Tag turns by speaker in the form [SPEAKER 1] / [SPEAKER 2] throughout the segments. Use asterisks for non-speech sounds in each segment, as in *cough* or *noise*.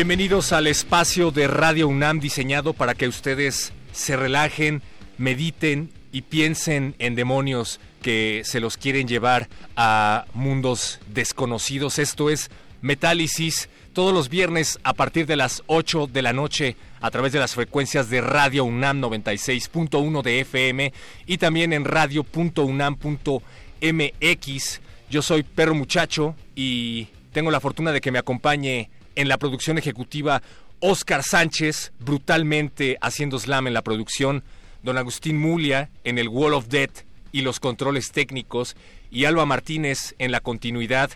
[SPEAKER 1] Bienvenidos al espacio de Radio UNAM diseñado para que ustedes se relajen, mediten y piensen en demonios que se los quieren llevar a mundos desconocidos. Esto es Metálisis todos los viernes a partir de las 8 de la noche a través de las frecuencias de Radio UNAM 96.1 de FM y también en radio.unam.mx. Yo soy Perro Muchacho y tengo la fortuna de que me acompañe en la producción ejecutiva Oscar Sánchez, brutalmente haciendo slam en la producción, don Agustín Mulia en el Wall of Death y los controles técnicos, y Alba Martínez en la continuidad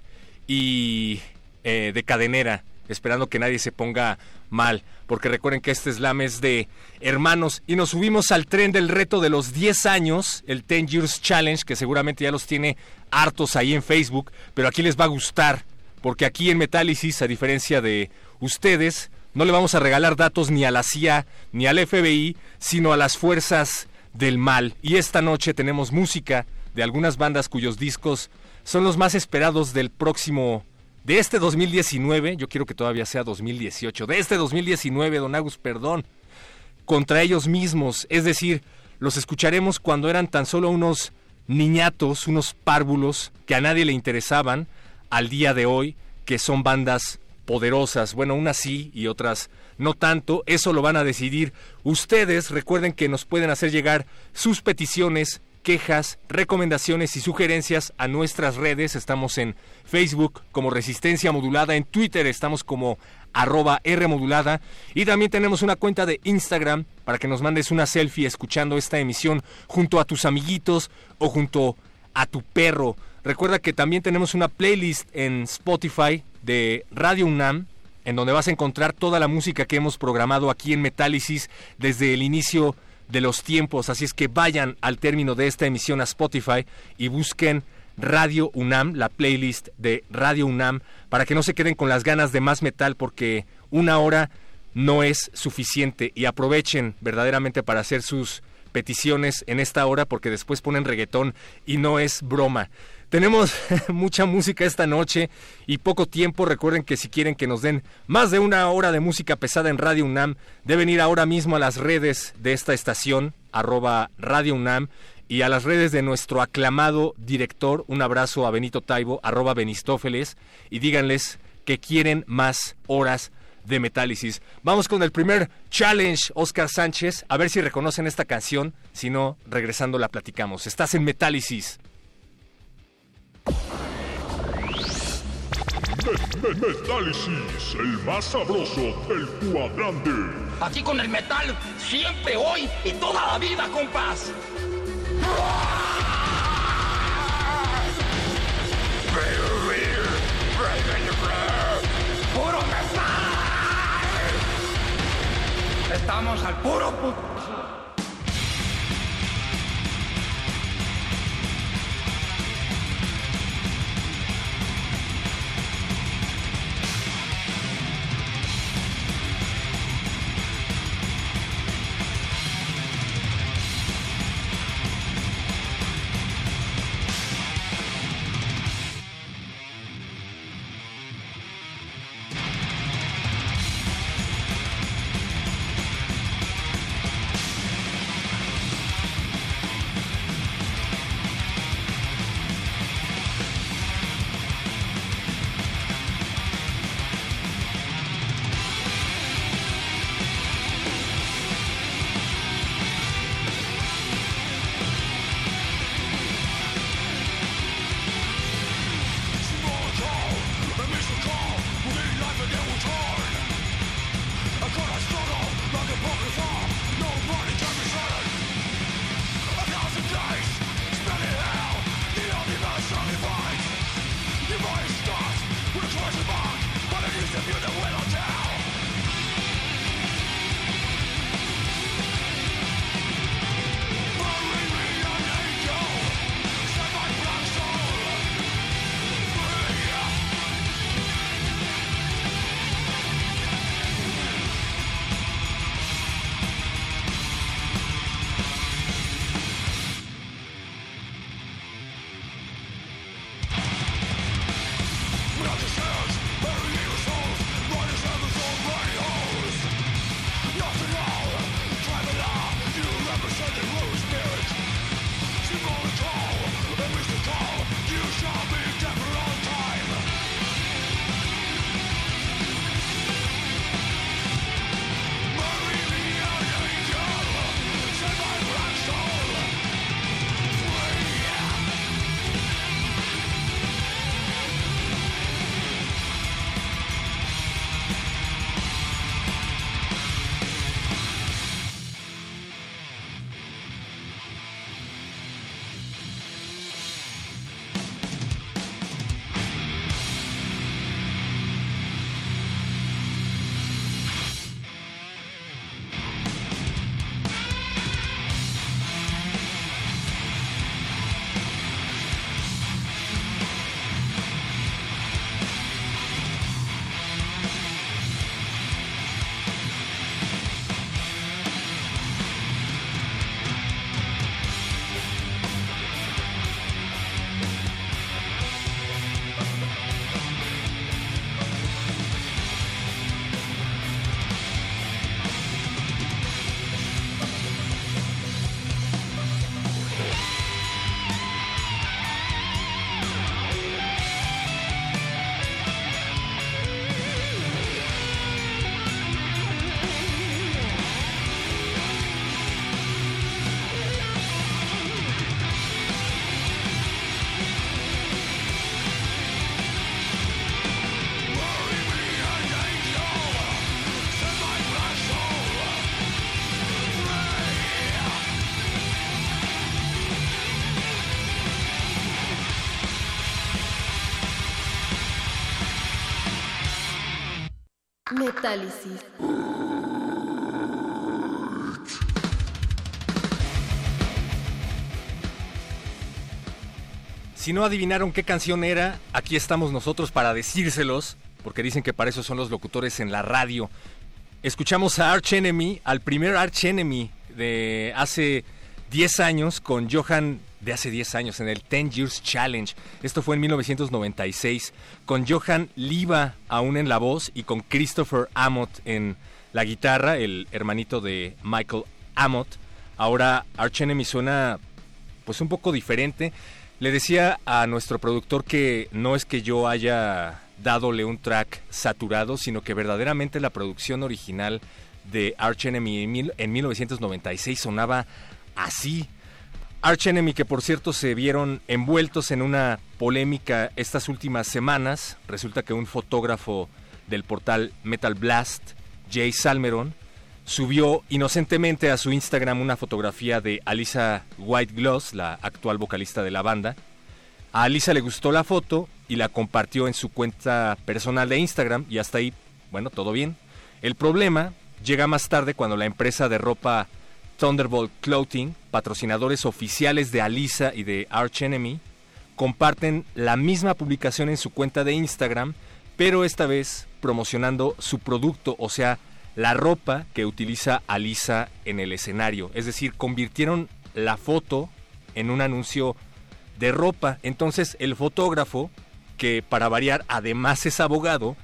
[SPEAKER 1] y eh, de cadenera, esperando que nadie se ponga mal, porque recuerden que este slam es de hermanos y nos subimos al tren del reto de los 10 años, el 10 Years Challenge, que seguramente ya los tiene hartos ahí en Facebook, pero aquí les va a gustar porque aquí en Metálisis, a diferencia de ustedes, no le vamos a regalar datos ni a la CIA ni al FBI, sino a las fuerzas del mal. Y esta noche tenemos música de algunas bandas cuyos discos son los más esperados del próximo, de este 2019, yo quiero que todavía sea 2018, de este 2019, don Agus, perdón, contra ellos mismos, es decir, los escucharemos cuando eran tan solo unos niñatos, unos párvulos que a nadie le interesaban, al día de hoy, que son bandas poderosas. Bueno, unas sí y otras no tanto. Eso lo van a decidir ustedes. Recuerden que nos pueden hacer llegar sus peticiones, quejas, recomendaciones y sugerencias a nuestras redes. Estamos en Facebook como Resistencia Modulada, en Twitter estamos como arroba R modulada y también tenemos una cuenta de Instagram para que nos mandes una selfie escuchando esta emisión junto a tus amiguitos o junto a tu perro. Recuerda que también tenemos una playlist en Spotify de Radio UNAM, en donde vas a encontrar toda la música que hemos programado aquí en Metálisis desde el inicio de los tiempos. Así es que vayan al término de esta emisión a Spotify y busquen Radio UNAM, la playlist de Radio UNAM, para que no se queden con las ganas de más metal, porque una hora no es suficiente y aprovechen verdaderamente para hacer sus peticiones en esta hora porque después ponen reggaetón y no es broma. Tenemos *laughs* mucha música esta noche y poco tiempo. Recuerden que si quieren que nos den más de una hora de música pesada en Radio UNAM, deben ir ahora mismo a las redes de esta estación, arroba Radio UNAM, y a las redes de nuestro aclamado director. Un abrazo a Benito Taibo, arroba Benistófeles, y díganles que quieren más horas de Metálisis. Vamos con el primer challenge, Oscar Sánchez, a ver si reconocen esta canción, si no, regresando la platicamos. Estás en Metálisis.
[SPEAKER 2] Metálisis, el más sabroso del cuadrante.
[SPEAKER 3] Aquí con el metal, siempre, hoy y toda la vida, compás. ¡Puro metal! Estamos al puro
[SPEAKER 1] Si no adivinaron qué canción era, aquí estamos nosotros para decírselos, porque dicen que para eso son los locutores en la radio. Escuchamos a Arch Enemy, al primer Arch Enemy de hace 10 años con Johan de hace 10 años en el 10 Years Challenge. Esto fue en 1996 con Johan Liva aún en la voz y con Christopher Amott en la guitarra, el hermanito de Michael Amott. Ahora Arch Enemy suena pues un poco diferente. Le decía a nuestro productor que no es que yo haya dadole un track saturado, sino que verdaderamente la producción original de Arch Enemy en 1996 sonaba así Arch Enemy, que por cierto se vieron envueltos en una polémica estas últimas semanas. Resulta que un fotógrafo del portal Metal Blast, Jay Salmeron, subió inocentemente a su Instagram una fotografía de Alisa White Gloss, la actual vocalista de la banda. A Alisa le gustó la foto y la compartió en su cuenta personal de Instagram y hasta ahí, bueno, todo bien. El problema llega más tarde cuando la empresa de ropa Thunderbolt Clothing, patrocinadores oficiales de Alisa y de Arch Enemy, comparten la misma publicación en su cuenta de Instagram, pero esta vez promocionando su producto, o sea, la ropa que utiliza Alisa en el escenario. Es decir, convirtieron la foto en un anuncio de ropa. Entonces el fotógrafo, que para variar además es abogado,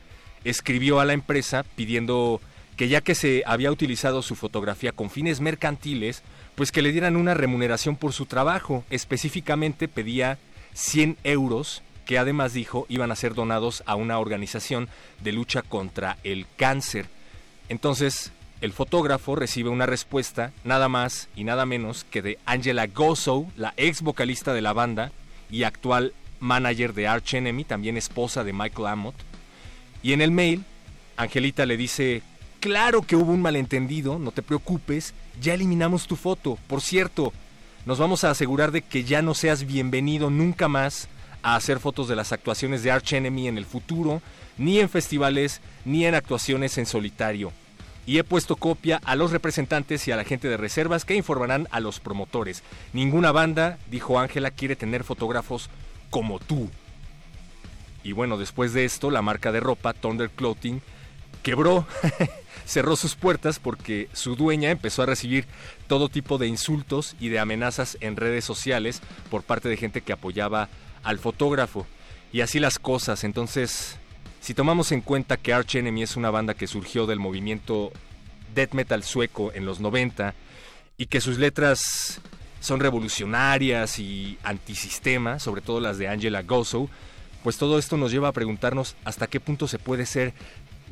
[SPEAKER 1] escribió a la empresa pidiendo que ya que se había utilizado su fotografía con fines mercantiles, pues que le dieran una remuneración por su trabajo. Específicamente pedía 100 euros que además dijo iban a ser donados a una organización de lucha contra el cáncer. Entonces, el fotógrafo recibe una respuesta nada más y nada menos que de Angela Gossow, la ex vocalista de la banda y actual manager de Arch Enemy, también esposa de Michael Amott. Y en el mail, Angelita le dice Claro que hubo un malentendido, no te preocupes, ya eliminamos tu foto. Por cierto, nos vamos a asegurar de que ya no seas bienvenido nunca más a hacer fotos de las actuaciones de Arch Enemy en el futuro, ni en festivales, ni en actuaciones en solitario. Y he puesto copia a los representantes y a la gente de reservas que informarán a los promotores. Ninguna banda, dijo Ángela, quiere tener fotógrafos como tú. Y bueno, después de esto, la marca de ropa Thunder Clothing quebró *laughs* cerró sus puertas porque su dueña empezó a recibir todo tipo de insultos y de amenazas en redes sociales por parte de gente que apoyaba al fotógrafo. Y así las cosas, entonces, si tomamos en cuenta que Arch Enemy es una banda que surgió del movimiento death metal sueco en los 90 y que sus letras son revolucionarias y antisistema, sobre todo las de Angela Gossow, pues todo esto nos lleva a preguntarnos hasta qué punto se puede ser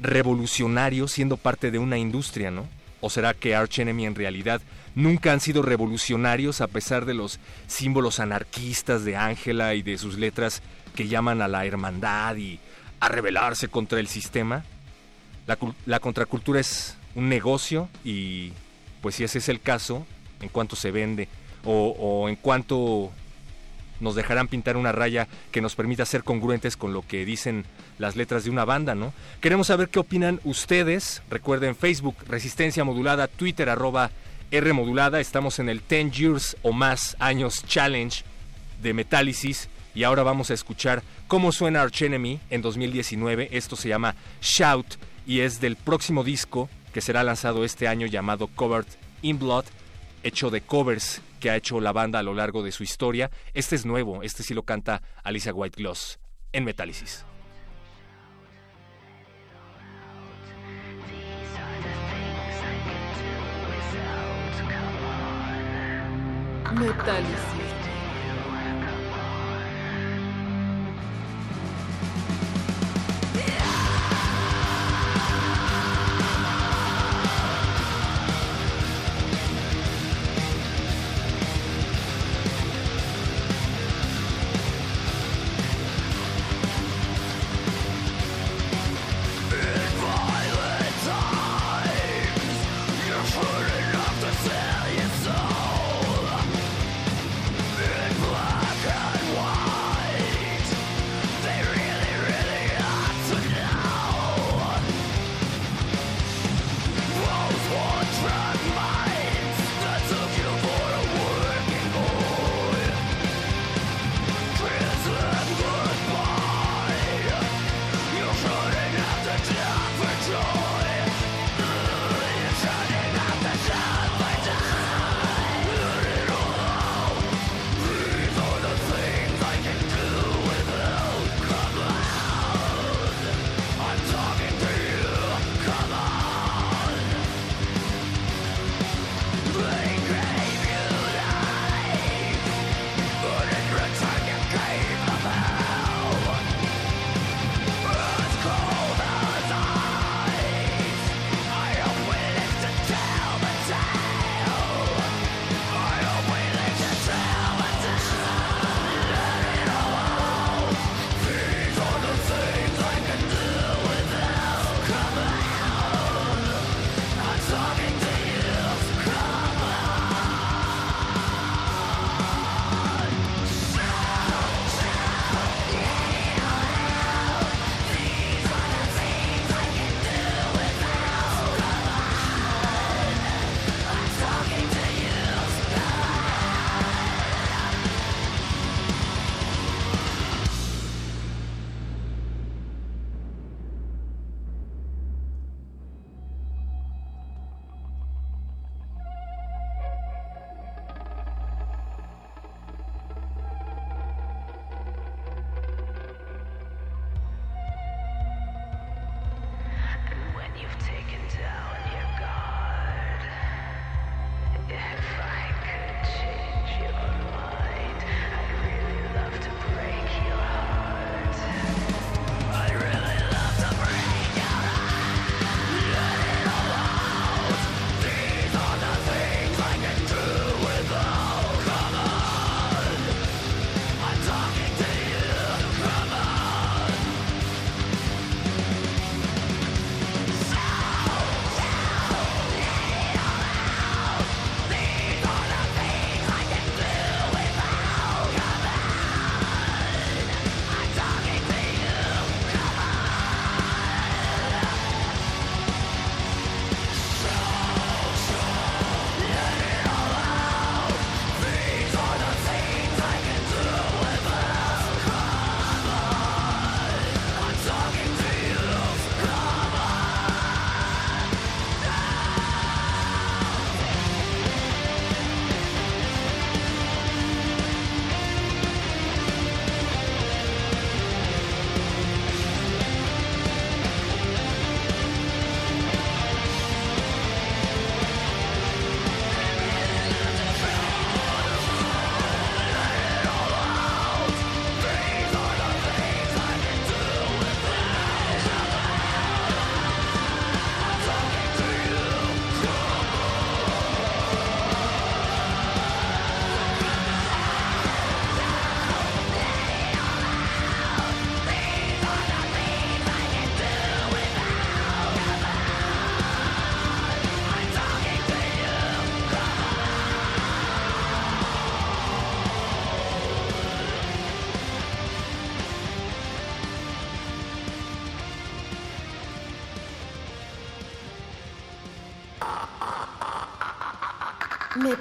[SPEAKER 1] revolucionario siendo parte de una industria, ¿no? ¿O será que Arch Enemy en realidad nunca han sido revolucionarios a pesar de los símbolos anarquistas de Ángela y de sus letras que llaman a la hermandad y a rebelarse contra el sistema? La, la contracultura es un negocio y pues si ese es el caso, en cuanto se vende o, en cuanto nos dejarán pintar una raya que nos permita ser congruentes con lo que dicen las letras de una banda, ¿no? Queremos saber qué opinan ustedes. Recuerden Facebook, Resistencia Modulada, Twitter, arroba R Modulada. Estamos en el 10 Years o más años Challenge de Metálisis. Y ahora vamos a escuchar cómo suena Arch Enemy en 2019. Esto se llama Shout y es del próximo disco que será lanzado este año llamado Covered in Blood, hecho de covers que ha hecho la banda a lo largo de su historia. Este es nuevo, este sí lo canta Alicia White Gloss en Metálisis.
[SPEAKER 4] Metálisis.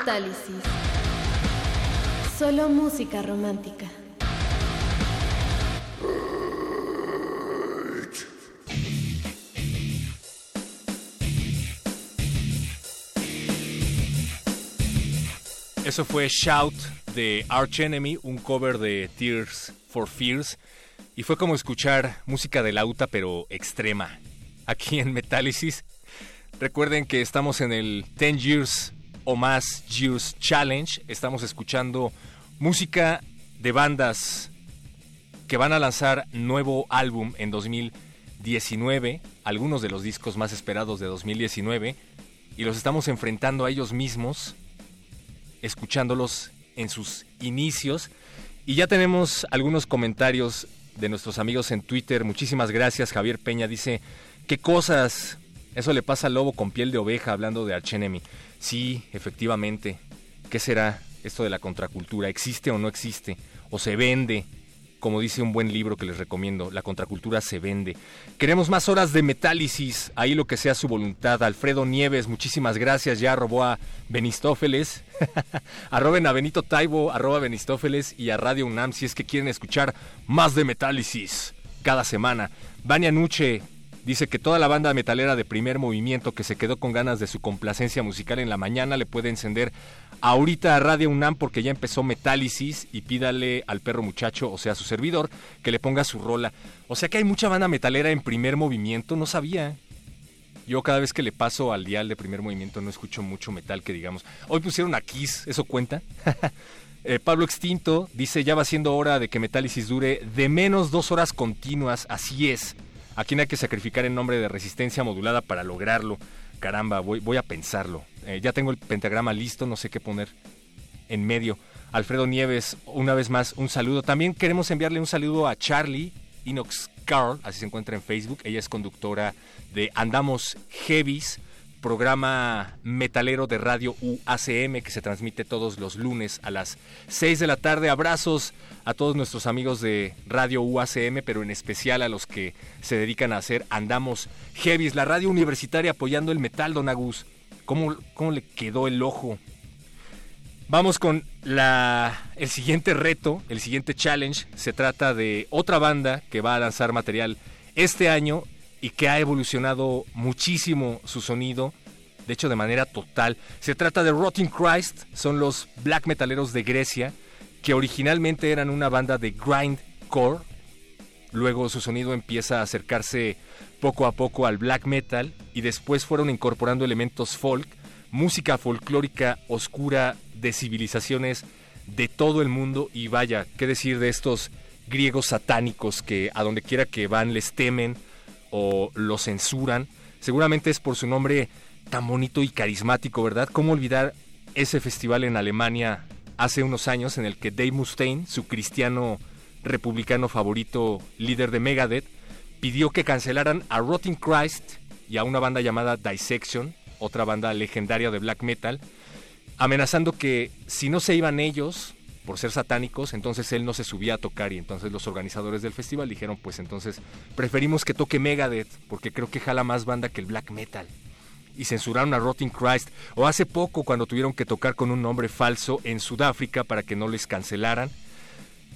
[SPEAKER 5] Metálisis. Solo música romántica.
[SPEAKER 1] Eso fue Shout de Arch Enemy, un cover de Tears for Fears. Y fue como escuchar música de lauta, pero extrema. Aquí en Metálisis. Recuerden que estamos en el 10 Years o más Years Challenge. Estamos escuchando música de bandas que van a lanzar nuevo álbum en 2019. Algunos de los discos más esperados de 2019. Y los estamos enfrentando a ellos mismos escuchándolos en sus inicios. Y ya tenemos algunos comentarios de nuestros amigos en Twitter. Muchísimas gracias. Javier Peña dice, ¿qué cosas? Eso le pasa al lobo con piel de oveja hablando de Archenemy. Sí, efectivamente. ¿Qué será esto de la contracultura? ¿Existe o no existe? ¿O se vende? como dice un buen libro que les recomiendo, La contracultura se vende. Queremos más horas de metálisis, ahí lo que sea su voluntad. Alfredo Nieves, muchísimas gracias, ya robó a Benistófeles. *laughs* Arroben a Benito Taibo, arroba Benistófeles y a Radio UNAM si es que quieren escuchar más de metálisis cada semana. Vania Nuche, Dice que toda la banda metalera de primer movimiento que se quedó con ganas de su complacencia musical en la mañana le puede encender ahorita a Radio UNAM porque ya empezó Metálisis y pídale al perro muchacho, o sea, a su servidor, que le ponga su rola. O sea que hay mucha banda metalera en primer movimiento, no sabía. Yo cada vez que le paso al dial de primer movimiento no escucho mucho metal que digamos. Hoy pusieron a Kiss, ¿eso cuenta? *laughs* Eh, Pablo Extinto dice, ya va siendo hora de que Metálisis dure de menos dos horas continuas, así es. ¿A quién hay que sacrificar en nombre de resistencia modulada para lograrlo? Caramba, voy, a pensarlo. Eh, ya tengo el pentagrama listo, no sé qué poner en medio. Alfredo Nieves, una vez más, un saludo. También queremos enviarle un saludo a Charlie Inox Carl, así se encuentra en Facebook. Ella es conductora de Andamos Heavies programa metalero de radio UACM que se transmite todos los lunes a las 6 de la tarde. Abrazos a todos nuestros amigos de radio UACM, pero en especial a los que se dedican a hacer Andamos Heavies, la radio universitaria apoyando el metal, don Agus. ¿Cómo, cómo le quedó el ojo? Vamos con la, el siguiente reto, el siguiente challenge. Se trata de otra banda que va a lanzar material este año y que ha evolucionado muchísimo su sonido, de hecho de manera total. Se trata de Rotting Christ, son los black metaleros de Grecia, que originalmente eran una banda de grindcore, luego su sonido empieza a acercarse poco a poco al black metal y después fueron incorporando elementos folk, música folclórica oscura de civilizaciones de todo el mundo y vaya, qué decir de estos griegos satánicos que a donde quiera que van les temen, o lo censuran. Seguramente es por su nombre tan bonito y carismático, ¿verdad? ¿Cómo olvidar ese festival en Alemania hace unos años en el que Dave Mustaine, su cristiano republicano favorito, líder de Megadeth, pidió que cancelaran a Rotting Christ y a una banda llamada Dissection, otra banda legendaria de black metal, amenazando que si no se iban ellos, por ser satánicos, entonces él no se subía a tocar y entonces los organizadores del festival dijeron, pues entonces preferimos que toque Megadeth porque creo que jala más banda que el black metal. Y censuraron a Rotting Christ, o hace poco cuando tuvieron que tocar con un nombre falso en Sudáfrica para que no les cancelaran.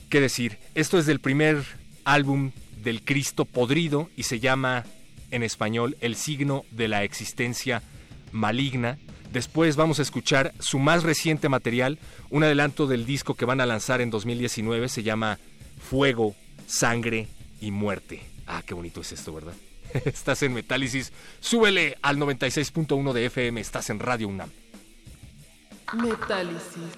[SPEAKER 1] ¿Qué decir? Esto es del primer álbum del Cristo podrido y se llama en español El signo de la existencia maligna Después vamos a escuchar su más reciente material, un adelanto del disco que van a lanzar en 2019, se llama Fuego, Sangre y Muerte. Ah, qué bonito es esto, ¿verdad? *laughs* Estás en Metálisis, súbele al 96.1 de FM, estás en Radio UNAM.
[SPEAKER 5] Metálisis.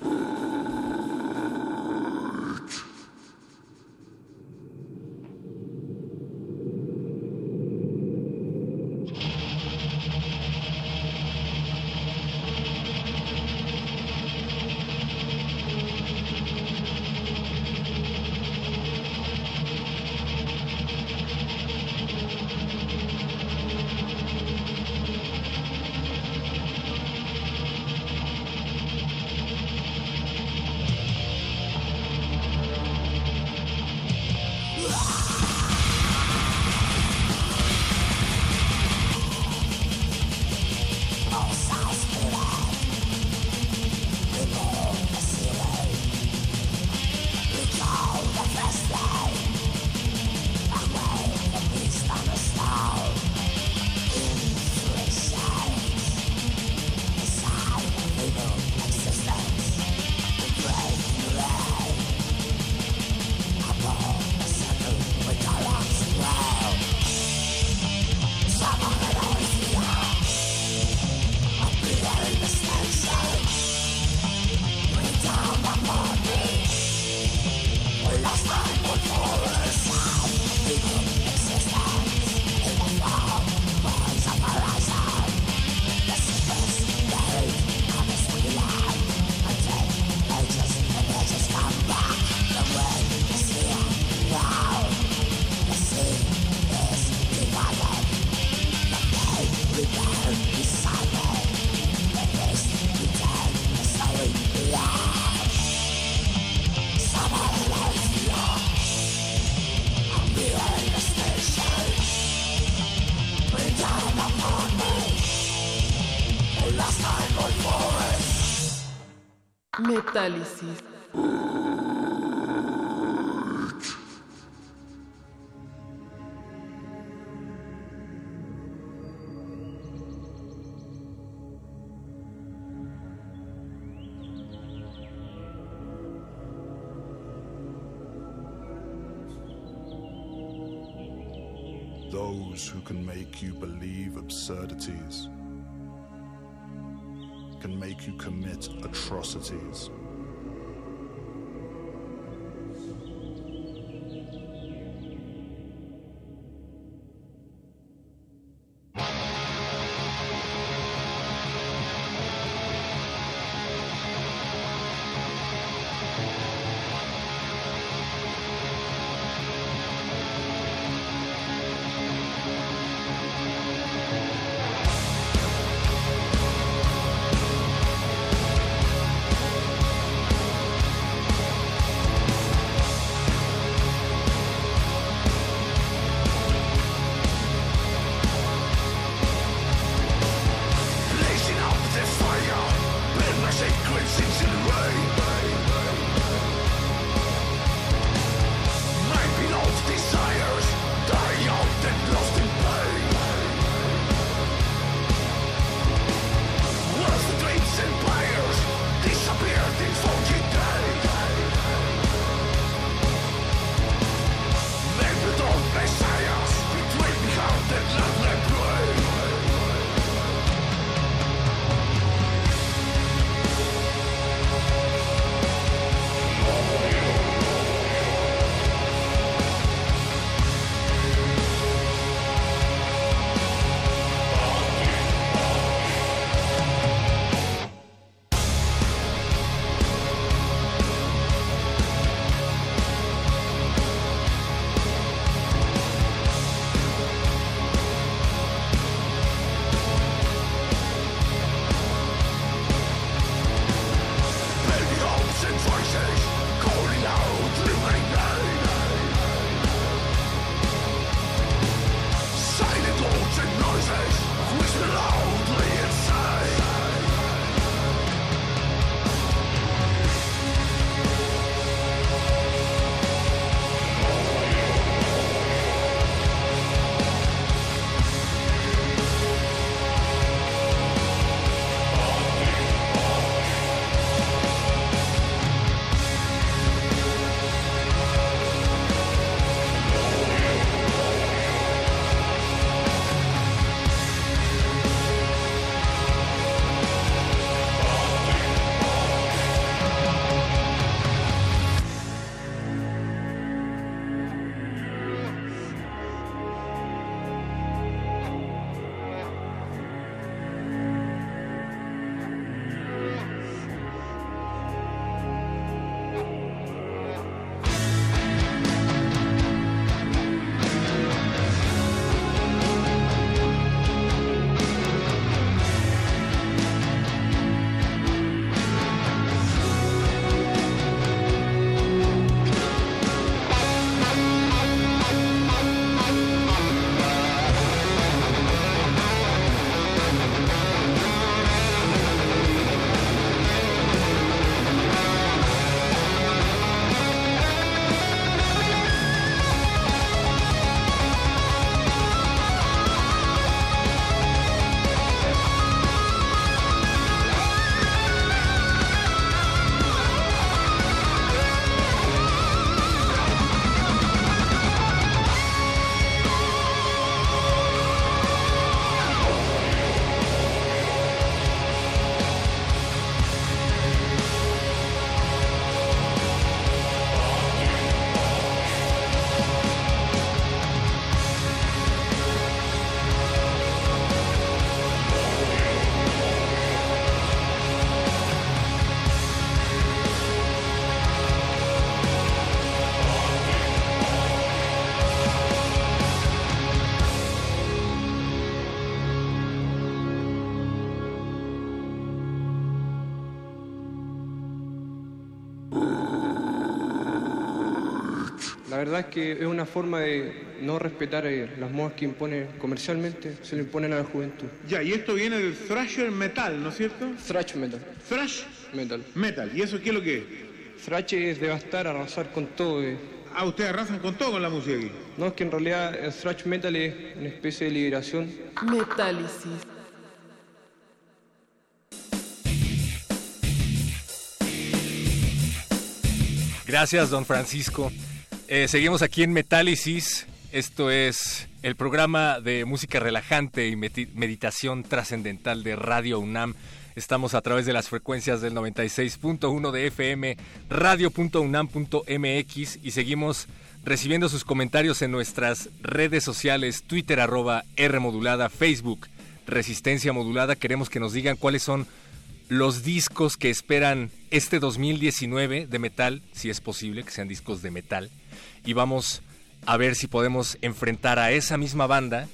[SPEAKER 6] Make you commit atrocities.
[SPEAKER 7] Verdad es que es una forma de no respetar eh, las modas que impone comercialmente, se le imponen a la juventud.
[SPEAKER 8] Ya, y esto viene del thrasher metal, ¿no es cierto?
[SPEAKER 7] Thrash metal.
[SPEAKER 8] Thrash
[SPEAKER 7] Metal.
[SPEAKER 8] metal. ¿Y eso qué es lo que es?
[SPEAKER 7] Thrash es devastar, arrasar con todo. eh.
[SPEAKER 8] Ah, ustedes arrasan con todo con la música aquí.
[SPEAKER 7] No, es que en realidad el thrash metal es una especie de liberación.
[SPEAKER 4] Metálisis.
[SPEAKER 1] Gracias, don Francisco. Eh, seguimos aquí en Metálisis. Esto es el programa de música relajante y meditación trascendental de Radio UNAM. Estamos a través de las frecuencias del 96.1 de FM, radio.unam.mx y seguimos recibiendo sus comentarios en nuestras redes sociales, Twitter arroba R Facebook Resistencia Modulada. Queremos que nos digan cuáles son los discos que esperan este 2019 de metal, si es posible que sean discos de metal. Y vamos a ver si podemos enfrentar a esa misma banda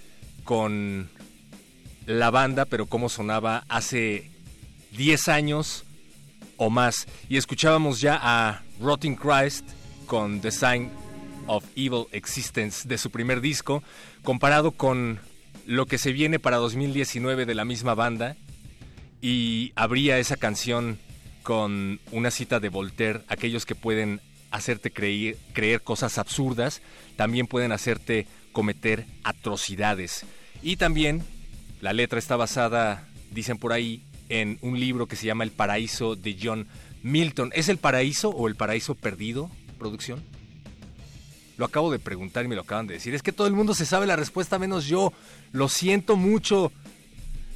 [SPEAKER 1] con la banda, pero cómo sonaba hace 10 años o más. Y escuchábamos ya a Rotting Christ con The Sign of Evil Existence de su primer disco, comparado con lo que se viene para 2019 de la misma banda. Y abría esa canción con una cita de Voltaire, aquellos que pueden hacerte creer, creer cosas absurdas, también pueden hacerte cometer atrocidades. Y también la letra está basada, dicen por ahí, en un libro que se llama El Paraíso de John Milton. ¿Es el paraíso o el paraíso perdido, producción? Lo acabo de preguntar y me lo acaban de decir. Es que todo el mundo se sabe la respuesta menos yo. Lo siento mucho.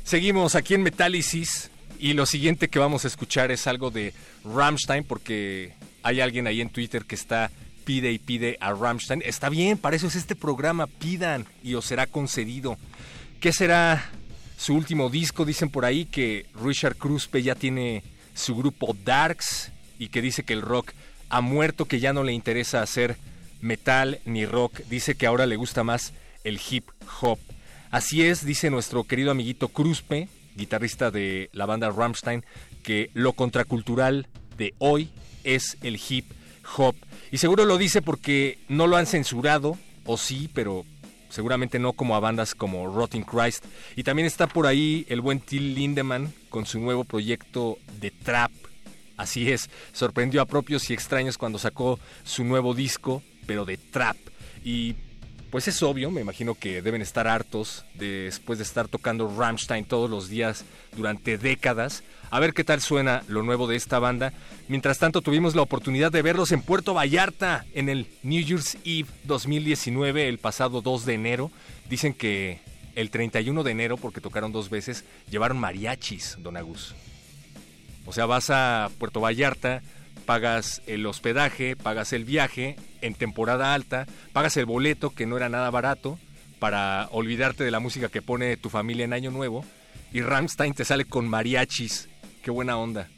[SPEAKER 1] Seguimos aquí en Metálisis y lo siguiente que vamos a escuchar es algo de Rammstein porque hay alguien ahí en Twitter que está pide y pide a Rammstein. Está bien, para eso es este programa. Pidan y os será concedido. ¿Qué será su último disco? Dicen por ahí que Richard Kruspe ya tiene su grupo Darks y que dice que el rock ha muerto, que ya no le interesa hacer metal ni rock. Dice que ahora le gusta más el hip hop. Así es, dice nuestro querido amiguito Kruspe, guitarrista de la banda Rammstein, que lo contracultural de hoy es el hip hop. Y seguro lo dice porque no lo han censurado, o sí, pero seguramente no como a bandas como Rotting Christ. Y también está por ahí el buen Till Lindemann con su nuevo proyecto de trap. Así es, sorprendió a propios y extraños cuando sacó su nuevo disco, pero de trap. Y pues es obvio, me imagino que deben estar hartos después de estar tocando Rammstein todos los días durante décadas. A ver qué tal suena lo nuevo de esta banda. Mientras tanto, tuvimos la oportunidad de verlos en Puerto Vallarta en el New Year's Eve 2019, el pasado 2 de enero. Dicen que el 31 de enero, porque tocaron dos veces, llevaron mariachis, don Agus. O sea, vas a Puerto Vallarta, pagas el hospedaje, pagas el viaje en temporada alta, pagas el boleto, que no era nada barato, para olvidarte de la música que pone tu familia en Año Nuevo, y Rammstein te sale con mariachis. Qué buena onda.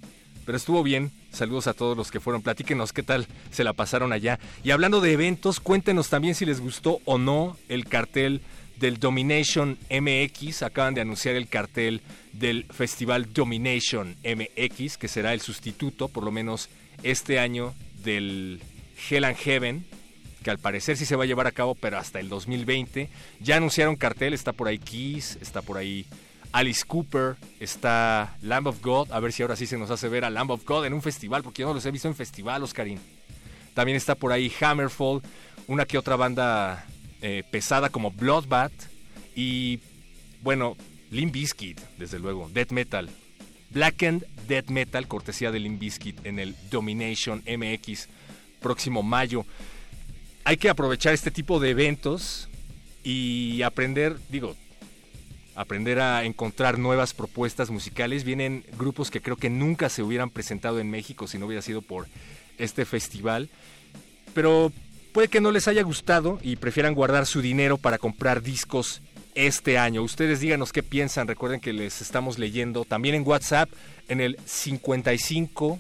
[SPEAKER 1] Pero estuvo bien. Saludos a todos los que fueron. Platíquenos qué tal se la pasaron allá. Y hablando de eventos, cuéntenos también si les gustó o no el cartel del Domination MX. Acaban de anunciar el cartel del Festival Domination MX, que será el sustituto, por lo menos este año, del Hell and Heaven, que al parecer sí se va a llevar a cabo, pero hasta el 2020. Ya anunciaron cartel, está por ahí Kiss, está por ahí Alice Cooper, está Lamb of God, a ver si ahora sí se nos hace ver a Lamb of God en un festival, porque yo no los he visto en festival, Oscarín. También está por ahí Hammerfall, una que otra banda eh, pesada como Bloodbath y, bueno, Limp Bizkit, desde luego, Death Metal. Blackened Death Metal, cortesía de Limp Bizkit en el Domination MX próximo mayo. Hay que aprovechar este tipo de eventos y aprender, digo, aprender a encontrar nuevas propuestas musicales. Vienen grupos que creo que nunca se hubieran presentado en México si no hubiera sido por este festival. Pero puede que no les haya gustado y prefieran guardar su dinero para comprar discos este año. Ustedes díganos qué piensan. Recuerden que les estamos leyendo también en WhatsApp en el 55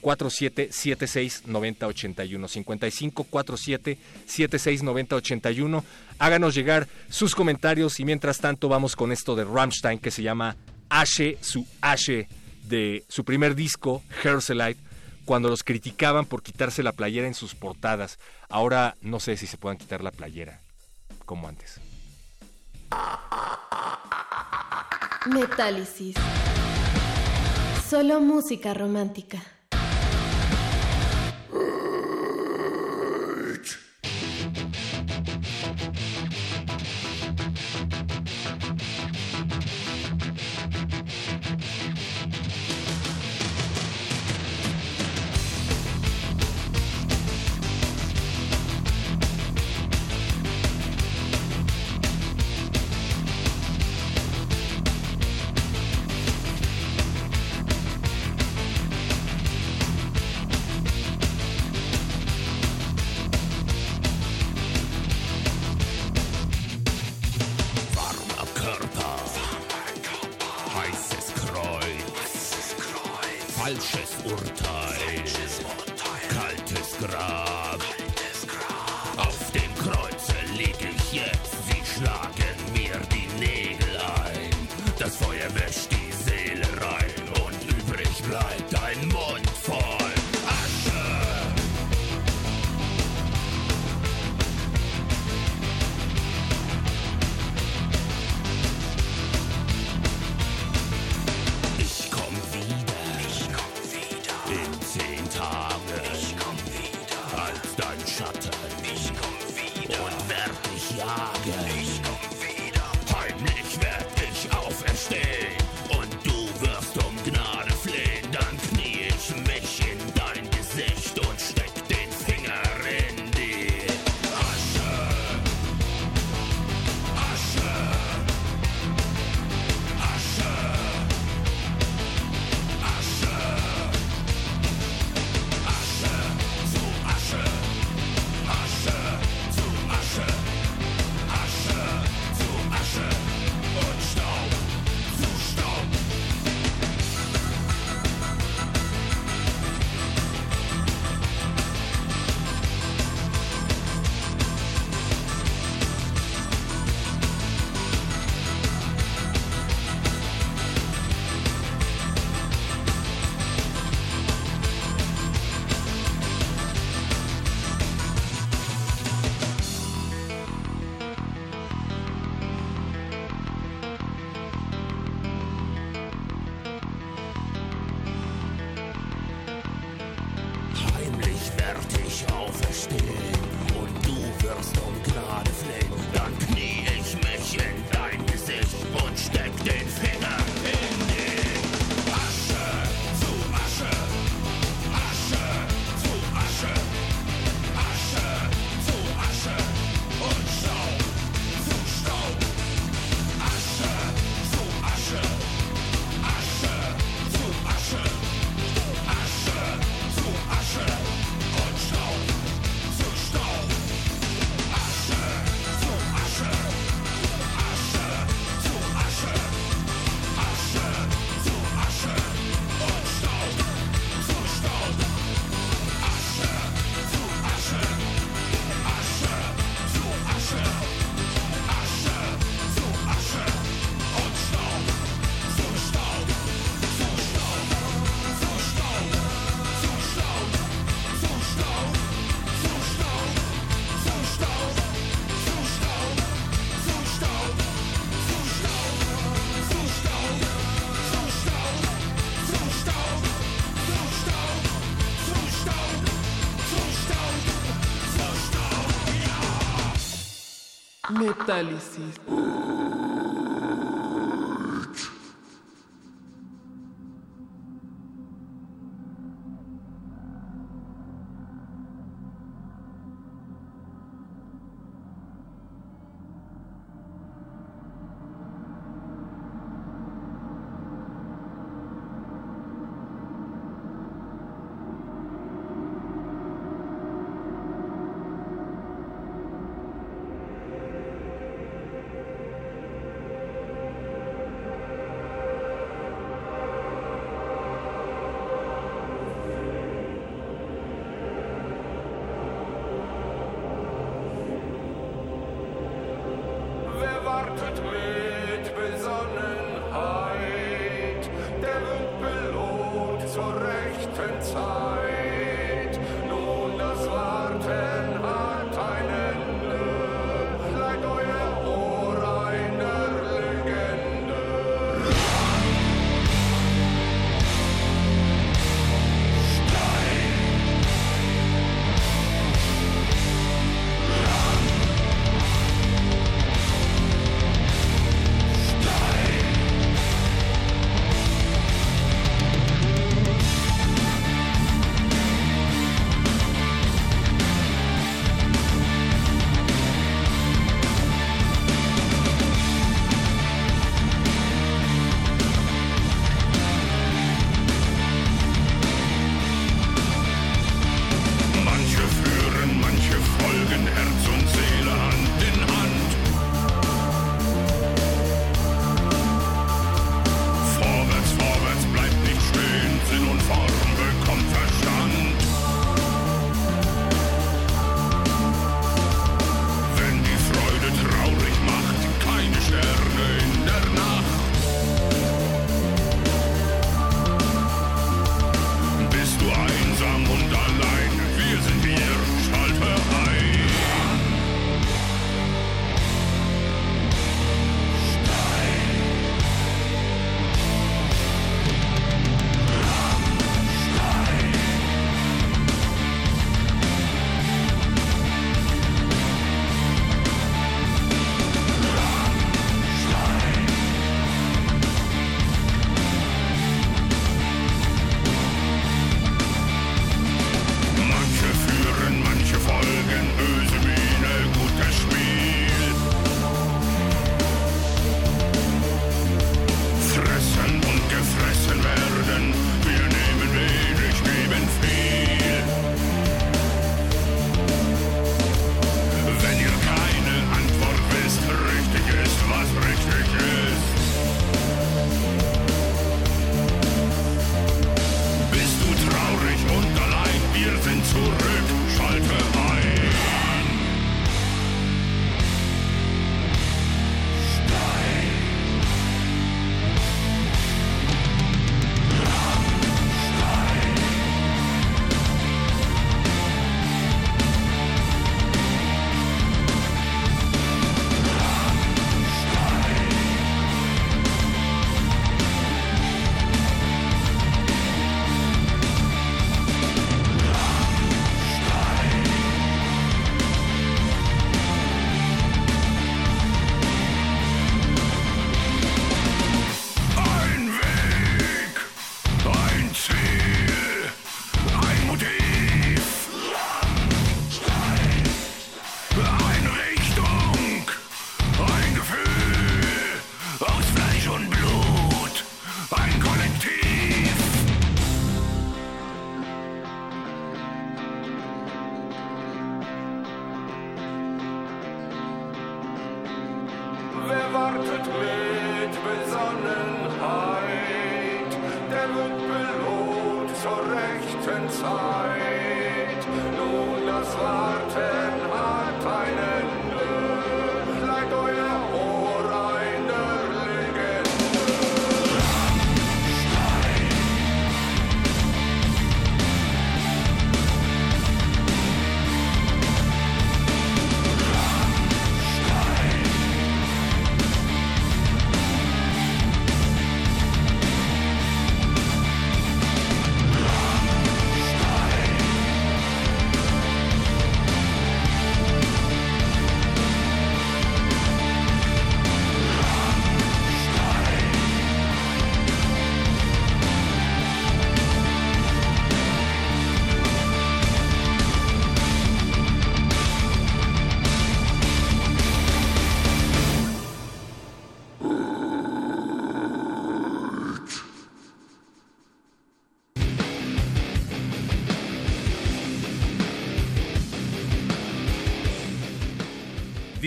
[SPEAKER 1] 47 76 90 81 55 47 76 90 81 háganos llegar sus comentarios y mientras tanto vamos con esto de Rammstein que se llama Ashe su Ashe de su primer disco Herselite cuando los criticaban por quitarse la playera en sus portadas. Ahora no sé si se puedan quitar la playera como antes.
[SPEAKER 9] Metálisis. Solo música romántica. Uh, *laughs*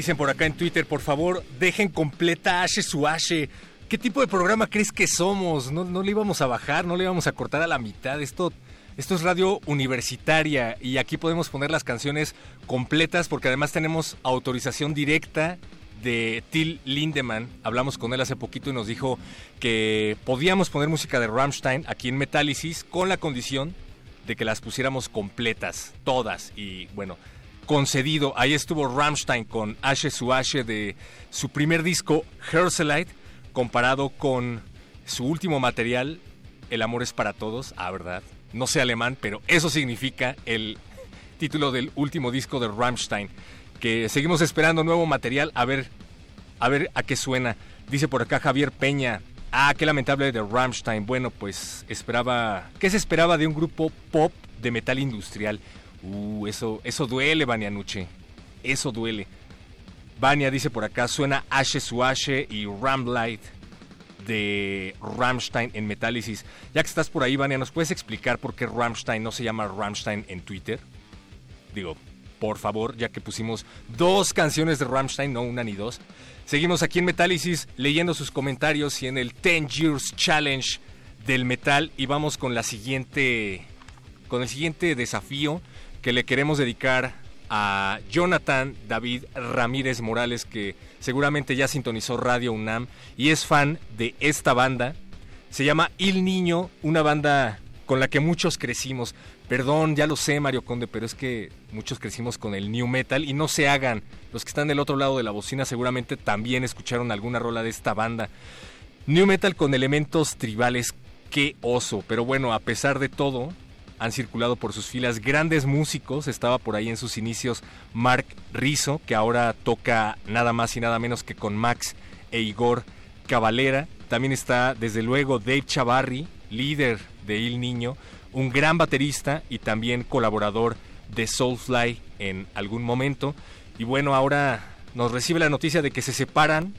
[SPEAKER 1] Dicen por acá en Twitter, por favor, dejen completa Ashe su Ashe. ¿Qué tipo de programa crees que somos? No, no le íbamos a bajar, no le íbamos a cortar a la mitad. Esto, esto es radio universitaria y aquí podemos poner las canciones completas porque además tenemos autorización directa de Till Lindemann. Hablamos con él hace poquito y nos dijo que podíamos poner música de Rammstein aquí en Metálisis con la condición de que las pusiéramos completas, todas. Y bueno, concedido. Ahí estuvo Rammstein con Ashe su Ashe de su primer disco, Herselite, comparado con su último material, El amor es para todos. Ah, ¿verdad? No sé alemán, pero eso significa el título del último disco de Rammstein. Que seguimos esperando nuevo material, a ver, a ver a qué suena. Dice por acá Javier Peña. Ah, qué lamentable de Rammstein. Bueno, pues esperaba. ¿Qué se esperaba de un grupo pop de metal industrial? Uh, eso, eso duele, Vania Nuche. Eso duele. Vania dice por acá, suena Ashe su Ashe y Ramlight de Rammstein en Metálisis. Ya que estás por ahí, Vania, ¿nos puedes explicar por qué Rammstein no se llama Rammstein en Twitter? Digo, por favor, ya que pusimos dos canciones de Rammstein, no una ni dos. Seguimos aquí en Metálisis leyendo sus comentarios y en el 10 Years Challenge del metal y vamos con la siguiente con el siguiente desafío que le queremos dedicar a Jonathan David Ramírez Morales, que seguramente ya sintonizó Radio UNAM y es fan de esta banda. Se llama Il Niño, una banda con la que muchos crecimos. Perdón, ya lo sé, Mario Conde, pero es que muchos crecimos con el New Metal y no se hagan. Los que están del otro lado de la bocina seguramente también escucharon alguna rola de esta banda. New Metal con elementos tribales, qué oso. Pero bueno, a pesar de todo, han circulado por sus filas grandes músicos. Estaba por ahí en sus inicios Mark Rizzo, que ahora toca nada más y nada menos que con Max e Igor Cavalera. También está, desde luego, Dave Chavarri, líder de Il Niño, un gran baterista y también colaborador de Soulfly en algún momento. Y bueno, ahora nos recibe la noticia de que se separan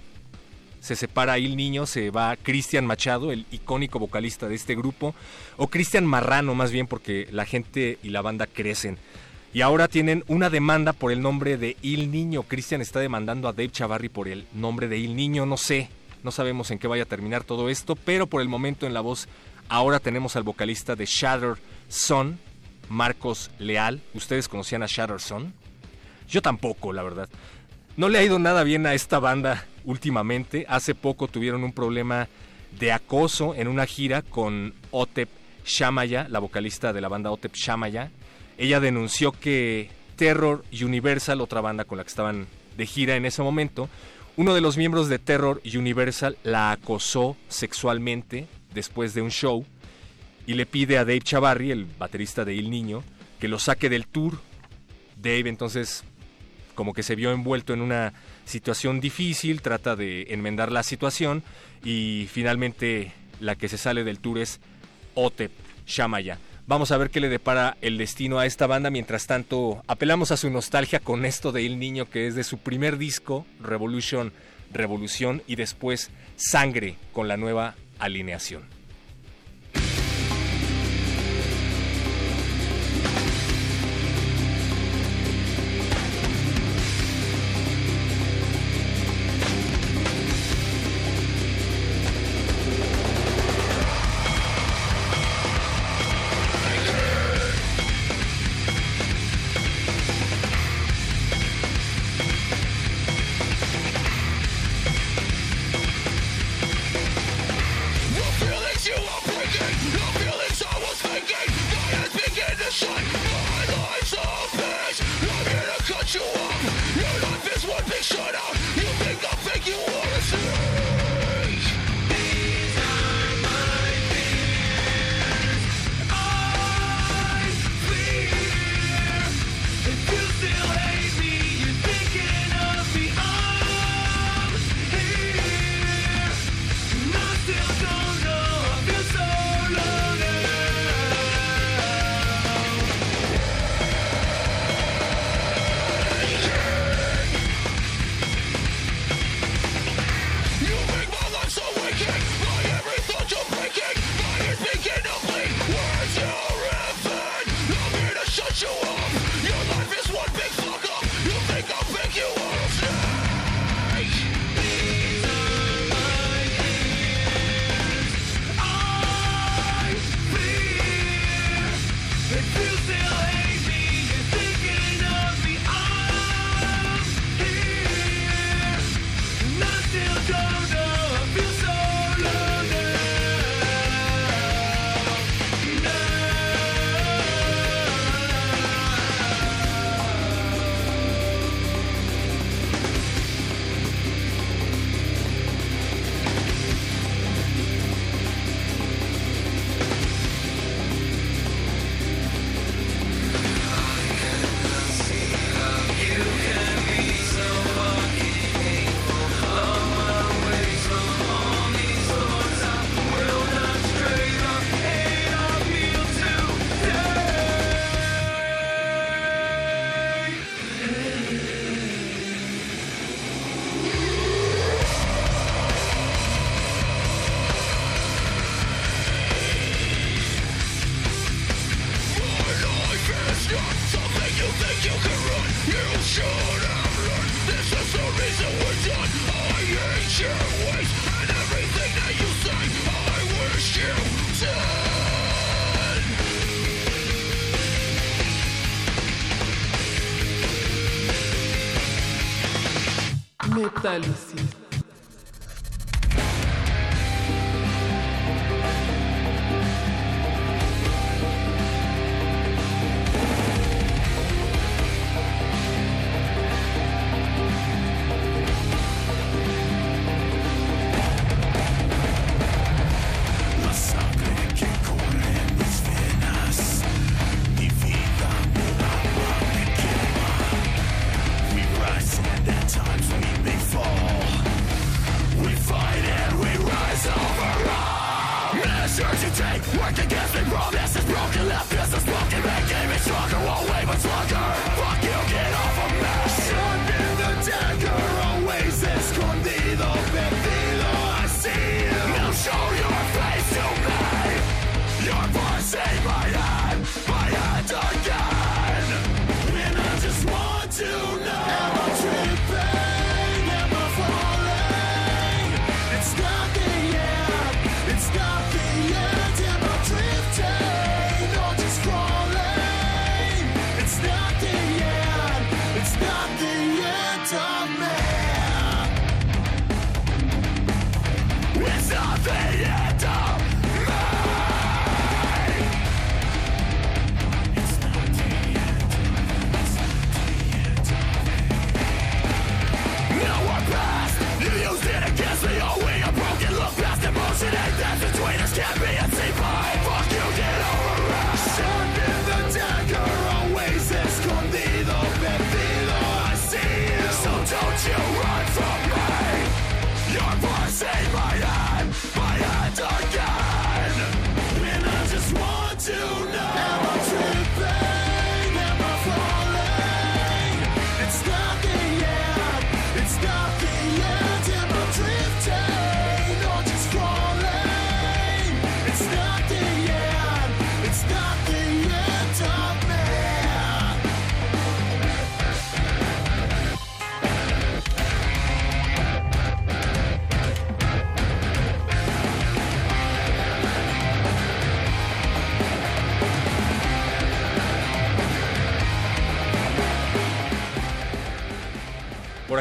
[SPEAKER 1] se separa Il Niño, se va Cristian Machado, el icónico vocalista de este grupo, o Cristian Marrano más bien porque la gente y la banda crecen. Y ahora tienen una demanda por el nombre de Il Niño. Cristian está demandando a Dave Chavarri por el nombre de Il Niño, no sé, no sabemos en qué vaya a terminar todo esto, pero por el momento en la voz ahora tenemos al vocalista de Shatter Son, Marcos Leal. ¿Ustedes conocían a Shatter Son? Yo tampoco, la verdad. No le ha ido nada bien a esta banda últimamente. Hace poco tuvieron un problema de acoso en una gira con Otep Shamaya, la vocalista de la banda Otep Shamaya. Ella denunció que Terror Universal, otra banda con la que estaban de gira en ese momento, uno de los miembros de Terror Universal la acosó sexualmente después de un show y le pide a Dave Chavarri, el baterista de Il Niño, que lo saque del tour. Dave entonces como que se vio envuelto en una situación difícil, trata de enmendar la situación y finalmente la que se sale del tour es Otep Shamaya. Vamos a ver qué le depara el destino a esta banda. Mientras tanto, apelamos a su nostalgia con esto de Il Niño, que es de su primer disco, Revolution, Revolución, y después Sangre con la nueva alineación.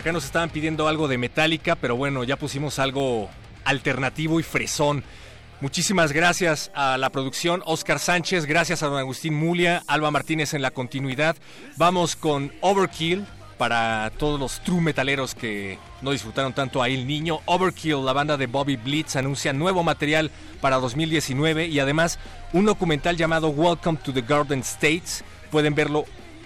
[SPEAKER 1] Acá nos estaban pidiendo algo de Metallica, pero bueno, ya pusimos algo alternativo y fresón.
[SPEAKER 10] Muchísimas gracias a la producción, Oscar Sánchez, gracias a don Agustín Mulia, Alba Martínez en la continuidad. Vamos con Overkill para todos los true metaleros que no disfrutaron tanto a El Niño. Overkill, la banda de Bobby Blitz, anuncia nuevo material para 2019 y además un documental llamado Welcome to the Garden States. Pueden verlo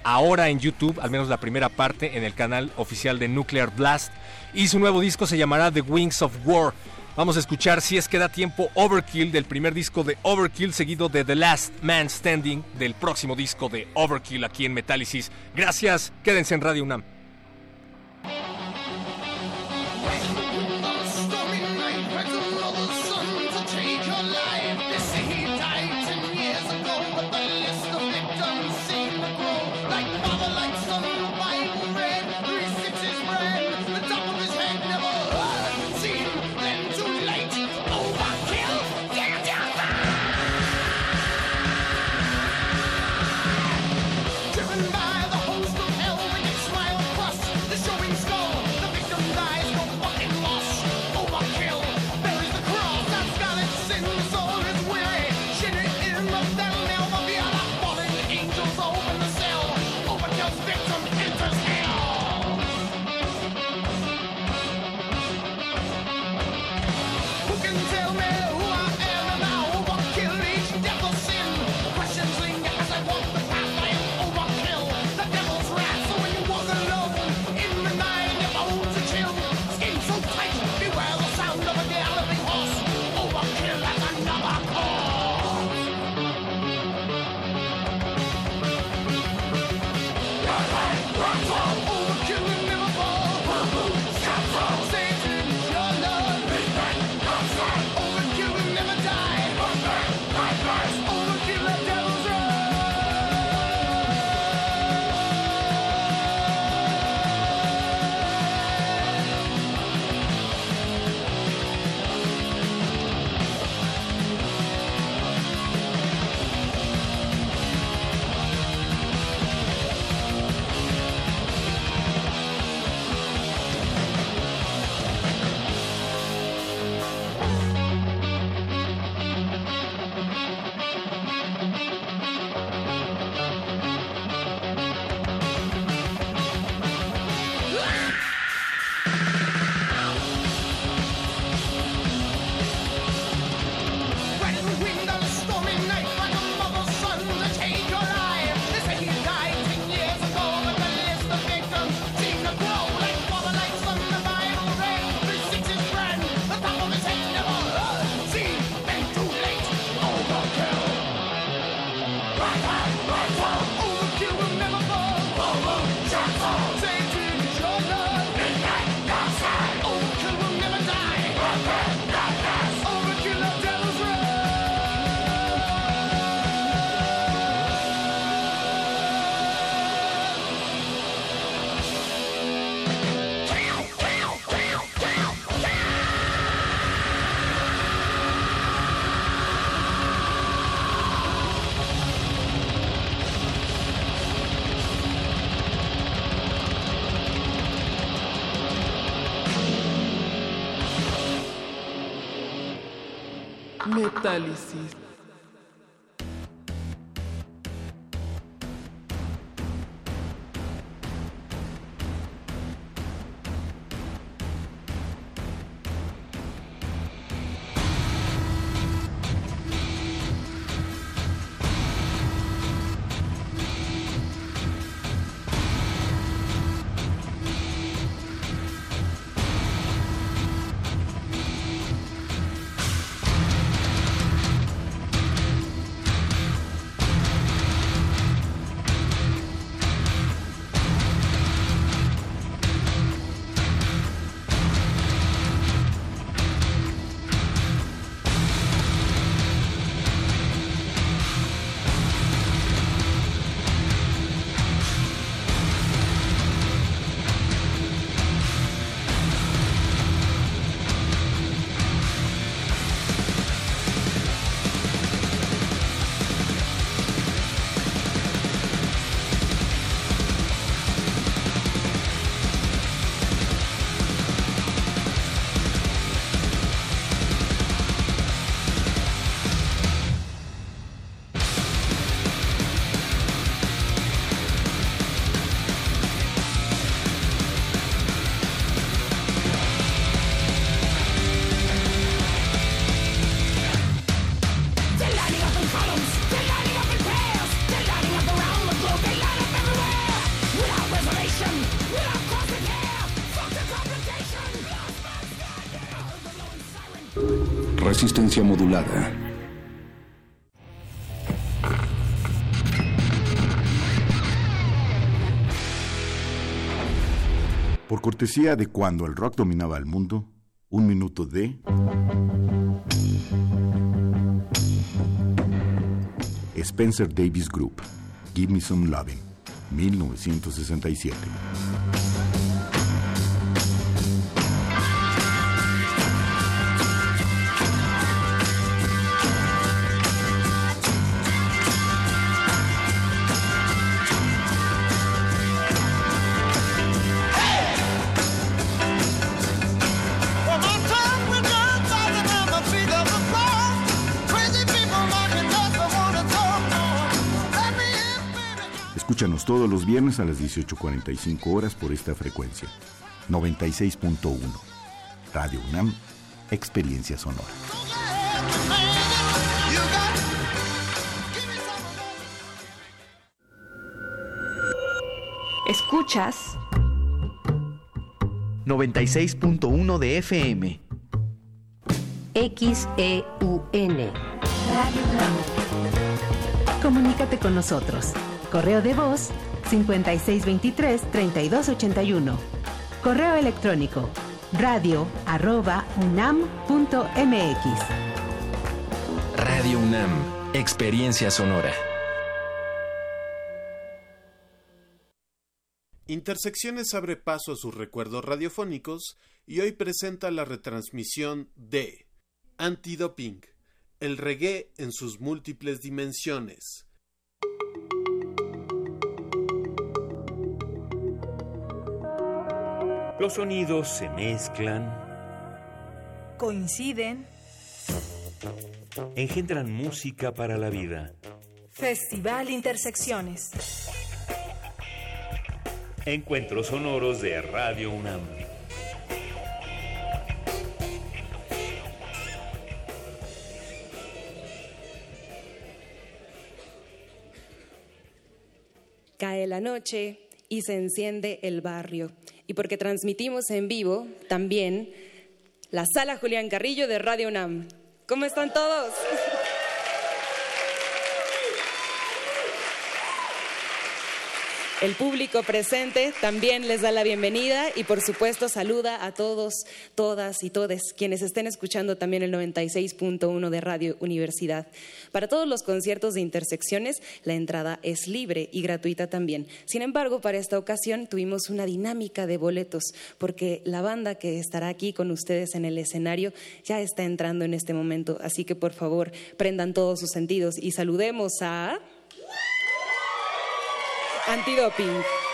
[SPEAKER 10] ahora en YouTube, al menos la primera parte, en el canal oficial de Nuclear Blast. Y su nuevo disco se llamará The Wings of War. Vamos a escuchar, si es que da tiempo, Overkill del primer disco de Overkill, seguido de The Last Man Standing del próximo disco de Overkill aquí en Metálisis. Gracias, quédense en Radio UNAM.
[SPEAKER 5] Metálisis.
[SPEAKER 11] Resistencia modulada.
[SPEAKER 12] Por cortesía de cuando el rock dominaba el mundo, un minuto de... Spencer Davis Group, Give Me Some Loving, 1967. Escúchanos todos los viernes a las 18.45 horas por esta frecuencia. 96.1. Radio UNAM, Experiencia Sonora.
[SPEAKER 13] Escuchas 96.1 de FM.
[SPEAKER 14] XEUN. Radio Comunícate con nosotros. Correo de voz 5623-3281. Correo electrónico radio arroba unam.mx.
[SPEAKER 15] Radio UNAM, Experiencia Sonora.
[SPEAKER 16] Intersecciones abre paso a sus recuerdos radiofónicos y hoy presenta la retransmisión de Antidoping, el reggae en sus múltiples dimensiones.
[SPEAKER 17] Los sonidos se mezclan,
[SPEAKER 18] coinciden,
[SPEAKER 17] engendran música para la vida.
[SPEAKER 18] Festival Intersecciones.
[SPEAKER 17] Encuentros sonoros de Radio UNAM.
[SPEAKER 19] Cae la noche y se enciende el barrio. Y porque transmitimos en vivo también la sala Julián Carrillo de Radio UNAM. ¿Cómo están todos? El público presente también les da la bienvenida y por supuesto saluda a todos, todas y todes quienes estén escuchando también el 96.1 de Radio Universidad. Para todos los conciertos de intersecciones la entrada es libre y gratuita también. Sin embargo, para esta ocasión tuvimos una dinámica de boletos porque la banda que estará aquí con ustedes en el escenario ya está entrando en este momento. Así que por favor prendan todos sus sentidos y saludemos a... Antidoping.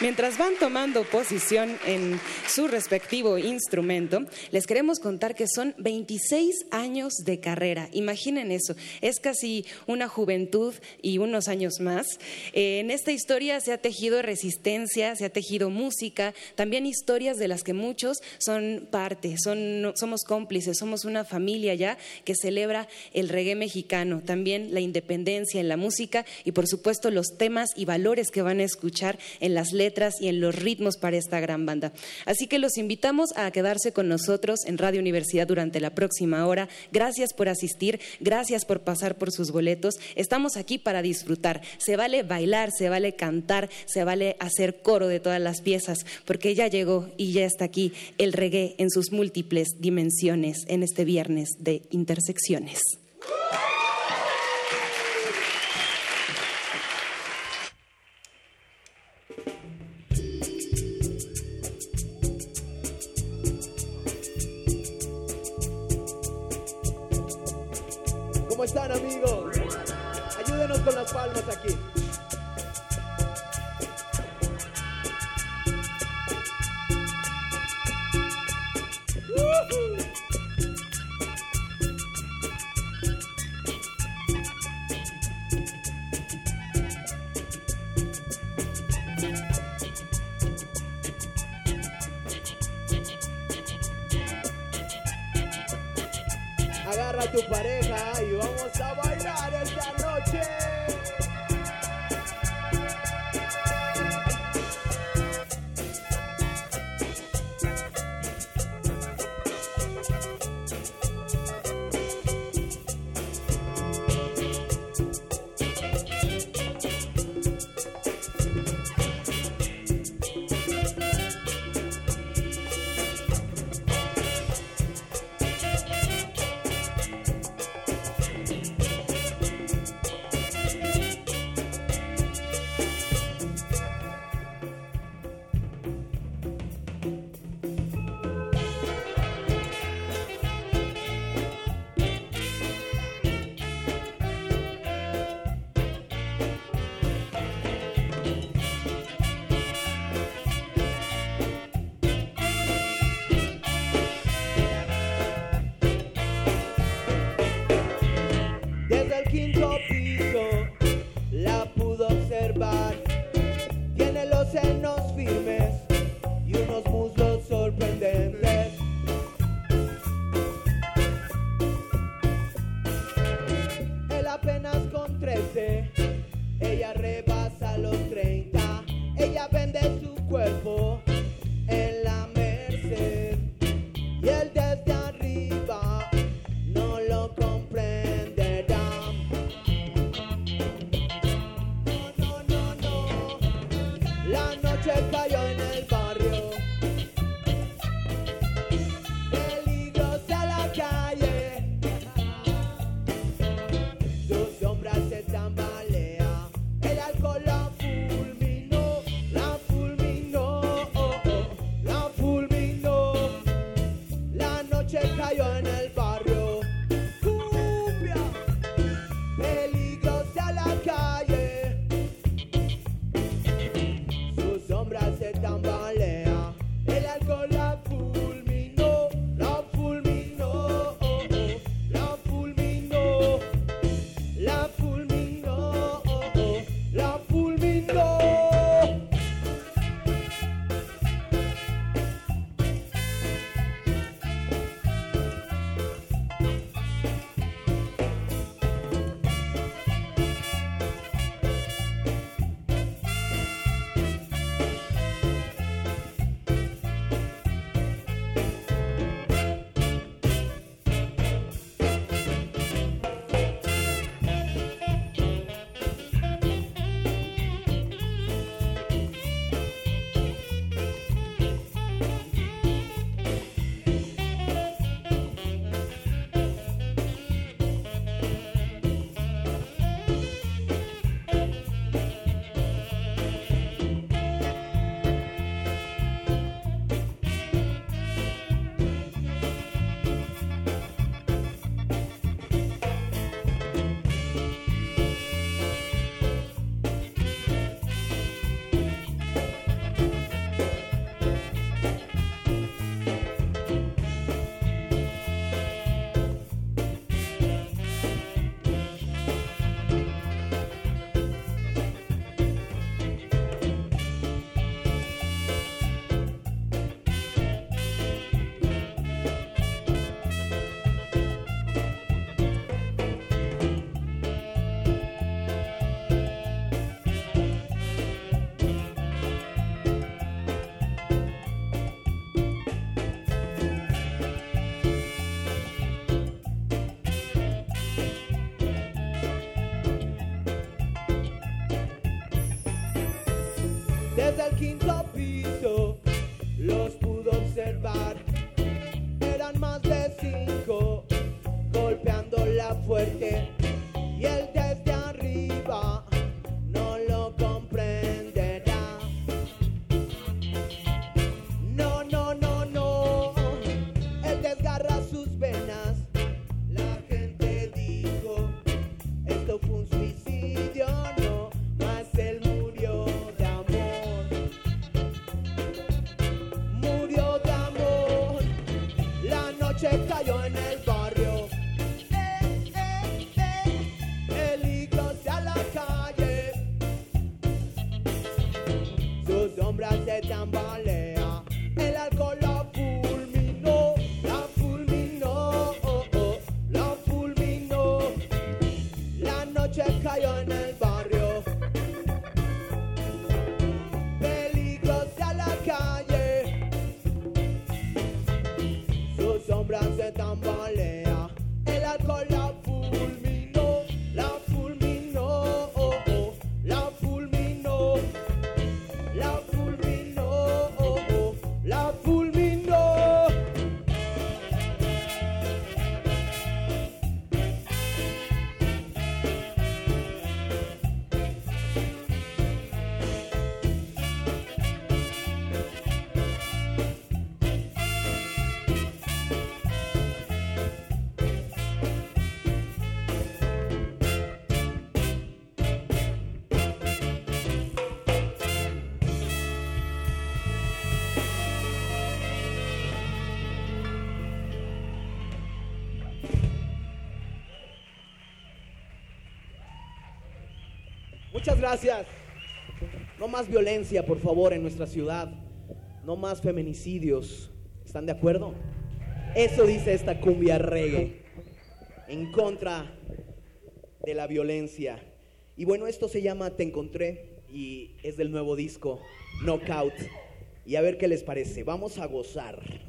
[SPEAKER 19] Mientras van tomando posición en su respectivo instrumento, les queremos contar que son 26 años de carrera. Imaginen eso, es casi una juventud y unos años más. Eh, en esta historia se ha tejido resistencia, se ha tejido música, también historias de las que muchos son parte, son, somos cómplices, somos una familia ya que celebra el reggae mexicano, también la independencia en la música y por supuesto los temas y valores que van a escuchar en las letras y en los ritmos para esta gran banda. Así que los invitamos a quedarse con nosotros en Radio Universidad durante la próxima hora. Gracias por asistir, gracias por pasar por sus boletos. Estamos aquí para disfrutar. Se vale bailar, se vale cantar, se vale hacer coro de todas las piezas, porque ya llegó y ya está aquí el reggae en sus múltiples dimensiones en este viernes de intersecciones.
[SPEAKER 20] Están amigos? Ayúdenos con las palmas aquí. Gracias. No más violencia, por favor, en nuestra ciudad. No más feminicidios. ¿Están de acuerdo? Eso dice esta cumbia reggae. En contra de la violencia. Y bueno, esto se llama Te Encontré y es del nuevo disco Knockout. Y a ver qué les parece. Vamos a gozar.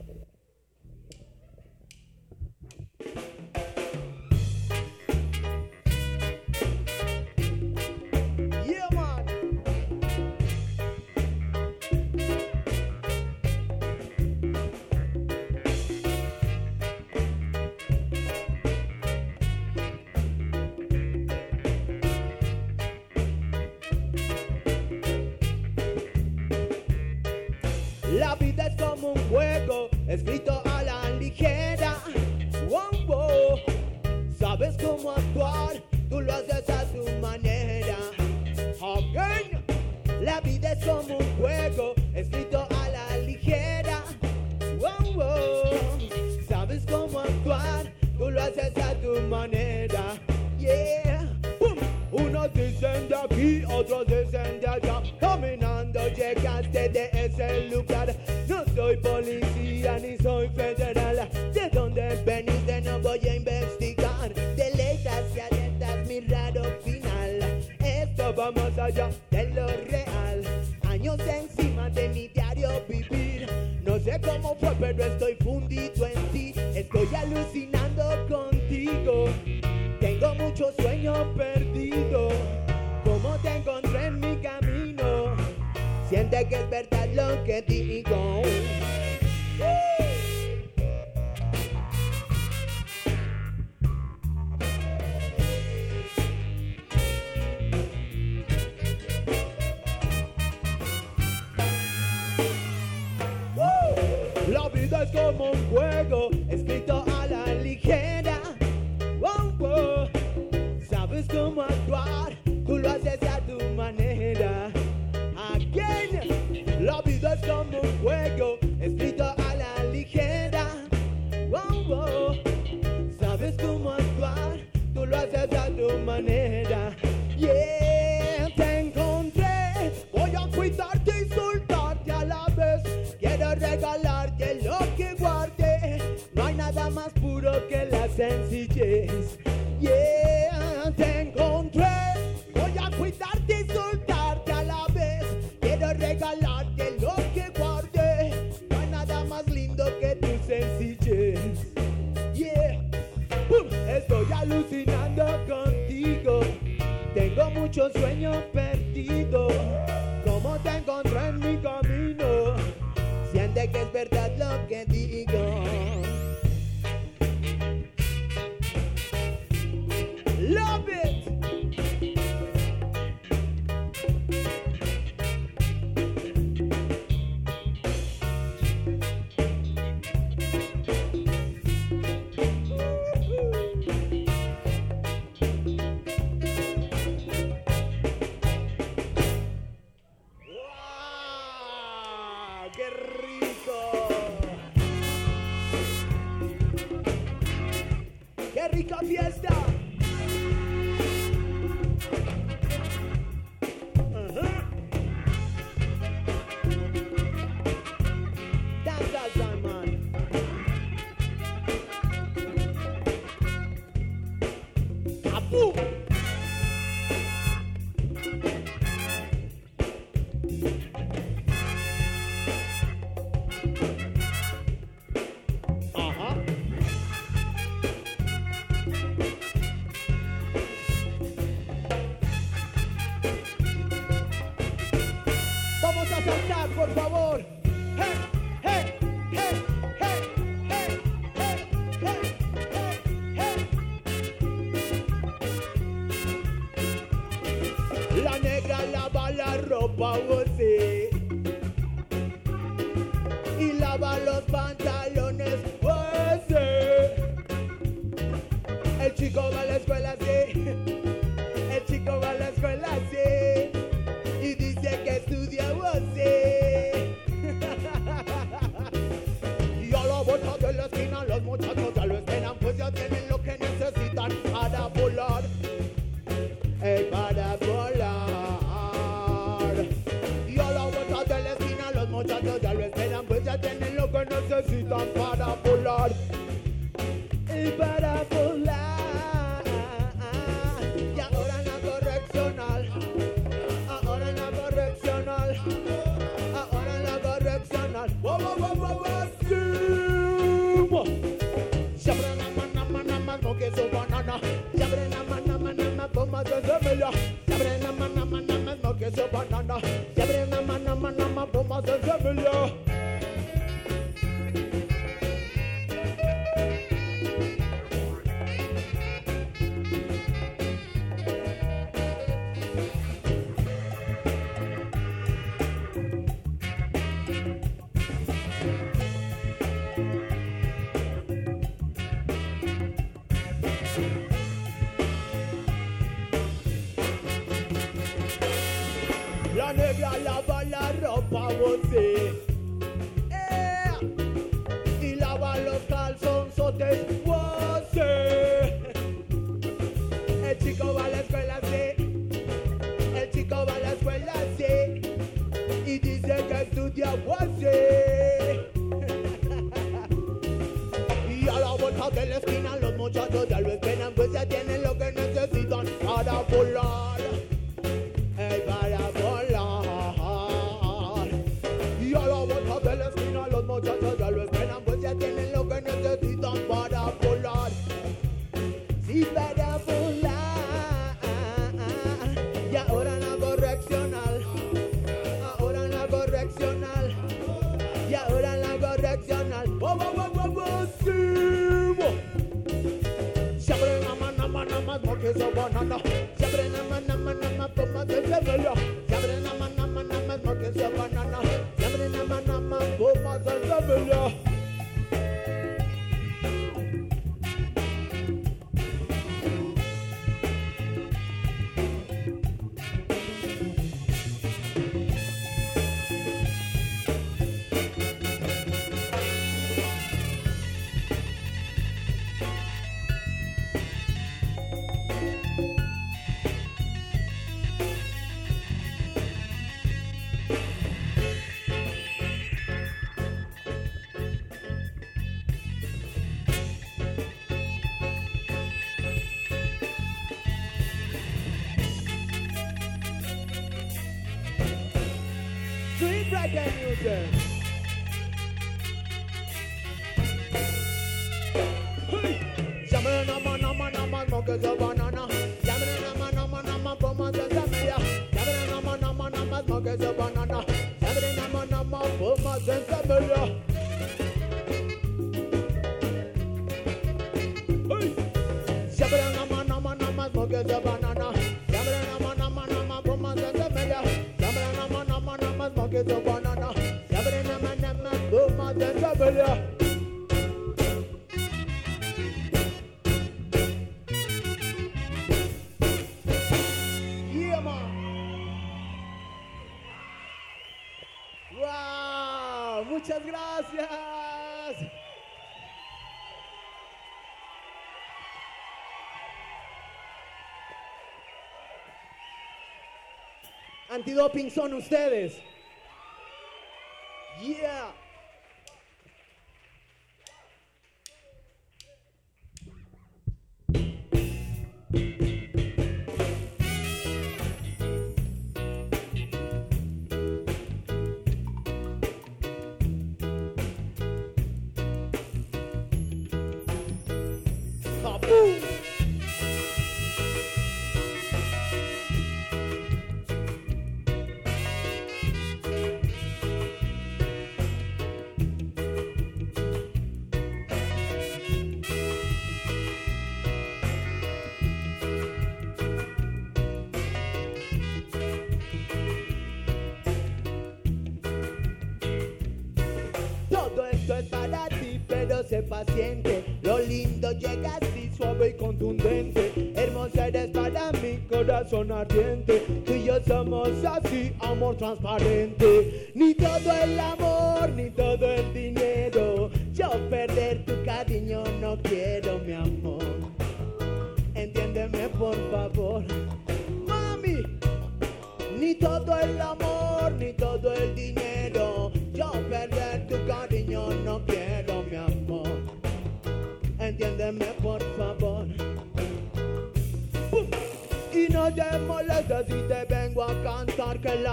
[SPEAKER 20] antidoping son ustedes. Cuando llegas así suave y contundente, hermosa eres para mi corazón ardiente. Tú y yo somos así, amor transparente. Ni todo el amor.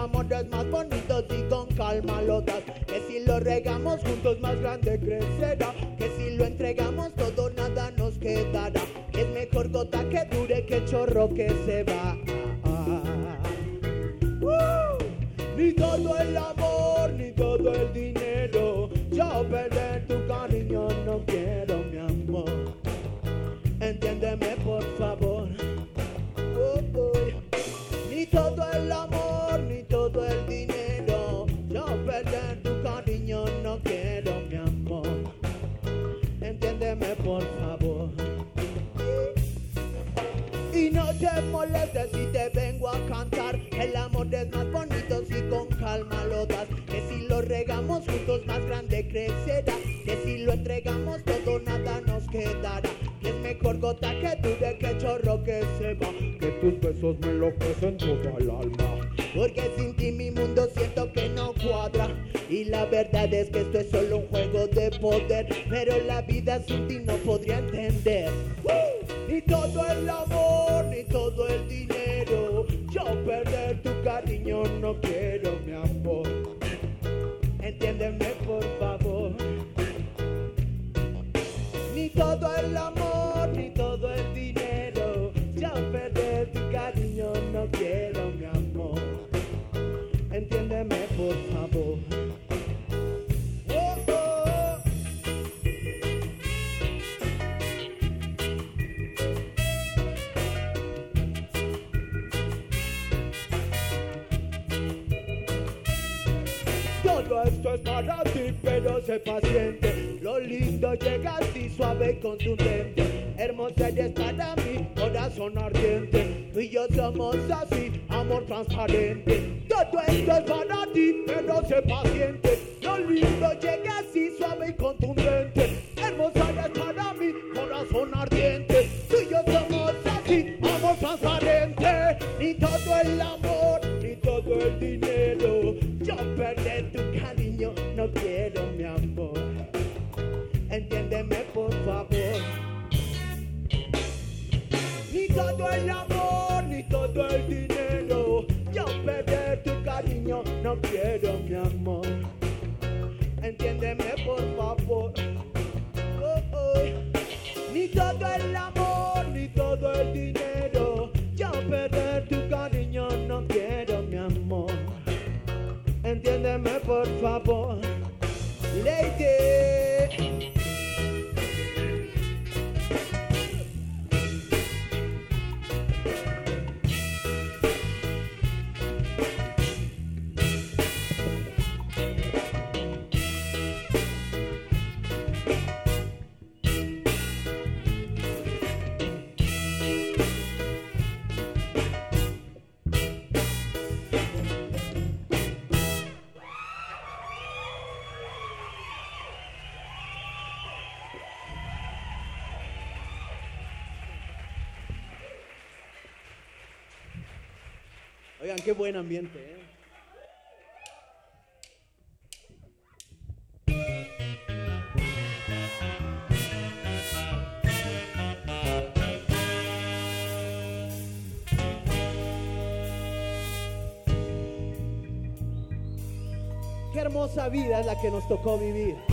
[SPEAKER 20] regamos es más bonito y con calma lo das. Que si lo regamos juntos más grande crecerá. Que si lo entregamos todo nada nos quedará. Es mejor gota que dure que chorro que se va. that's suave y contundente, hermosa y es para mí, corazón ardiente, tú y yo somos qué buen ambiente. ¿eh? Qué hermosa vida es la que nos tocó vivir.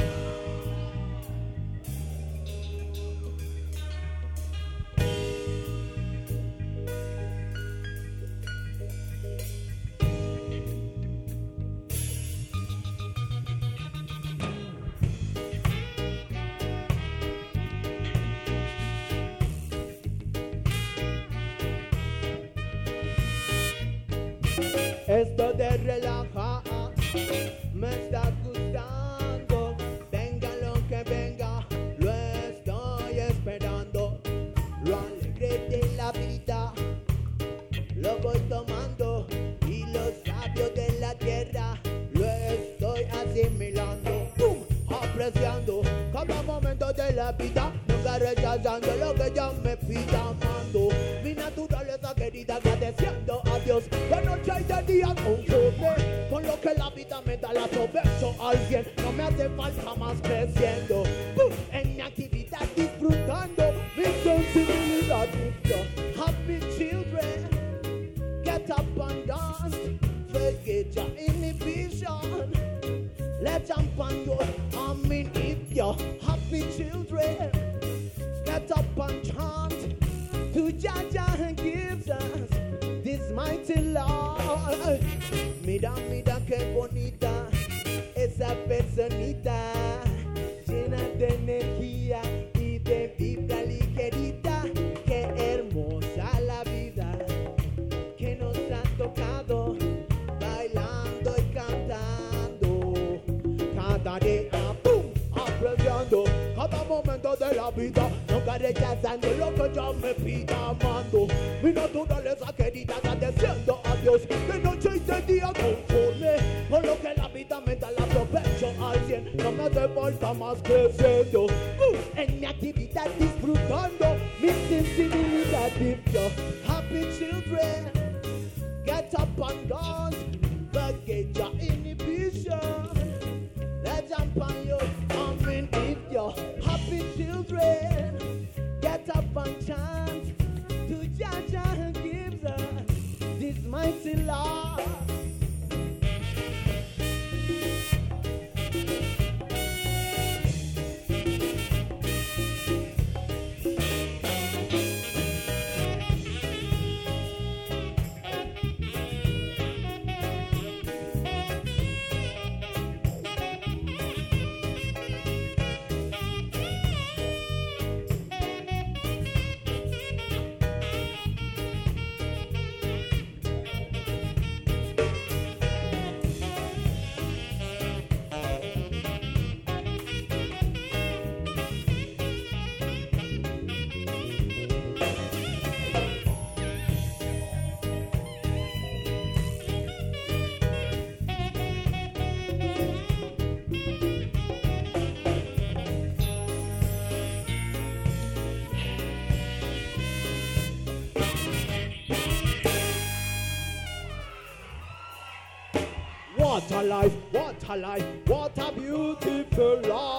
[SPEAKER 20] much how. Life, what a life, what a beautiful life.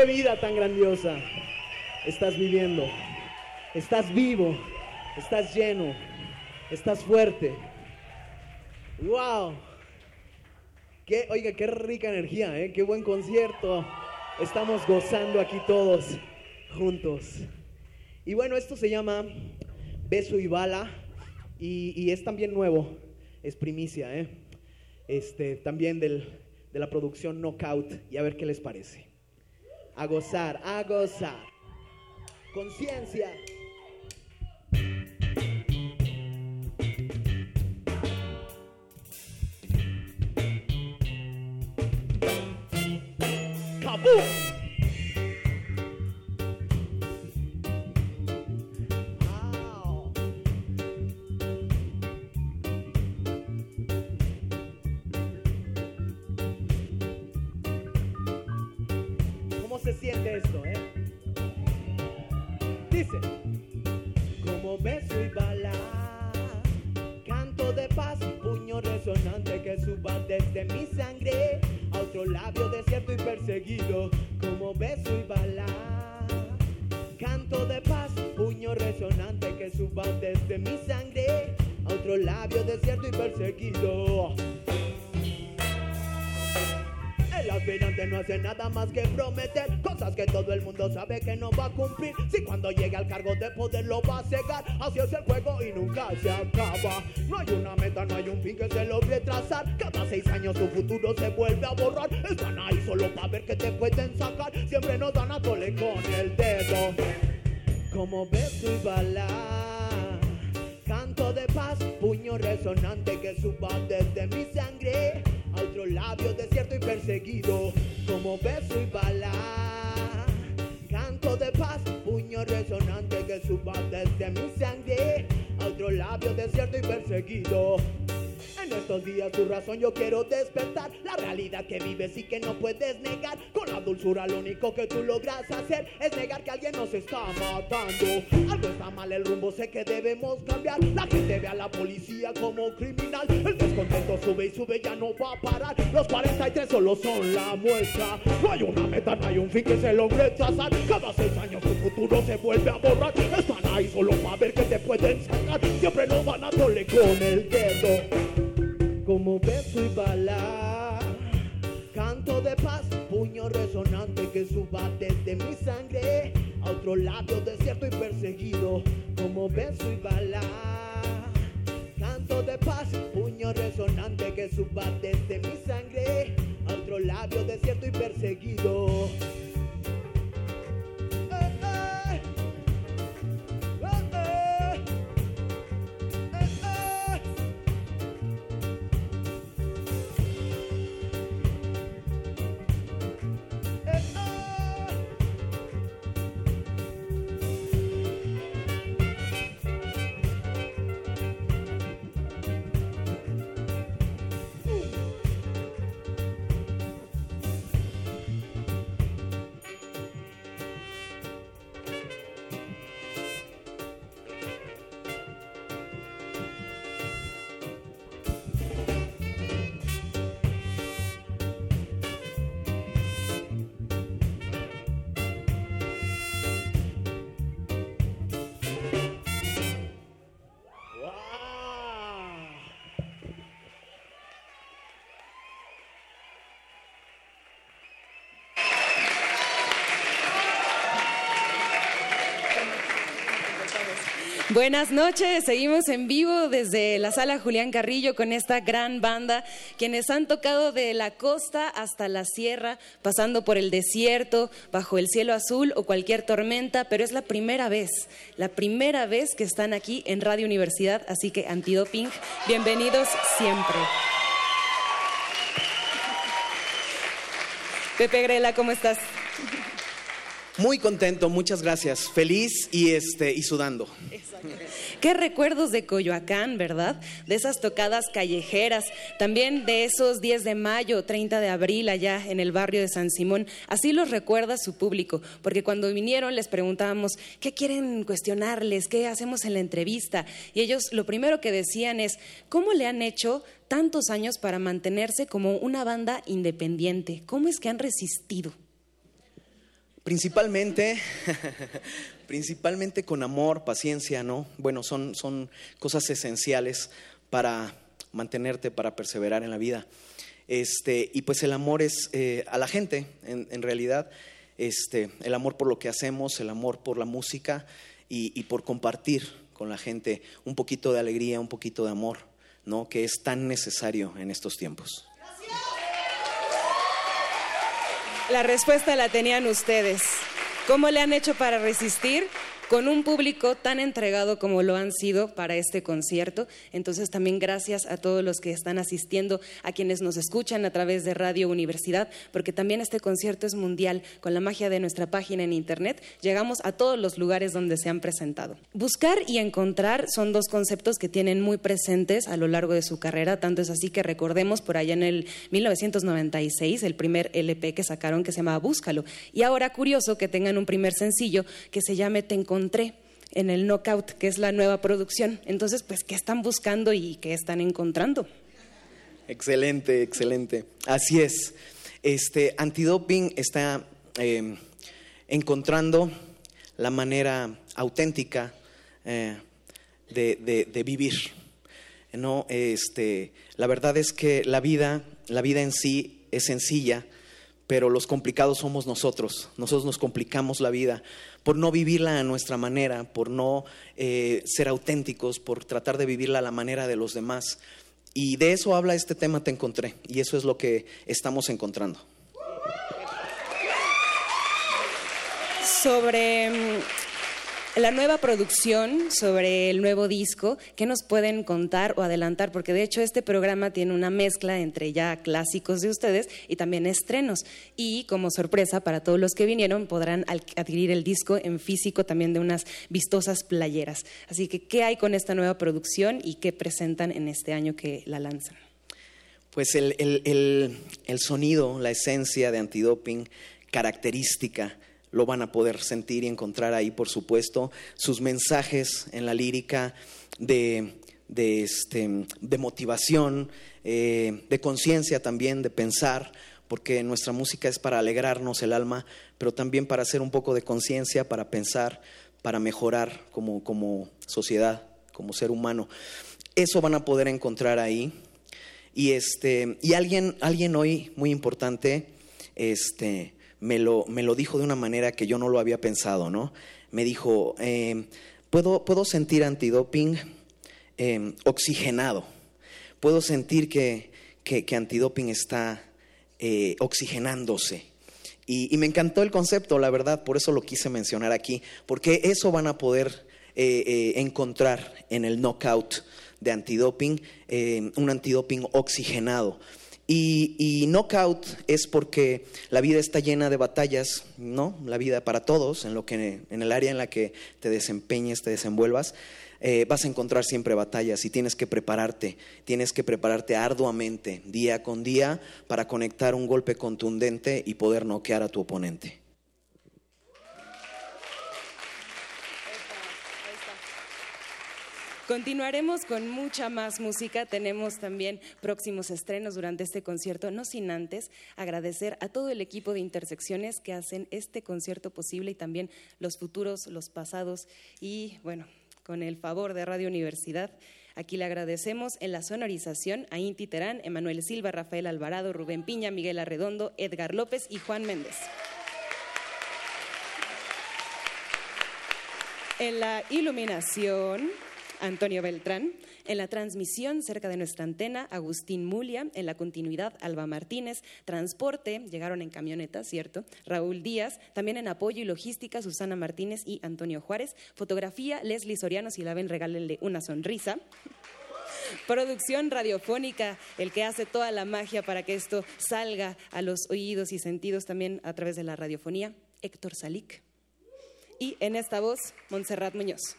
[SPEAKER 20] Qué vida tan grandiosa estás viviendo. Estás vivo, estás lleno, estás fuerte. ¡Wow! Qué, oiga, qué rica energía, ¿eh? Qué buen concierto. Estamos gozando aquí todos juntos. Y bueno, esto se llama Beso y Bala y, es también nuevo, es primicia, ¿eh? Este, también del, de la producción Knockout y a ver qué les parece. A gozar, a gozar. Conciencia. Más que prometer cosas que todo el mundo sabe que no va a cumplir. Si cuando llegue al cargo de poder lo va a cegar, así es el juego y nunca se acaba. No hay una meta, no hay un fin que se logre trazar. Cada seis años tu futuro se vuelve a borrar. Están ahí solo para ver que te pueden sacar. Siempre nos dan a tole con el dedo. Como beso y bala. Canto de paz, puño resonante que suba desde mi sangre perseguido como beso y bala. Canto de paz, puño resonante que suba desde mi sangre a otro labio desierto y perseguido. En estos días tu razón yo quiero despertar La realidad que vives y que no puedes negar. Con la dulzura lo único que tú logras hacer Es negar que alguien nos está matando. Algo está mal, el rumbo sé que debemos cambiar. La gente ve a la policía como criminal. El descontento sube y sube, ya no va a parar. Los 43 solo son la muestra. No hay una meta, no hay un fin que se logre trazar Cada seis años tu futuro se vuelve a borrar. Están ahí solo para ver que te pueden sacar. Siempre nos van a tole con el dedo como beso y bala. Canto de paz, puño resonante que suba desde mi sangre a otro lado desierto y perseguido, como beso y bala. Canto de paz, puño resonante que suba desde mi sangre a otro labio desierto y perseguido.
[SPEAKER 19] Buenas noches, seguimos en vivo desde la sala Julián Carrillo con esta gran banda, quienes han tocado de la costa hasta la sierra, pasando por el desierto, bajo el cielo azul o cualquier tormenta, pero es la primera vez, la primera vez que están aquí en Radio Universidad, así que Antidoping, bienvenidos siempre. Pepe Grela, ¿cómo estás?
[SPEAKER 21] Muy contento, muchas gracias. Feliz y este y sudando.
[SPEAKER 19] Qué recuerdos de Coyoacán, ¿verdad? De esas tocadas callejeras, también de esos 10 de mayo, 30 de abril allá en el barrio de San Simón. Así los recuerda su público, porque cuando vinieron les preguntábamos, ¿qué quieren cuestionarles? ¿Qué hacemos en la entrevista? Y ellos lo primero que decían es, ¿cómo le han hecho tantos años para mantenerse como una banda independiente? ¿Cómo es que han resistido?
[SPEAKER 21] Principalmente, *laughs* principalmente con amor, paciencia, ¿no? Bueno, son, son cosas esenciales para mantenerte, para perseverar en la vida. Este, y pues el amor es eh, a la gente, en, realidad, este, el amor por lo que hacemos, el amor por la música y, y por compartir con la gente un poquito de alegría, un poquito de amor, ¿no? Que es tan necesario en estos tiempos.
[SPEAKER 19] La respuesta la tenían ustedes. ¿Cómo le han hecho para resistir? Con un público tan entregado como lo han sido para este concierto. Entonces también gracias a todos los que están asistiendo, a quienes nos escuchan a través de Radio Universidad, porque también este concierto es mundial. Con la magia de nuestra página en Internet llegamos a todos los lugares donde se han presentado. Buscar y encontrar son dos conceptos que tienen muy presentes a lo largo de su carrera. Tanto es así que recordemos por allá en el 1996 el primer LP que sacaron que se llamaba Búscalo. Y ahora curioso que tengan un primer sencillo que se llame Te encontré en el Knockout, que es la nueva producción. Entonces, pues, ¿qué están buscando y qué están encontrando?
[SPEAKER 21] Excelente, excelente. Así es. Este antidoping está eh, encontrando la manera auténtica eh, de, de- de vivir. No, este, la verdad es que la vida, la vida en sí es sencilla, pero los complicados somos nosotros. Nosotros nos complicamos la vida por no vivirla a nuestra manera, por no eh, ser auténticos, por tratar de vivirla a la manera de los demás. Y de eso habla este tema Te Encontré, y eso es lo que estamos encontrando.
[SPEAKER 19] Sobre La nueva producción sobre el nuevo disco, ¿qué nos pueden contar o adelantar? Porque de hecho este programa tiene una mezcla entre ya clásicos de ustedes y también estrenos. Y como sorpresa para todos los que vinieron, podrán adquirir el disco en físico también de unas vistosas playeras. Así que, ¿qué hay con esta nueva producción y qué presentan en este año que la lanzan?
[SPEAKER 21] Pues el- el- el sonido, la esencia de antidoping, característica, lo van a poder sentir y encontrar ahí, por supuesto. Sus mensajes en la lírica de, de, este, de motivación, eh, de conciencia también, de pensar, porque nuestra música es para alegrarnos el alma, pero también para hacer un poco de conciencia, para pensar, para mejorar como, como sociedad, como ser humano. Eso van a poder encontrar ahí. Y este, y alguien, alguien hoy muy importante, este, me lo, me lo dijo de una manera que yo no lo había pensado, ¿no? Me dijo, eh, puedo, puedo sentir antidoping eh, oxigenado. Puedo sentir que, que, que antidoping está eh, oxigenándose. Y, y me encantó el concepto, la verdad, por eso lo quise mencionar aquí, porque eso van a poder eh, eh, encontrar en el knockout de antidoping, eh, un antidoping oxigenado. Y, knockout es porque la vida está llena de batallas, ¿no? La vida para todos, en, lo que, en el área en la que te desempeñes, te desenvuelvas, eh, vas a encontrar siempre batallas y tienes que prepararte, tienes que prepararte arduamente, día con día, para conectar un golpe contundente y poder noquear a tu oponente.
[SPEAKER 19] Continuaremos con mucha más música. Tenemos también próximos estrenos durante este concierto, no sin antes agradecer a todo el equipo de Intersecciones que hacen este concierto posible y también los futuros, los pasados y bueno, con el favor de Radio Universidad. Aquí le agradecemos en la sonorización a Inti Terán, Emanuel Silva, Rafael Alvarado, Rubén Piña, Miguel Arredondo, Edgar López y Juan Méndez. En la iluminación, Antonio Beltrán. En la transmisión, cerca de nuestra antena, Agustín Mulia. En la continuidad, Alba Martínez. Transporte, llegaron en camioneta, ¿cierto? Raúl Díaz. También en apoyo y logística, Susana Martínez y Antonio Juárez. Fotografía, Leslie Soriano. Si la ven, regálenle una sonrisa. Producción radiofónica, el que hace toda la magia para que esto salga a los oídos y sentidos también a través de la radiofonía, Héctor Salic. Y en esta voz, Montserrat Muñoz.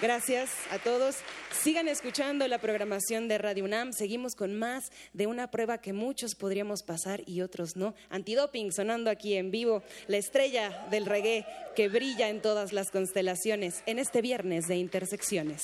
[SPEAKER 19] Gracias a todos. Sigan escuchando la programación de Radio UNAM. Seguimos con más de una prueba que muchos podríamos pasar y otros no. Antidoping sonando aquí en vivo. La estrella del reggae que brilla en todas las constelaciones en este viernes de Intersecciones.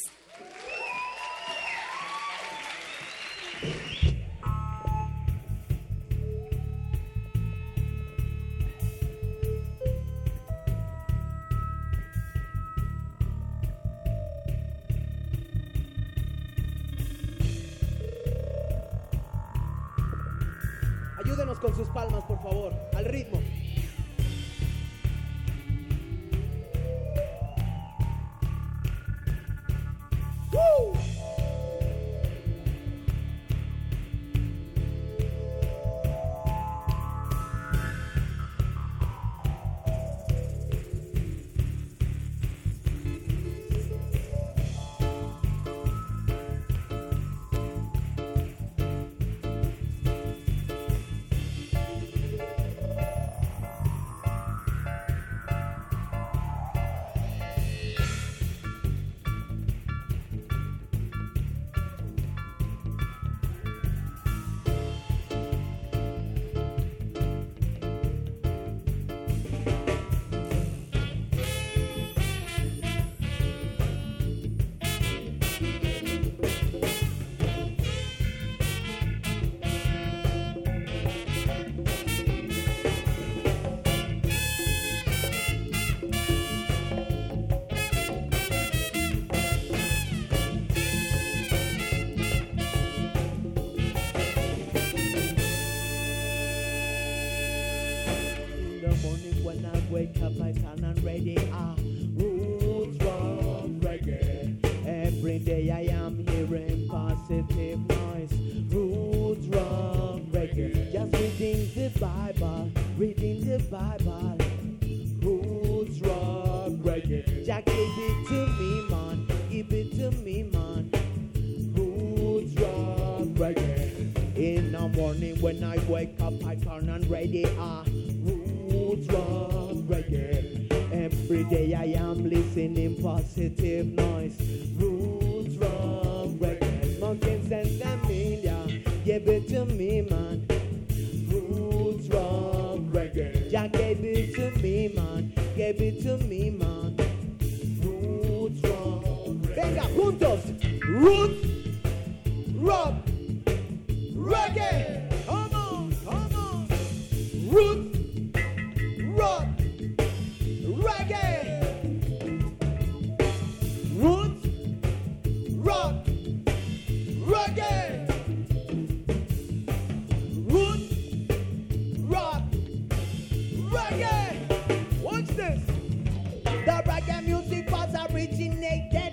[SPEAKER 20] 1980.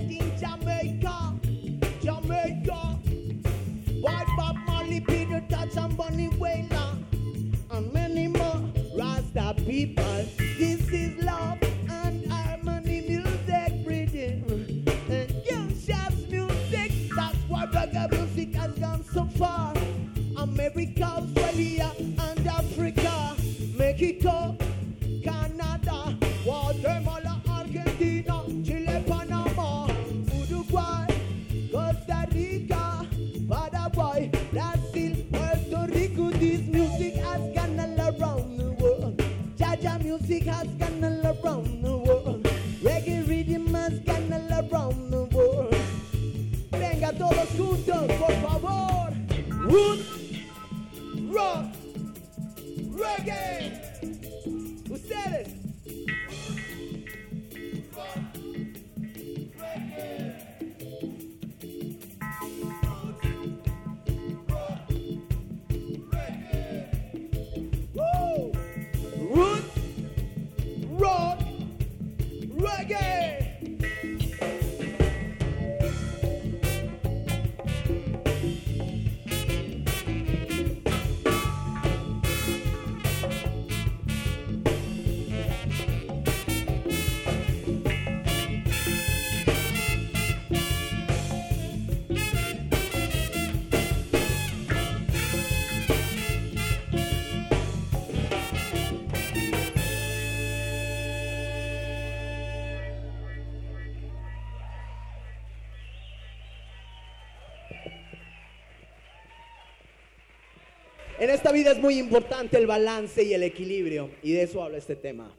[SPEAKER 20] esta vida es muy importante el balance y el equilibrio. Y de eso habla este tema.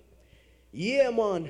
[SPEAKER 20] Yeah, man.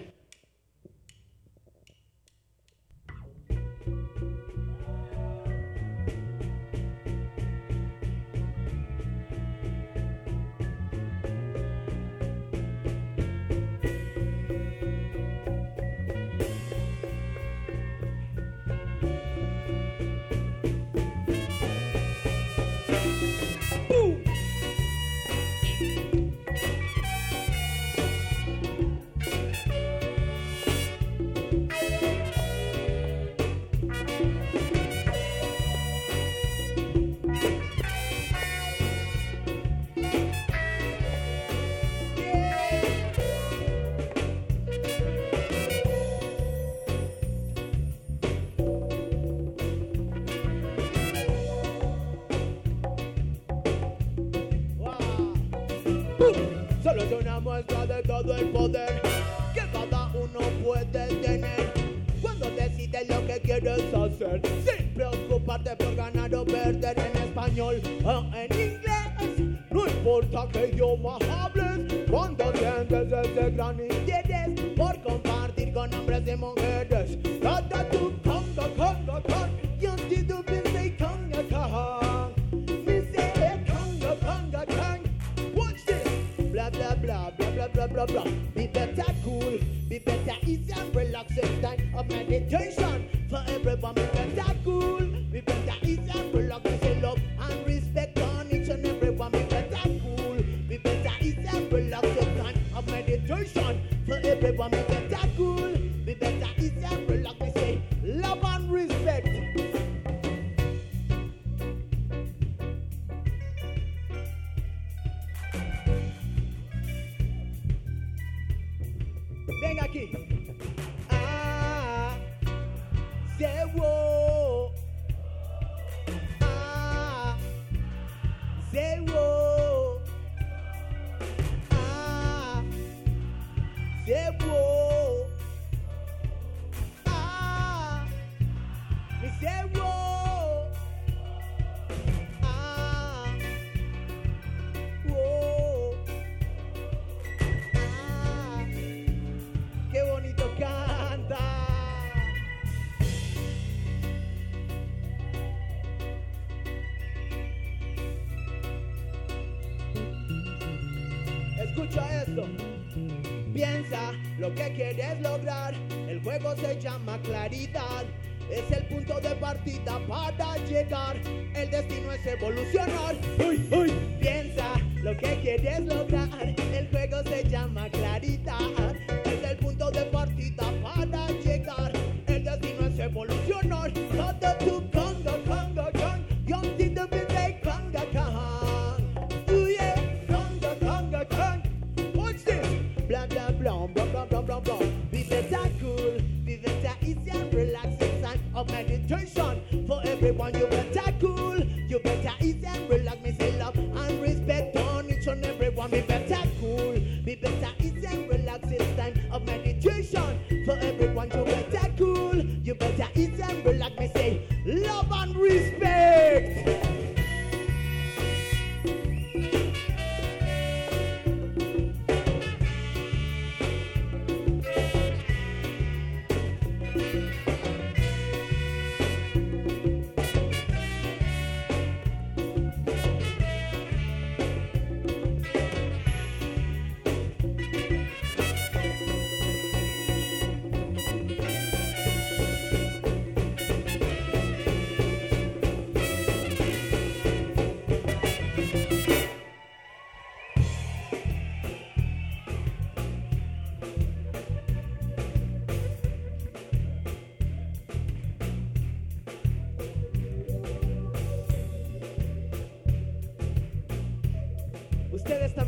[SPEAKER 20] Claridad.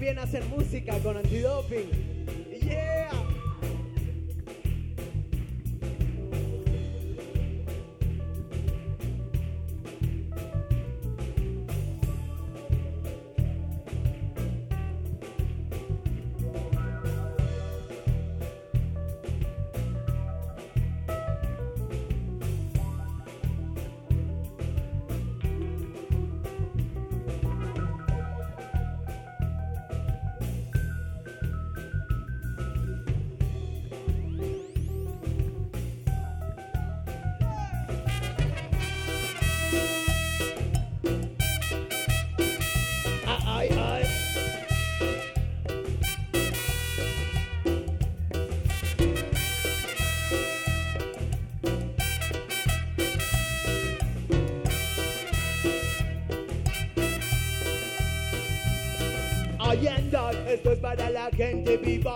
[SPEAKER 20] También hacen música con antidoping. Es para la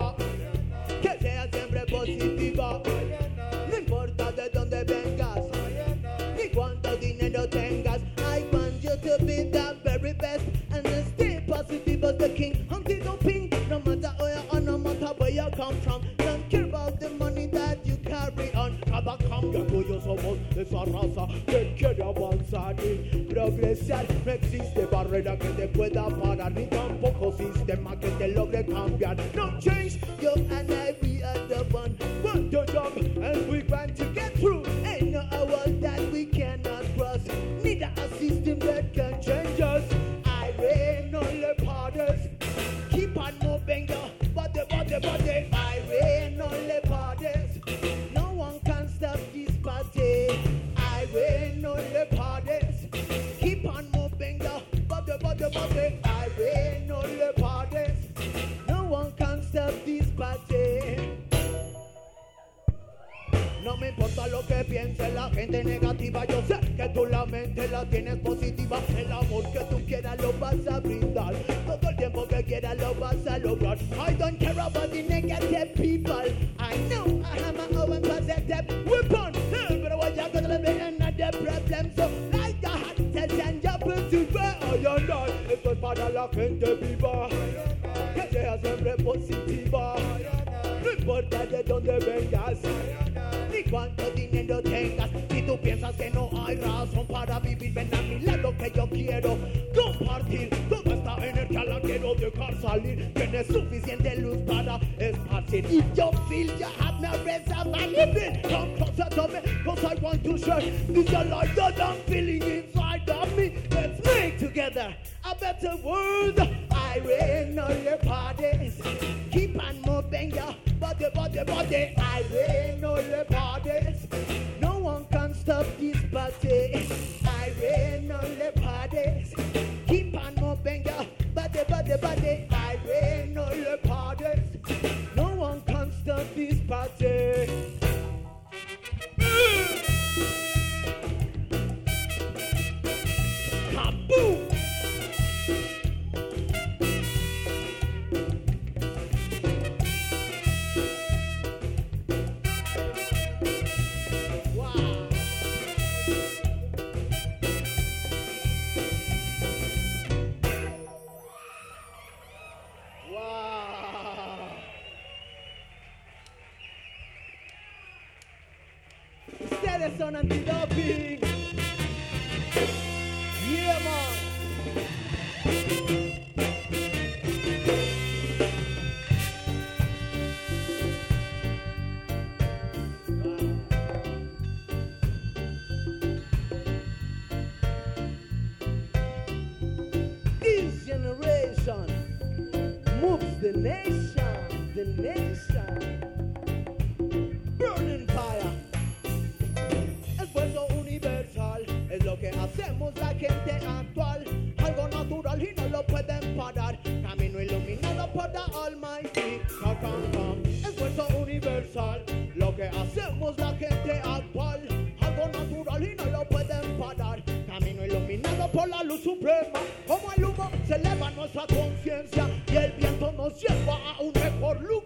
[SPEAKER 20] concierto a un mejor lugar.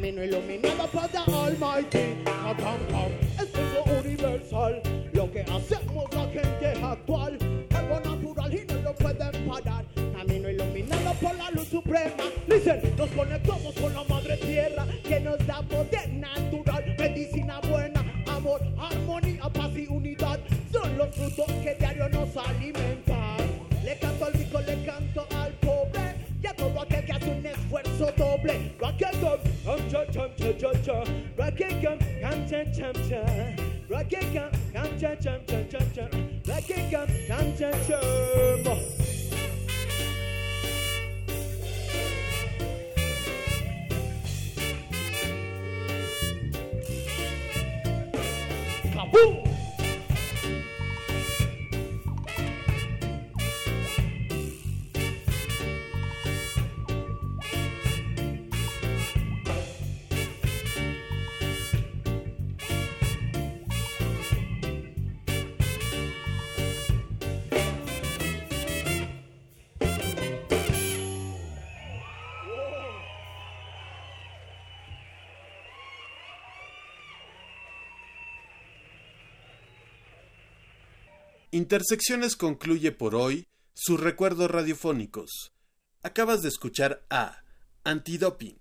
[SPEAKER 20] me no illuminate the Almighty.
[SPEAKER 16] Intersecciones concluye por hoy sus recuerdos radiofónicos. Acabas de escuchar a Antidoping,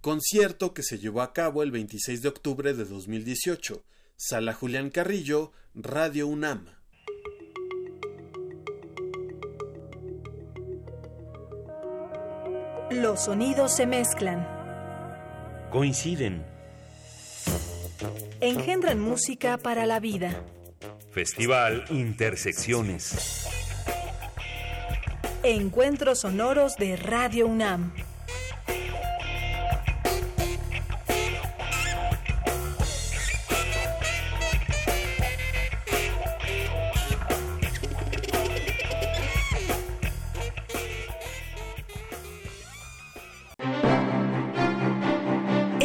[SPEAKER 16] concierto que se llevó a cabo el 26 de octubre de 2018, Sala Julián Carrillo, Radio UNAM.
[SPEAKER 18] Los sonidos se mezclan,
[SPEAKER 17] Coinciden.
[SPEAKER 18] engendran música para la vida.
[SPEAKER 17] Festival Intersecciones.
[SPEAKER 18] Encuentros sonoros de Radio UNAM.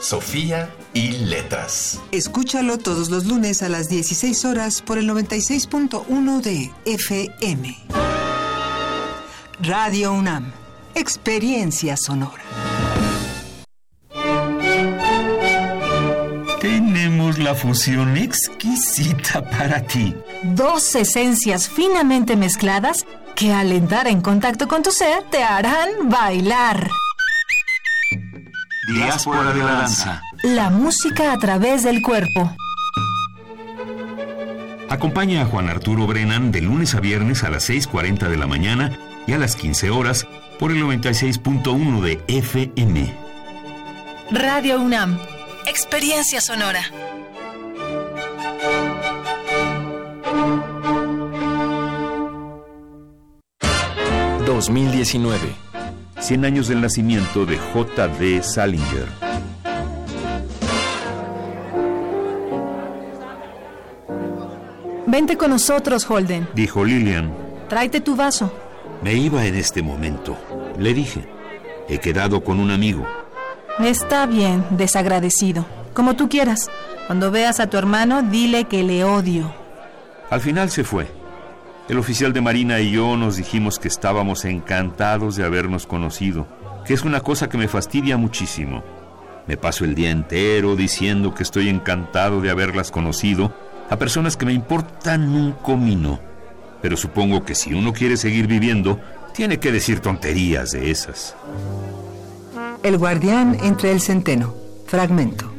[SPEAKER 15] Sofía y Letras.
[SPEAKER 22] Escúchalo todos los lunes a las 16 horas por el 96.1 de FM. Radio UNAM. Experiencia sonora.
[SPEAKER 23] Tenemos la fusión exquisita para ti.
[SPEAKER 18] Dos esencias finamente mezcladas que al entrar en contacto con tu ser te harán bailar.
[SPEAKER 23] Diáspora de la danza.
[SPEAKER 18] La música a través del cuerpo.
[SPEAKER 23] Acompaña a Juan Arturo Brennan de lunes a viernes a las 6.40 de la mañana y a las 15 horas por el 96.1 de FM.
[SPEAKER 18] Radio UNAM. Experiencia sonora.
[SPEAKER 15] ...2019...
[SPEAKER 23] 100 años del nacimiento de J.D. Salinger.
[SPEAKER 18] Vente con nosotros, Holden.
[SPEAKER 23] Dijo Lillian.
[SPEAKER 18] Tráete tu vaso.
[SPEAKER 23] Me iba en este momento. Le dije. He quedado con un amigo.
[SPEAKER 18] Está bien, desagradecido. Como tú quieras. Cuando veas a tu hermano, dile que le odio.
[SPEAKER 23] Al final se fue. El oficial de Marina y yo nos dijimos que estábamos encantados de habernos conocido, que es una cosa que me fastidia muchísimo. Me paso el día entero diciendo que estoy encantado de haberlas conocido a personas que me importan un comino. Pero supongo que si uno quiere seguir viviendo, tiene que decir tonterías de esas.
[SPEAKER 22] El guardián entre el centeno. Fragmento.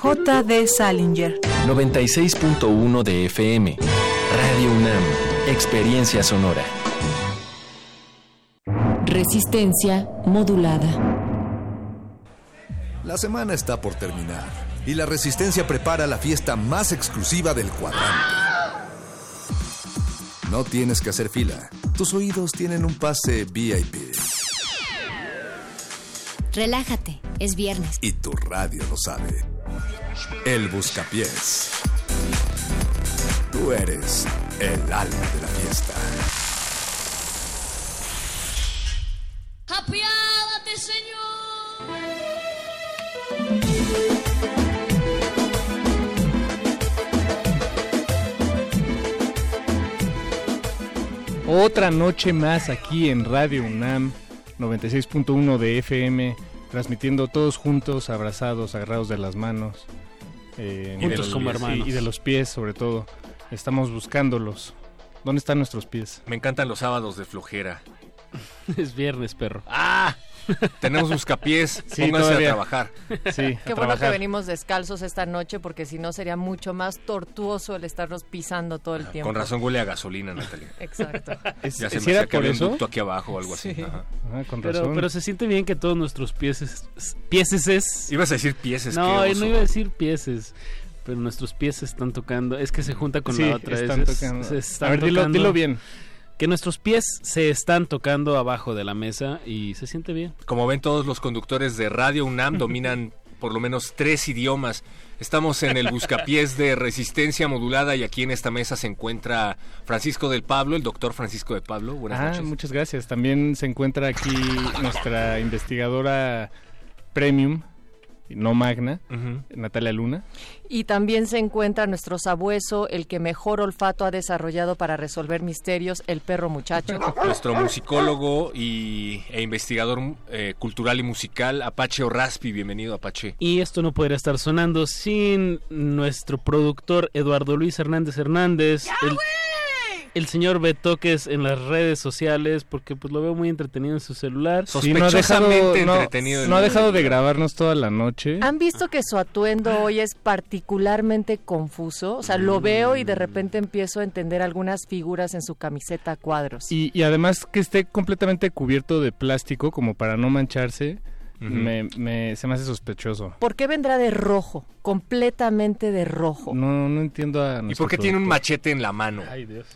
[SPEAKER 18] J.D. Salinger.
[SPEAKER 15] 96.1 de FM. Radio UNAM. Experiencia sonora.
[SPEAKER 4] Resistencia modulada.
[SPEAKER 11] La semana está por terminar y la Resistencia prepara la fiesta más exclusiva del cuadrante. No tienes que hacer fila. Tus oídos tienen un pase VIP
[SPEAKER 24] Relájate, es viernes.
[SPEAKER 11] y tu radio lo sabe. El Buscapiés. Tú eres el alma de la fiesta.
[SPEAKER 24] ¡Apiádate, Señor!
[SPEAKER 25] Otra noche más aquí en Radio UNAM 96.1 de FM, transmitiendo todos juntos, abrazados, agarrados de las manos. eh, juntos
[SPEAKER 1] los
[SPEAKER 25] como hermanos. Y, y de los pies, sobre todo. Estamos buscándolos. ¿Dónde están nuestros pies?
[SPEAKER 1] Me encantan los sábados de flojera. *laughs*
[SPEAKER 26] Es viernes, perro.
[SPEAKER 1] ¡Ah! Tenemos *laughs* buscapiés,
[SPEAKER 25] Sí,
[SPEAKER 1] pónganse
[SPEAKER 25] todavía.
[SPEAKER 1] a trabajar.
[SPEAKER 25] Sí,
[SPEAKER 27] Qué bueno que venimos descalzos esta noche porque si no sería mucho más tortuoso el estarnos pisando todo el tiempo.
[SPEAKER 1] Con razón huele a gasolina, Natalia.
[SPEAKER 27] Exacto. *laughs*
[SPEAKER 25] Es-
[SPEAKER 1] ya se
[SPEAKER 25] ¿sí
[SPEAKER 1] me
[SPEAKER 25] era
[SPEAKER 1] hacía que
[SPEAKER 25] por eso?
[SPEAKER 1] un ducto aquí abajo o algo así.
[SPEAKER 27] Sí.
[SPEAKER 1] Ajá.
[SPEAKER 25] Ah, con
[SPEAKER 28] Pero,
[SPEAKER 25] razón.
[SPEAKER 28] pero se siente bien que todos nuestros pieses... Pieses...
[SPEAKER 1] Ibas a decir pieses,
[SPEAKER 28] No, no iba a decir pieses. Pero nuestros pies se están tocando. Es que se junta con
[SPEAKER 25] Sí,
[SPEAKER 28] la otra.
[SPEAKER 25] están
[SPEAKER 28] es- es-
[SPEAKER 25] tocando.
[SPEAKER 28] se están
[SPEAKER 25] A ver, dilo-
[SPEAKER 28] tocando.
[SPEAKER 25] dilo bien.
[SPEAKER 28] Que nuestros pies se están tocando abajo de la mesa y se siente bien.
[SPEAKER 1] Como ven, todos los conductores de Radio UNAM dominan *laughs* por lo menos tres idiomas. Estamos en el buscapiés de resistencia modulada y aquí en esta mesa se encuentra Francisco del Pablo, el doctor Francisco de Pablo. Buenas
[SPEAKER 25] ah,
[SPEAKER 1] noches.
[SPEAKER 25] muchas gracias. También se encuentra aquí nuestra investigadora premium, no magna. Natalia Luna.
[SPEAKER 27] Y también se encuentra nuestro sabueso, el que mejor olfato ha desarrollado para resolver misterios, el perro muchacho. *laughs*
[SPEAKER 1] Nuestro musicólogo y, e investigador eh, cultural y musical, Apache Orraspi. Bienvenido, Apache.
[SPEAKER 28] Y esto no podría estar sonando sin nuestro productor Eduardo Luis Hernández Hernández. El, el señor Betoques en las redes sociales, porque pues lo veo muy entretenido en su celular.
[SPEAKER 25] Sí, no ha dejado,
[SPEAKER 1] Sospechosamente
[SPEAKER 25] no-
[SPEAKER 1] el-
[SPEAKER 25] no ha dejado de grabarnos toda la noche.
[SPEAKER 27] ¿Han visto que su atuendo hoy es particularmente confuso? O sea, lo veo y de repente empiezo a entender algunas figuras en su camiseta a cuadros.
[SPEAKER 25] Y, y además que esté completamente cubierto de plástico como para no mancharse, me, me- se me hace sospechoso.
[SPEAKER 27] ¿Por qué vendrá de rojo? Completamente de rojo.
[SPEAKER 25] No, no entiendo a
[SPEAKER 1] ¿Y por qué tiene un machete en la mano?
[SPEAKER 28] Ay, Dios.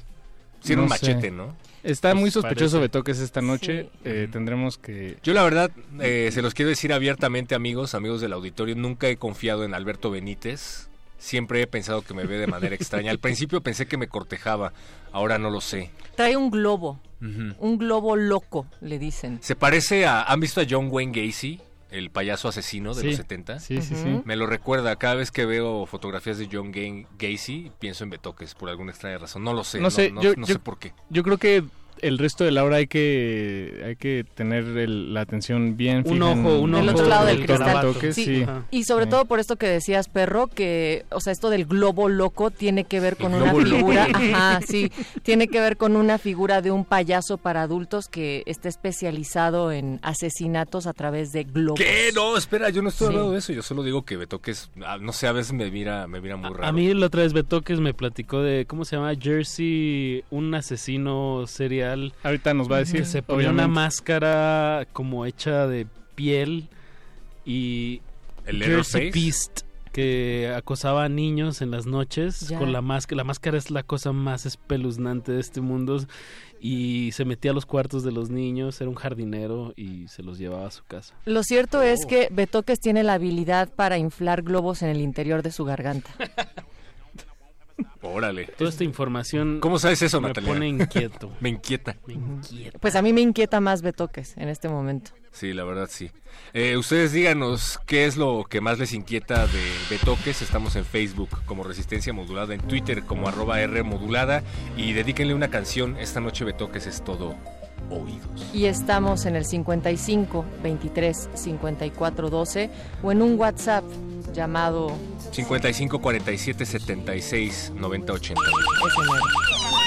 [SPEAKER 1] Tiene un
[SPEAKER 25] sé.
[SPEAKER 1] machete, ¿no?
[SPEAKER 25] Está
[SPEAKER 1] Pues
[SPEAKER 25] muy sospechoso
[SPEAKER 1] parece.
[SPEAKER 25] Betoques esta noche. Eh, tendremos que...
[SPEAKER 1] Yo la verdad, eh, se los quiero decir abiertamente, amigos, amigos del auditorio, nunca he confiado en Alberto Benítez. Siempre he pensado que me ve de manera extraña. Al principio pensé que me cortejaba, ahora no lo sé.
[SPEAKER 27] Trae un globo, un globo loco, le dicen.
[SPEAKER 1] Se parece a... ¿Han visto a John Wayne Gacy? El payaso asesino de
[SPEAKER 25] Sí.
[SPEAKER 1] los 70.
[SPEAKER 25] Sí, sí, sí.
[SPEAKER 1] Me lo recuerda. Cada vez que veo fotografías de John Ga- Gacy, pienso en Betoques por alguna extraña razón. No lo sé.
[SPEAKER 25] no sé,
[SPEAKER 1] no,
[SPEAKER 25] yo,
[SPEAKER 1] no
[SPEAKER 25] yo-
[SPEAKER 1] sé por qué.
[SPEAKER 25] Yo creo que el resto de la hora hay que hay que tener el- la atención bien
[SPEAKER 28] Un
[SPEAKER 25] fija en-
[SPEAKER 28] ojo, un
[SPEAKER 27] Del
[SPEAKER 28] ojo
[SPEAKER 27] otro lado del cristal. Sí,
[SPEAKER 25] sí.
[SPEAKER 27] Y sobre
[SPEAKER 25] Sí.
[SPEAKER 27] todo por esto que decías, perro, que, o sea, esto del globo loco tiene que ver con
[SPEAKER 1] El
[SPEAKER 27] una
[SPEAKER 1] loco.
[SPEAKER 27] figura, ajá, sí, tiene que ver con una figura de un payaso para adultos que está especializado en asesinatos a través de globos.
[SPEAKER 1] ¿Qué? No, espera, yo no estoy
[SPEAKER 27] Sí.
[SPEAKER 1] hablando de eso. Yo solo digo que Betoques, ah, no sé, a veces me mira, me mira muy raro.
[SPEAKER 28] A mí la otra vez Betoques me platicó de, ¿cómo se llama? Jersey, un asesino serial.
[SPEAKER 25] Ahorita nos va a decir,
[SPEAKER 28] Que se ponía una máscara como hecha de piel y
[SPEAKER 1] ¿El Leatherface?
[SPEAKER 28] Beast que acosaba a niños en las noches
[SPEAKER 27] Ya.
[SPEAKER 28] con la máscara. La máscara es la cosa más espeluznante de este mundo y se metía a los cuartos de los niños, era un jardinero y se los llevaba a su casa.
[SPEAKER 27] Lo cierto es que Betoques tiene la habilidad para inflar globos en el interior de su garganta. *laughs*
[SPEAKER 1] Órale.
[SPEAKER 28] Toda esta información
[SPEAKER 1] ¿Cómo sabes eso,
[SPEAKER 28] me
[SPEAKER 1] Natalia?
[SPEAKER 28] pone inquieto. *laughs*
[SPEAKER 1] Me inquieta.
[SPEAKER 28] Me inquieta.
[SPEAKER 27] Pues a mí me inquieta más Betoques en este momento.
[SPEAKER 1] Sí, la verdad sí. Eh, ustedes díganos qué es lo que más les inquieta de Betoques. Estamos en Facebook como Resistencia Modulada, en Twitter como arroba R Modulada y dedíquenle una canción. Esta noche Betoques es todo oídos.
[SPEAKER 27] Y estamos en el 55 23 54 12 o en un WhatsApp llamado
[SPEAKER 1] 55 47 76 90 80.
[SPEAKER 27] ese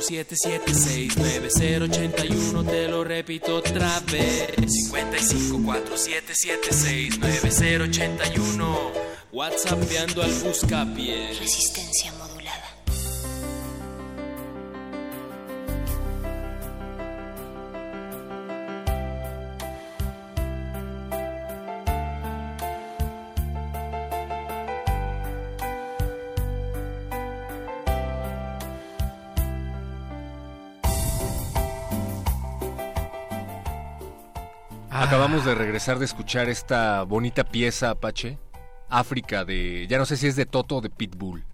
[SPEAKER 29] 5547769081 te lo repito otra vez. 5547769081 WhatsAppeando al buscapié.
[SPEAKER 30] Resistencia
[SPEAKER 1] Acabamos de regresar de escuchar esta bonita pieza Apache, África de, ya no sé si es de Toto o de Pitbull.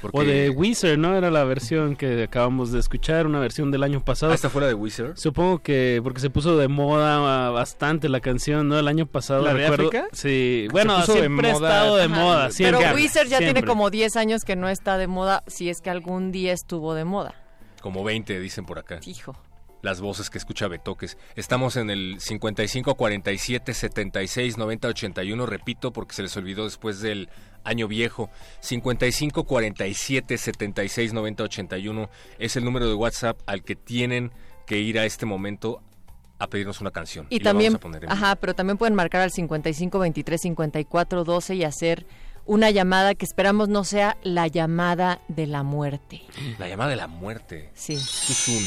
[SPEAKER 1] Porque- *laughs*
[SPEAKER 28] O de Weezer, ¿no? Era la versión que acabamos de escuchar, una versión del año pasado.
[SPEAKER 1] Ah, ¿Esta fuera de Weezer?
[SPEAKER 28] Supongo que porque se puso de moda ah, bastante la canción, ¿no? El año pasado,
[SPEAKER 25] ¿La de
[SPEAKER 28] recuerdo.
[SPEAKER 25] África?
[SPEAKER 28] Sí, bueno,
[SPEAKER 25] de
[SPEAKER 28] siempre ha estado de
[SPEAKER 25] Ajá.
[SPEAKER 28] moda.
[SPEAKER 27] Pero
[SPEAKER 28] siempre,
[SPEAKER 27] Wizard ya tiene como 10 años que no está de moda, si es que algún día estuvo de moda.
[SPEAKER 1] Como 20 dicen por acá.
[SPEAKER 27] Hijo.
[SPEAKER 1] Las voces que escucha Betoques. Estamos en el 55 47 76 90 81, repito porque se les olvidó después del año viejo. 55 47 76 90 81 es el número de WhatsApp al que tienen que ir a este momento a pedirnos una canción.
[SPEAKER 27] Y,
[SPEAKER 1] la
[SPEAKER 27] también,
[SPEAKER 1] vamos a poner en vivo.
[SPEAKER 27] ajá, pero también pueden marcar al 55 23 54 12 y hacer una llamada que esperamos no sea la llamada de la muerte.
[SPEAKER 1] La llamada de la muerte.
[SPEAKER 27] Sí.
[SPEAKER 1] Tuzun.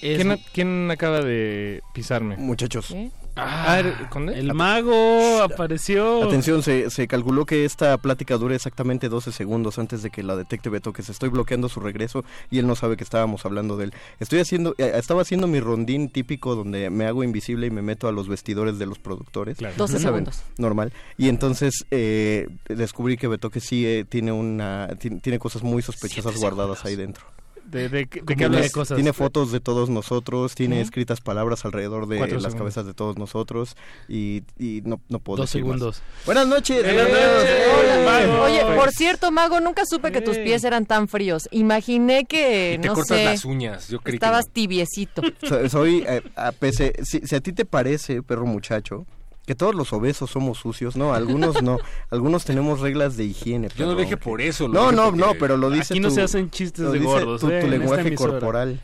[SPEAKER 25] ¿Quién, quién acaba de pisarme?
[SPEAKER 31] Muchachos.
[SPEAKER 25] Ah, ¿con él?
[SPEAKER 28] El mago apareció.
[SPEAKER 31] Atención, se, se calculó que esta plática dure exactamente 12 segundos antes de que la detecte Beto, que se estoy bloqueando su regreso y él no sabe que estábamos hablando de él. Estoy haciendo, eh, estaba haciendo mi rondín típico donde me hago invisible y me meto a los vestidores de los productores.
[SPEAKER 27] 12
[SPEAKER 31] Ya saben,
[SPEAKER 27] segundos.
[SPEAKER 31] Normal. Y entonces eh, descubrí que Beto que sí eh, tiene una, tiene, tiene cosas muy sospechosas guardadas ahí dentro.
[SPEAKER 25] ¿De, de, qué- de
[SPEAKER 31] Tiene-
[SPEAKER 25] qué hablas?
[SPEAKER 31] Tiene, tiene fotos de todos nosotros, tiene escritas palabras alrededor de
[SPEAKER 25] Cuatro
[SPEAKER 31] las
[SPEAKER 25] segundos.
[SPEAKER 31] cabezas de todos nosotros y, y no, no puedo
[SPEAKER 28] Dos
[SPEAKER 31] decir más.
[SPEAKER 28] segundos.
[SPEAKER 31] Buenas noches.
[SPEAKER 28] Buenas
[SPEAKER 31] Hola.
[SPEAKER 27] Oye, por cierto, Mago, nunca supe que tus pies eran tan fríos. Imaginé que,
[SPEAKER 1] Y te
[SPEAKER 27] no
[SPEAKER 1] cortas
[SPEAKER 27] sé,
[SPEAKER 1] las uñas. Yo creí que
[SPEAKER 27] estabas
[SPEAKER 1] no.
[SPEAKER 27] tibiecito.
[SPEAKER 31] So- Soy, eh, a pese, si, si a ti te parece, perro muchacho, que todos los obesos somos sucios, no, algunos no, *laughs* algunos tenemos reglas de higiene.
[SPEAKER 1] Yo no lo dije por eso. lo
[SPEAKER 31] No,
[SPEAKER 1] dije
[SPEAKER 31] no, no, pero lo dice
[SPEAKER 28] Aquí no
[SPEAKER 31] tu-
[SPEAKER 28] se hacen chistes de gordos,
[SPEAKER 31] Tu,
[SPEAKER 28] eh,
[SPEAKER 31] tu lenguaje corporal.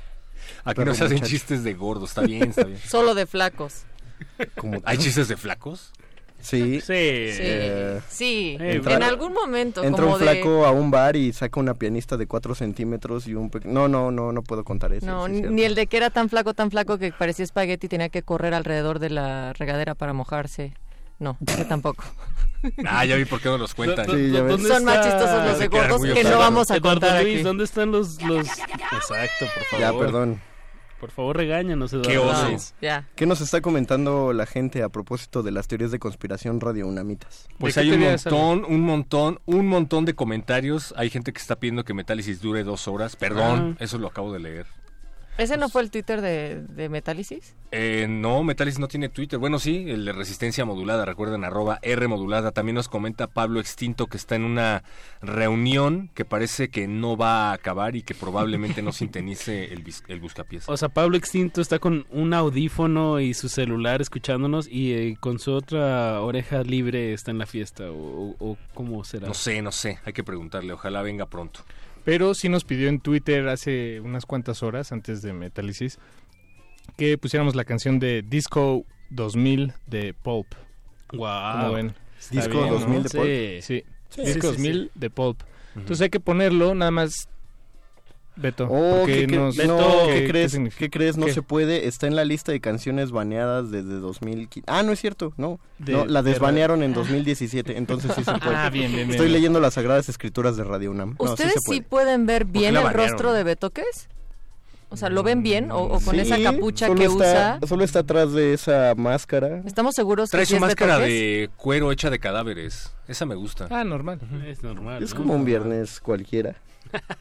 [SPEAKER 1] Aquí no se hacen
[SPEAKER 31] muchacho.
[SPEAKER 1] chistes de gordos. Está bien, está bien.
[SPEAKER 27] Solo de flacos.
[SPEAKER 31] Como
[SPEAKER 1] ¿Hay chistes de flacos?
[SPEAKER 31] Sí.
[SPEAKER 28] Sí.
[SPEAKER 31] Eh,
[SPEAKER 27] Sí,
[SPEAKER 31] entra-
[SPEAKER 27] en algún momento.
[SPEAKER 31] Entra
[SPEAKER 27] como
[SPEAKER 31] un
[SPEAKER 27] de-
[SPEAKER 31] flaco a un bar y saca una pianista de 4 centímetros y un... pe- No, no, no, no puedo contar eso.
[SPEAKER 27] No,
[SPEAKER 31] sí,
[SPEAKER 27] ni- el de que era tan flaco, tan flaco que parecía espagueti y tenía que correr alrededor de la regadera para mojarse. No, ese tampoco. *laughs*
[SPEAKER 1] Ah, ya vi por qué no los cuentan.
[SPEAKER 31] Sí, ya ves.
[SPEAKER 27] Son más chistosos los de gordos que no vamos a
[SPEAKER 28] Eduardo
[SPEAKER 27] contar
[SPEAKER 28] Luis,
[SPEAKER 27] aquí.
[SPEAKER 28] ¿dónde están los, los... Exacto, por favor.
[SPEAKER 31] Ya, perdón.
[SPEAKER 28] Por favor, regáñanos, Eduardo.
[SPEAKER 1] Qué oso.
[SPEAKER 28] Luis.
[SPEAKER 27] Ya.
[SPEAKER 31] ¿Qué nos está comentando la gente a propósito de las teorías de conspiración radiounamitas?
[SPEAKER 1] Pues
[SPEAKER 28] ¿De
[SPEAKER 1] hay un montón, un montón, un montón de comentarios. Hay gente que está pidiendo que Metálisis dure dos horas. Perdón,
[SPEAKER 28] Ah.
[SPEAKER 1] eso lo acabo de leer.
[SPEAKER 27] ¿Ese no fue el Twitter de, de Metálisis?
[SPEAKER 1] Eh, no, Metalis no tiene Twitter. Bueno, sí, el de Resistencia Modulada, recuerden, arroba R Modulada. También nos comenta Pablo Extinto que está en una reunión que parece que no va a acabar y que probablemente no *laughs* sintonice el, el buscapiés.
[SPEAKER 28] O sea, Pablo Extinto está con un audífono y su celular escuchándonos y eh, con su otra oreja libre está en la fiesta. ¿O, o- o cómo será?
[SPEAKER 1] No sé, no sé, hay que preguntarle, ojalá venga pronto.
[SPEAKER 25] Pero sí nos pidió en Twitter hace unas cuantas horas antes de Metálisis que pusiéramos la canción de Disco 2000 de Pulp.
[SPEAKER 28] Wow.
[SPEAKER 25] Ven.
[SPEAKER 31] Disco
[SPEAKER 25] bien, ¿no?
[SPEAKER 31] 2000 de Pulp.
[SPEAKER 25] Sí, sí.
[SPEAKER 28] Sí,
[SPEAKER 25] Disco
[SPEAKER 28] sí, sí,
[SPEAKER 25] 2000 de Pulp. Entonces hay que ponerlo, nada más. Beto.
[SPEAKER 31] Oh, ¿qué, no,
[SPEAKER 25] ¿qué-
[SPEAKER 31] ¿qué
[SPEAKER 25] qué
[SPEAKER 31] crees? ¿Qué crees? No
[SPEAKER 25] ¿Qué?
[SPEAKER 31] se puede. Está en la lista de canciones baneadas desde 2015. Ah, no es cierto, no.
[SPEAKER 25] De-
[SPEAKER 31] no la
[SPEAKER 25] de
[SPEAKER 31] desbanearon en
[SPEAKER 25] ra-
[SPEAKER 31] 2017, entonces sí se *laughs* puede.
[SPEAKER 25] Ah, bien, bien, bien.
[SPEAKER 31] Estoy leyendo las sagradas escrituras de Radio UNAM. No, sí
[SPEAKER 27] ¿Ustedes sí,
[SPEAKER 31] puede.
[SPEAKER 27] pueden ver bien el rostro de Betoques? O sea, ¿lo ven bien? ¿O, o con
[SPEAKER 31] Sí,
[SPEAKER 27] esa capucha que
[SPEAKER 31] está-
[SPEAKER 27] usa?
[SPEAKER 31] Solo está atrás de esa máscara.
[SPEAKER 27] ¿Estamos seguros que
[SPEAKER 1] Trae
[SPEAKER 27] sí
[SPEAKER 1] su
[SPEAKER 27] es
[SPEAKER 1] máscara
[SPEAKER 27] Betoques?
[SPEAKER 1] de cuero hecha de cadáveres. Esa me gusta.
[SPEAKER 25] Ah, normal.
[SPEAKER 28] Es normal.
[SPEAKER 31] Es
[SPEAKER 28] ¿no?
[SPEAKER 31] como un viernes cualquiera.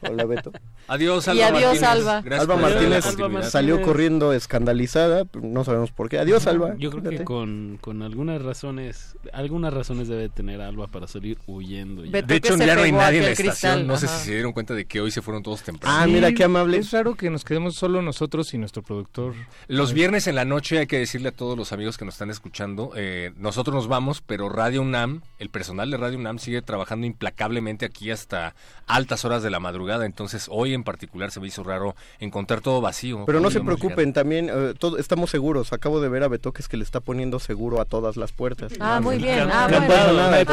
[SPEAKER 31] Hola, Beto.
[SPEAKER 1] Adiós,
[SPEAKER 27] Y
[SPEAKER 1] Alba
[SPEAKER 27] adiós,
[SPEAKER 1] Martínez.
[SPEAKER 27] Alba.
[SPEAKER 1] Gracias
[SPEAKER 31] Alba Martínez salió corriendo escandalizada, no sabemos por qué. Adiós, Alba.
[SPEAKER 28] Yo creo que con, con algunas razones, algunas razones debe tener Alba para salir huyendo. ya.
[SPEAKER 27] Beto
[SPEAKER 1] De hecho, ya no hay nadie en la estación.
[SPEAKER 27] cristal,
[SPEAKER 1] No sé si se dieron cuenta de que hoy se fueron todos temprano.
[SPEAKER 31] Ah, mira qué amable.
[SPEAKER 25] Es raro que nos quedemos solo nosotros y nuestro productor.
[SPEAKER 1] Los viernes en la noche hay que decirle a todos los amigos que nos están escuchando, eh, nosotros nos vamos, pero Radio UNAM, el personal de Radio UNAM sigue trabajando implacablemente aquí hasta altas horas de la madrugada, entonces hoy en particular se me hizo raro encontrar todo vacío.
[SPEAKER 31] Pero no se preocupen, también eh, todo, estamos seguros. Acabo de ver a Betoques que le está poniendo seguro a todas las puertas.
[SPEAKER 27] Ah, muy bien.
[SPEAKER 31] No
[SPEAKER 27] Ah,
[SPEAKER 31] pasa
[SPEAKER 27] bueno.
[SPEAKER 31] nada,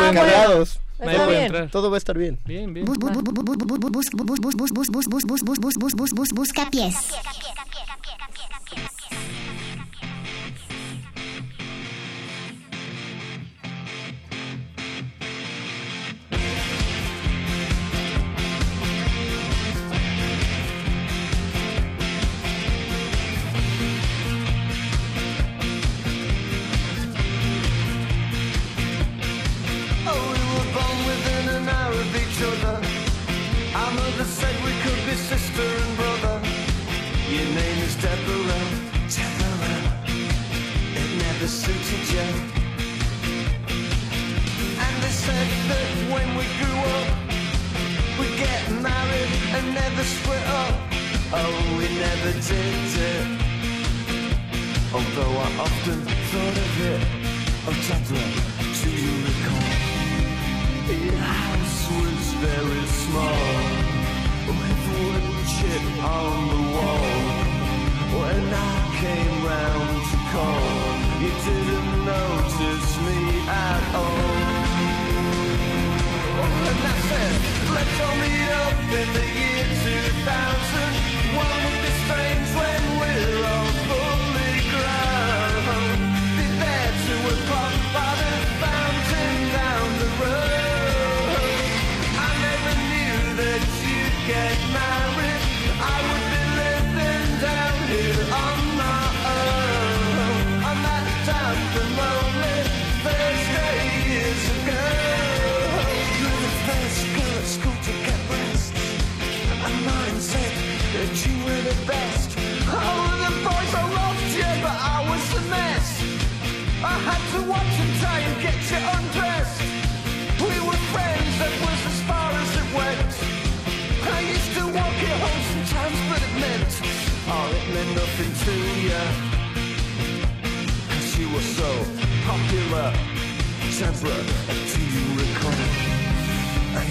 [SPEAKER 27] Ah, Nadie puede
[SPEAKER 25] entrar.
[SPEAKER 31] Todo va a estar bien.
[SPEAKER 25] Bien, bien.
[SPEAKER 24] Buscapiés.
[SPEAKER 32] Oh, Although I often thought of it. Oh, Deborah, do you recall? Your house was very small, with wood chip on the wall. When I came round to call, you didn't notice me at all. And I said, let's all meet up in the year 2000. To. Cause you were so popular. Deborah, do you recall?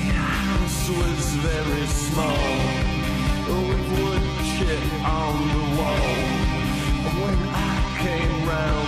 [SPEAKER 32] Your house was very small, with wood chip on the wall. When I came round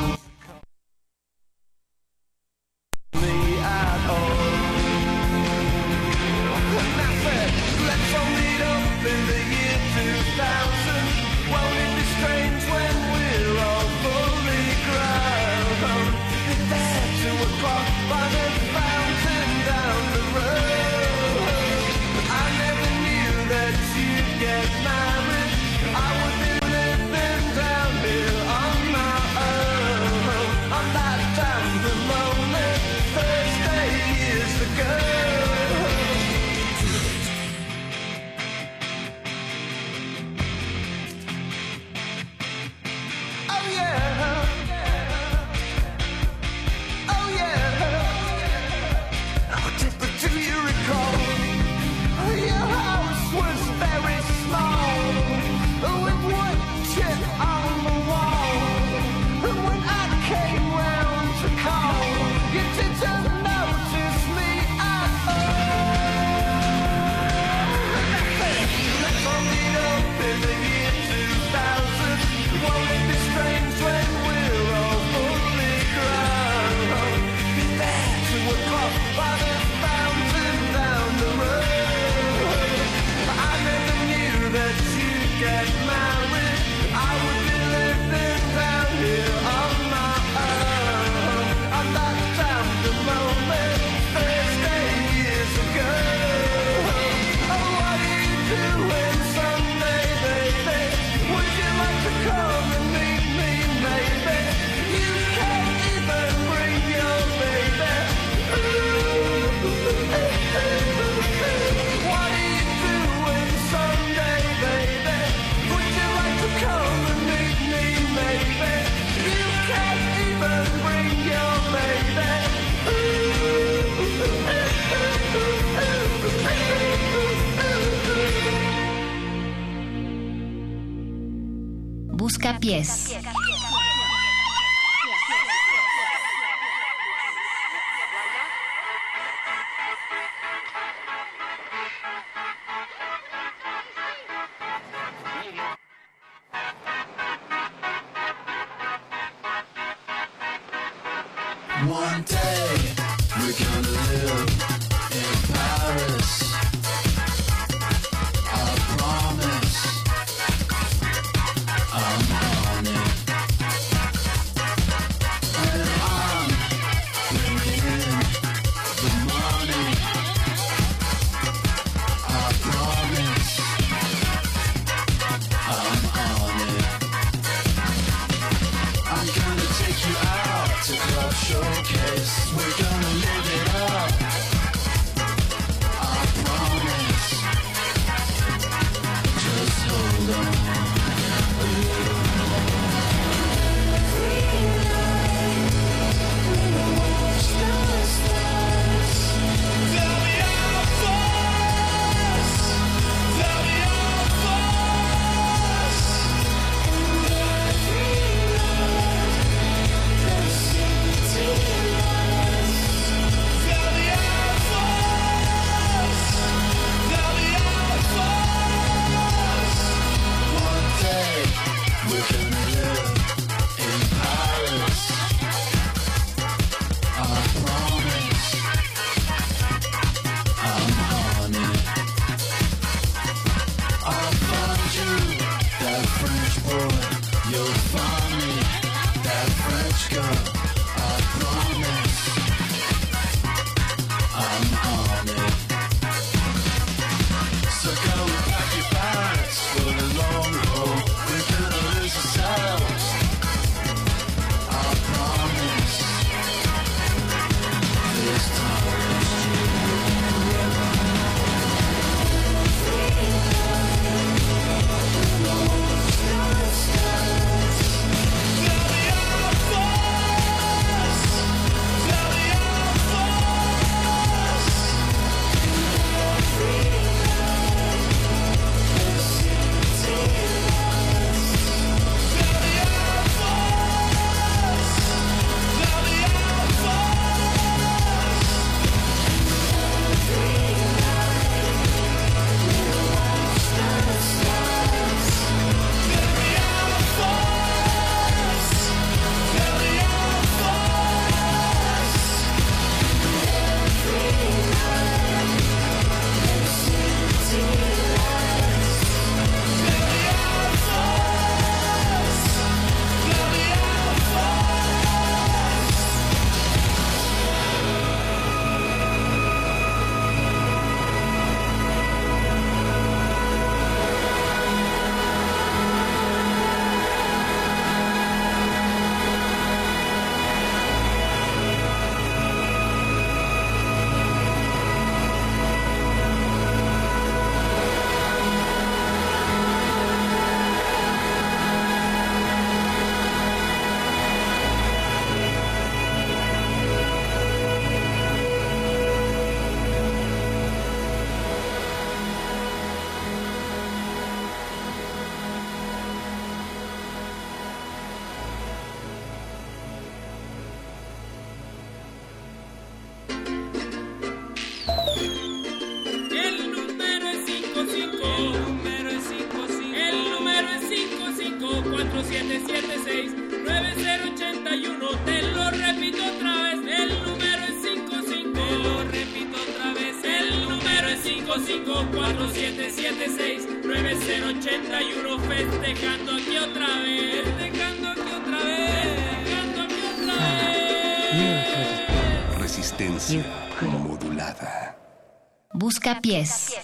[SPEAKER 24] Busca pies.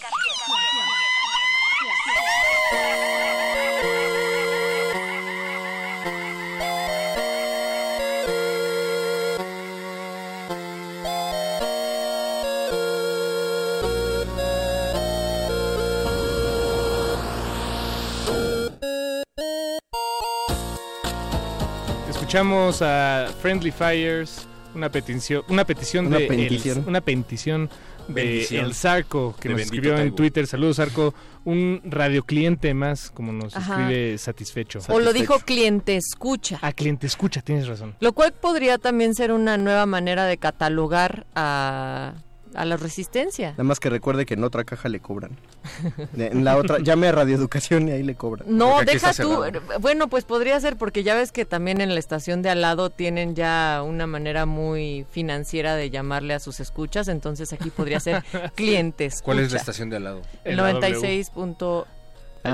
[SPEAKER 25] Escuchamos a Friendly Fires, una petición, una petición
[SPEAKER 31] Una
[SPEAKER 25] de
[SPEAKER 31] petición.
[SPEAKER 25] El, una petición de
[SPEAKER 1] Bendición.
[SPEAKER 25] El Zarco que
[SPEAKER 1] De
[SPEAKER 25] nos escribió en. Twitter. Saludos Zarco, un radiocliente más, como nos
[SPEAKER 27] Ajá.
[SPEAKER 25] escribe satisfecho.
[SPEAKER 27] O lo dijo cliente escucha.
[SPEAKER 25] A cliente escucha, tienes razón.
[SPEAKER 27] Lo cual podría también ser una nueva manera de catalogar a, a la resistencia.
[SPEAKER 31] Nada más que recuerde que en otra caja le cobran. En la otra, llame a Radioeducación y ahí le cobran.
[SPEAKER 27] No, deja tú. Bueno, pues podría ser porque ya ves que también en la estación de al lado tienen ya una manera muy financiera de llamarle a sus escuchas, entonces aquí podría ser *laughs* clientes.
[SPEAKER 1] ¿Cuál es la estación de al lado?
[SPEAKER 27] El 96. punto-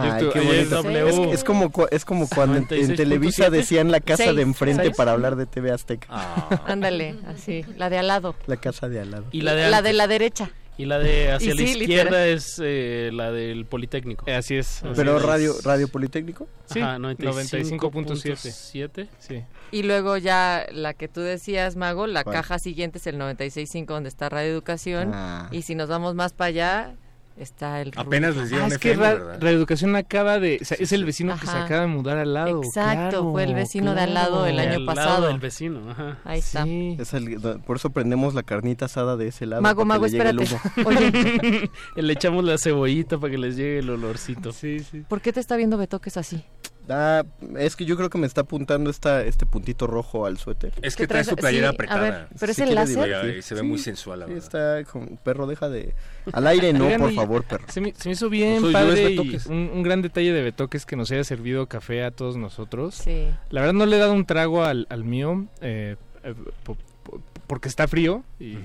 [SPEAKER 31] Ay, qué
[SPEAKER 25] ayer
[SPEAKER 31] bonito.
[SPEAKER 25] W.
[SPEAKER 31] Es, es como, es como cuando en, en
[SPEAKER 25] 96.7.
[SPEAKER 31] Televisa decían la casa de enfrente para hablar de TV Azteca. *laughs*
[SPEAKER 27] Ándale, así, la de al lado.
[SPEAKER 31] La casa de al lado.
[SPEAKER 28] Y la de
[SPEAKER 27] la de la derecha.
[SPEAKER 28] Y la de hacia
[SPEAKER 27] Y
[SPEAKER 28] la
[SPEAKER 27] sí,
[SPEAKER 28] izquierda
[SPEAKER 27] literal.
[SPEAKER 28] es eh, la del Politécnico.
[SPEAKER 25] Así es.
[SPEAKER 31] Pero
[SPEAKER 28] es.
[SPEAKER 31] radio, radio Politécnico.
[SPEAKER 25] Sí,
[SPEAKER 28] Ajá,
[SPEAKER 25] 95.7.
[SPEAKER 28] 95.7.
[SPEAKER 25] Sí.
[SPEAKER 27] Y luego ya la que tú decías, Mago, la
[SPEAKER 31] ¿Cuál?
[SPEAKER 27] caja siguiente es el 96.5 donde está Radio Educación.
[SPEAKER 31] Ah.
[SPEAKER 27] Y si nos vamos más para allá, está el...
[SPEAKER 1] Apenas les
[SPEAKER 25] Ah,
[SPEAKER 1] dieron
[SPEAKER 25] es que
[SPEAKER 1] FM,
[SPEAKER 25] Ra-
[SPEAKER 1] ¿verdad?
[SPEAKER 25] Reeducación acaba de... o sea, es el vecino que se acaba de mudar al lado.
[SPEAKER 27] Exacto,
[SPEAKER 25] claro,
[SPEAKER 27] fue el vecino de al lado el
[SPEAKER 25] claro.
[SPEAKER 27] año
[SPEAKER 28] Al lado
[SPEAKER 27] pasado.
[SPEAKER 28] del vecino, ajá.
[SPEAKER 27] Ahí está.
[SPEAKER 25] Sí.
[SPEAKER 31] Es el- por eso prendemos la carnita asada de ese lado.
[SPEAKER 27] Mago, Mago,
[SPEAKER 31] que el
[SPEAKER 27] espérate.
[SPEAKER 31] humo. *laughs*
[SPEAKER 27] Oye, *laughs*
[SPEAKER 28] Le echamos la cebollita para que les llegue el olorcito.
[SPEAKER 25] Sí, sí.
[SPEAKER 27] ¿por qué te está viendo Betoques así?
[SPEAKER 31] Ah, es que yo creo que me está apuntando esta, este puntito rojo al suéter.
[SPEAKER 1] Es que
[SPEAKER 27] ¿Qué
[SPEAKER 1] trae su playera
[SPEAKER 27] Sí, a
[SPEAKER 1] apretada.
[SPEAKER 27] ver, ¿pero es el láser?
[SPEAKER 1] se ve
[SPEAKER 31] Sí,
[SPEAKER 1] muy sensual, la verdad.
[SPEAKER 31] está con perro, deja de... Al aire no, por favor, perro.
[SPEAKER 25] Se me, se me hizo bien
[SPEAKER 1] No yo,
[SPEAKER 25] padre y
[SPEAKER 1] Betoques.
[SPEAKER 25] un, un gran detalle de Betoques que nos haya servido café a todos nosotros.
[SPEAKER 27] Sí.
[SPEAKER 25] La verdad no le he dado un trago al, al mío eh, eh, porque está frío. Y,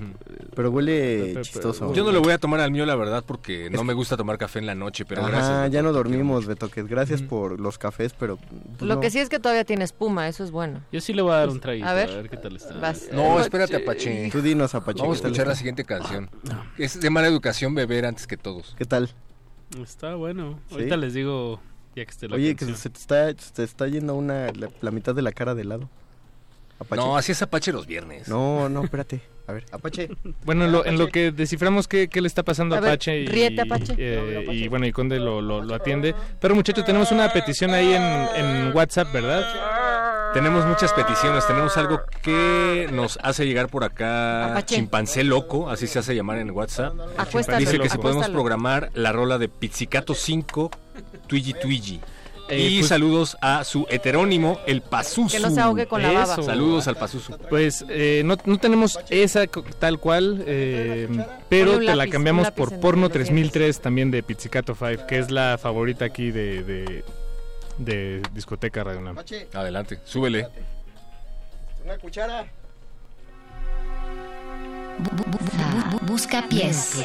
[SPEAKER 31] Pero huele
[SPEAKER 25] Pero- pero-
[SPEAKER 31] chistoso.
[SPEAKER 1] Yo no le voy a tomar al mío, la verdad, porque no me gusta tomar café en la noche, pero
[SPEAKER 31] Ajá,
[SPEAKER 1] gracias.
[SPEAKER 31] ya no dormimos, Betoques. Gracias por los cafés, pero... pues,
[SPEAKER 27] Lo
[SPEAKER 31] no.
[SPEAKER 27] que sí es que todavía tiene espuma, eso es bueno.
[SPEAKER 28] Yo sí le voy a dar un traguito,
[SPEAKER 27] A
[SPEAKER 28] a
[SPEAKER 27] ver.
[SPEAKER 28] ver, qué tal está.
[SPEAKER 27] Vas.
[SPEAKER 1] No, espérate, Apache.
[SPEAKER 31] Tú dinos, Apache.
[SPEAKER 1] Vamos a
[SPEAKER 31] ¿qué tal
[SPEAKER 1] escuchar la siguiente canción. Es de mala educación beber antes que todos.
[SPEAKER 31] ¿Qué tal?
[SPEAKER 28] Está bueno.
[SPEAKER 31] ¿Sí?
[SPEAKER 28] Ahorita les digo, ya que esté la
[SPEAKER 31] Oye, que se te está, se te está yendo una, la, la mitad de la cara de lado. Apache.
[SPEAKER 1] No, así es Apache los viernes.
[SPEAKER 31] No, no, espérate. A ver, Apache.
[SPEAKER 25] Bueno, en lo, en lo que desciframos qué, qué le está pasando a
[SPEAKER 27] A ver,
[SPEAKER 25] Apache y,
[SPEAKER 27] ríete, Apache.
[SPEAKER 25] eh, y bueno, y Conde lo, lo, lo atiende. Pero muchachos, tenemos una petición ahí en, en WhatsApp, ¿verdad?
[SPEAKER 1] Tenemos muchas peticiones, tenemos algo que nos hace llegar por acá
[SPEAKER 27] Apache.
[SPEAKER 1] Chimpancé Loco, así se hace llamar en WhatsApp.
[SPEAKER 27] Acuéstalo,
[SPEAKER 1] Dice que si podemos
[SPEAKER 27] acuéstalo.
[SPEAKER 1] programar la rola de Pizzicato 5, Twiggy Twiggy.
[SPEAKER 25] Eh,
[SPEAKER 1] y
[SPEAKER 25] pues-
[SPEAKER 1] saludos a su heterónimo, el Pazuzu.
[SPEAKER 27] Que no se ahogue con la baba.
[SPEAKER 25] Eso.
[SPEAKER 1] Saludos al Pazuzu.
[SPEAKER 25] Pues eh, no, no tenemos esa tal cual, eh, pero te la cambiamos por Porno
[SPEAKER 27] los
[SPEAKER 25] 3003 también de Pizzicato 5, que es la favorita aquí de, de, de discoteca Radio Nam.
[SPEAKER 1] Adelante, súbele.
[SPEAKER 31] Una cuchara.
[SPEAKER 24] Bu- bu- bu- bu- busca pies.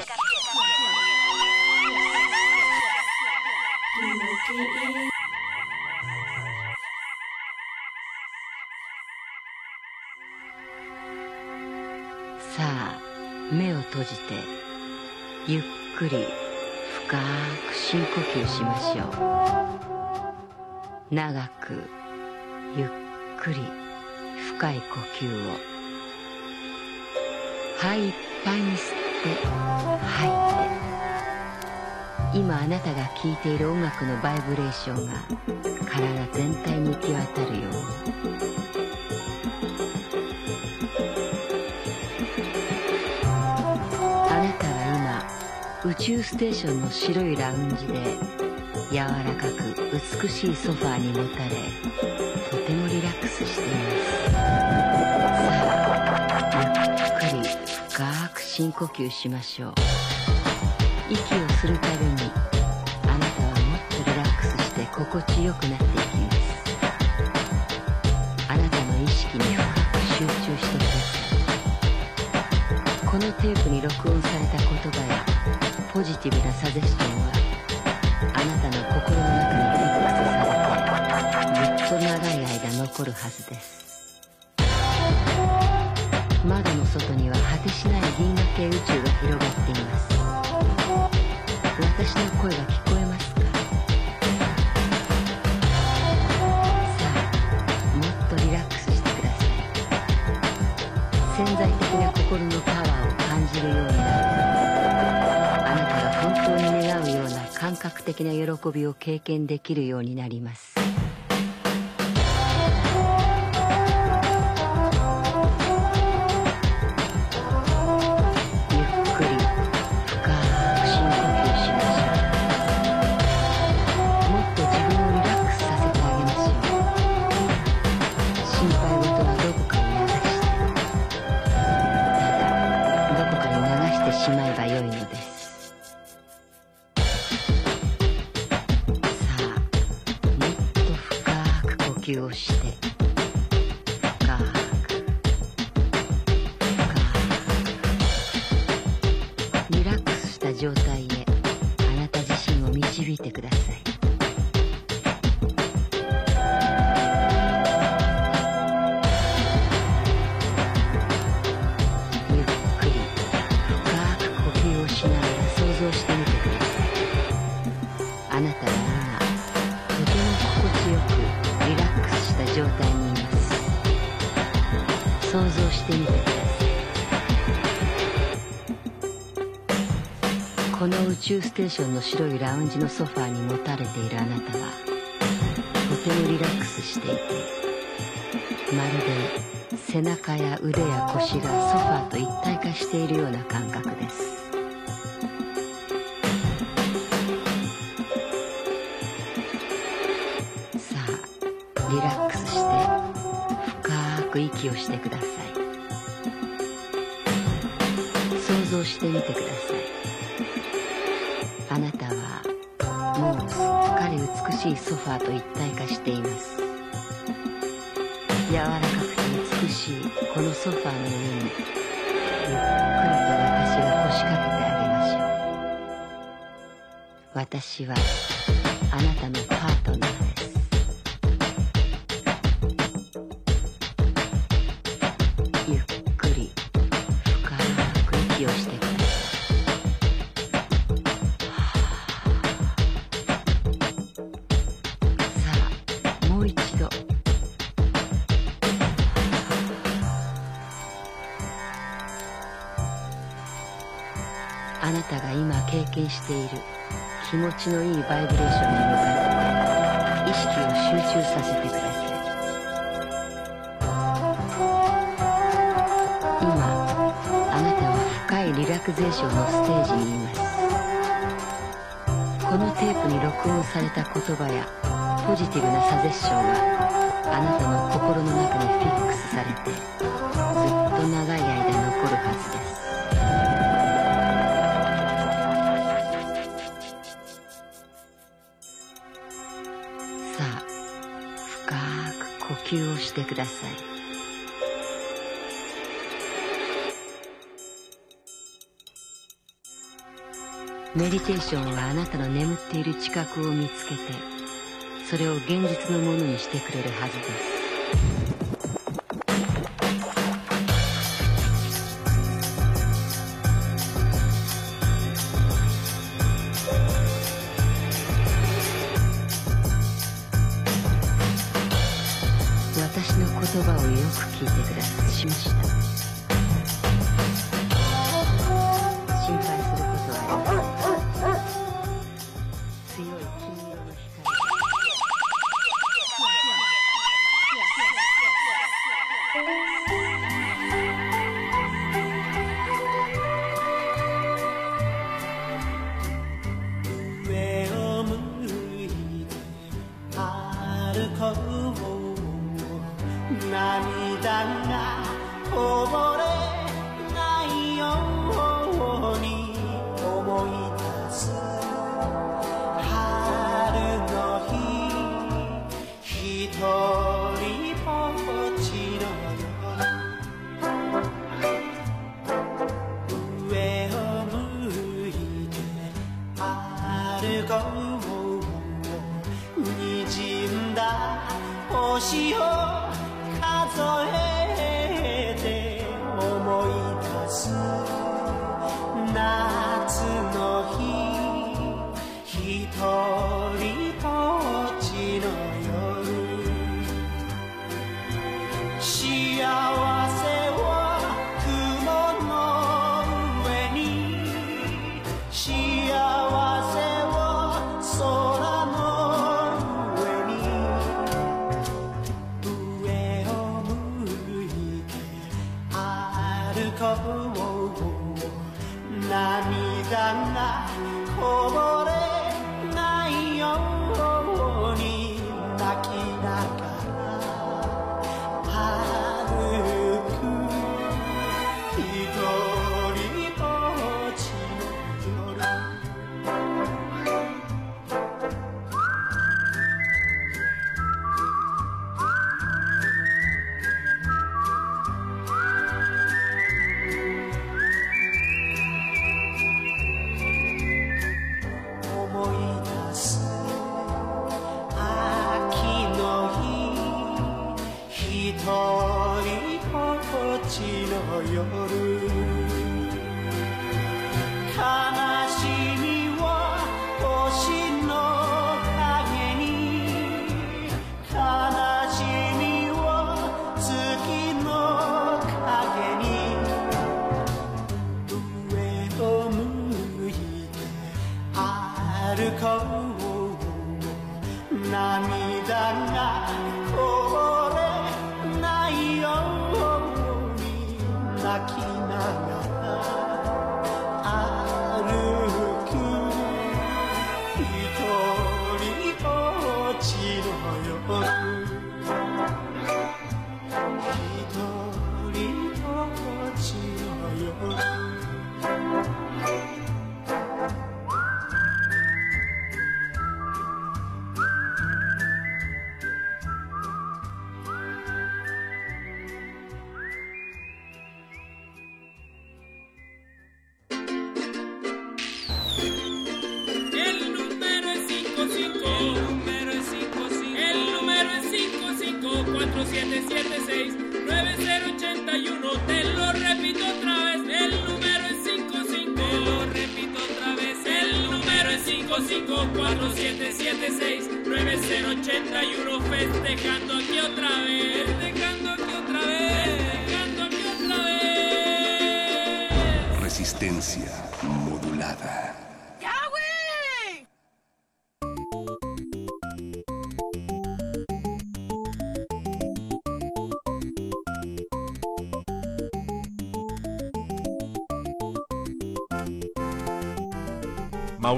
[SPEAKER 33] さあ目を閉じてゆっくり深く深呼吸しましょう。長くゆっくり深い呼吸を。肺いっぱいに吸って吐いて。今あなたが聴いている音楽のバイブレーションが体全体に行き渡るように。宇宙ステーションの白いラウンジで柔らかく美しいソファーにもたれとてもリラックスしていますさあゆっくり深く深呼吸しましょう息をするたびにあなたはもっとリラックスして心地よくなっていきますあなたの意識に深く集中してくださいこのテープに録音されポジティブなサジェスションは的な喜びを経験できるようになります。ステーションの白いラウンジのソファーにもたれているあなたはとてもリラックスしていてまるで背中や腕や腰がソファーと一体化しているような感覚です。さあリラックスして深く息をしてください。ちのいいバイブレーションに向かって意識を集中させてください今あなたは深いリラクゼーションのステージにいますこのテープに録音された言葉やポジティブなサジェッションはあなたの心の中にフィックスされてしてください。メディテーションはあなたの眠っている知覚を見つけてそれを現実のものにしてくれるはずです。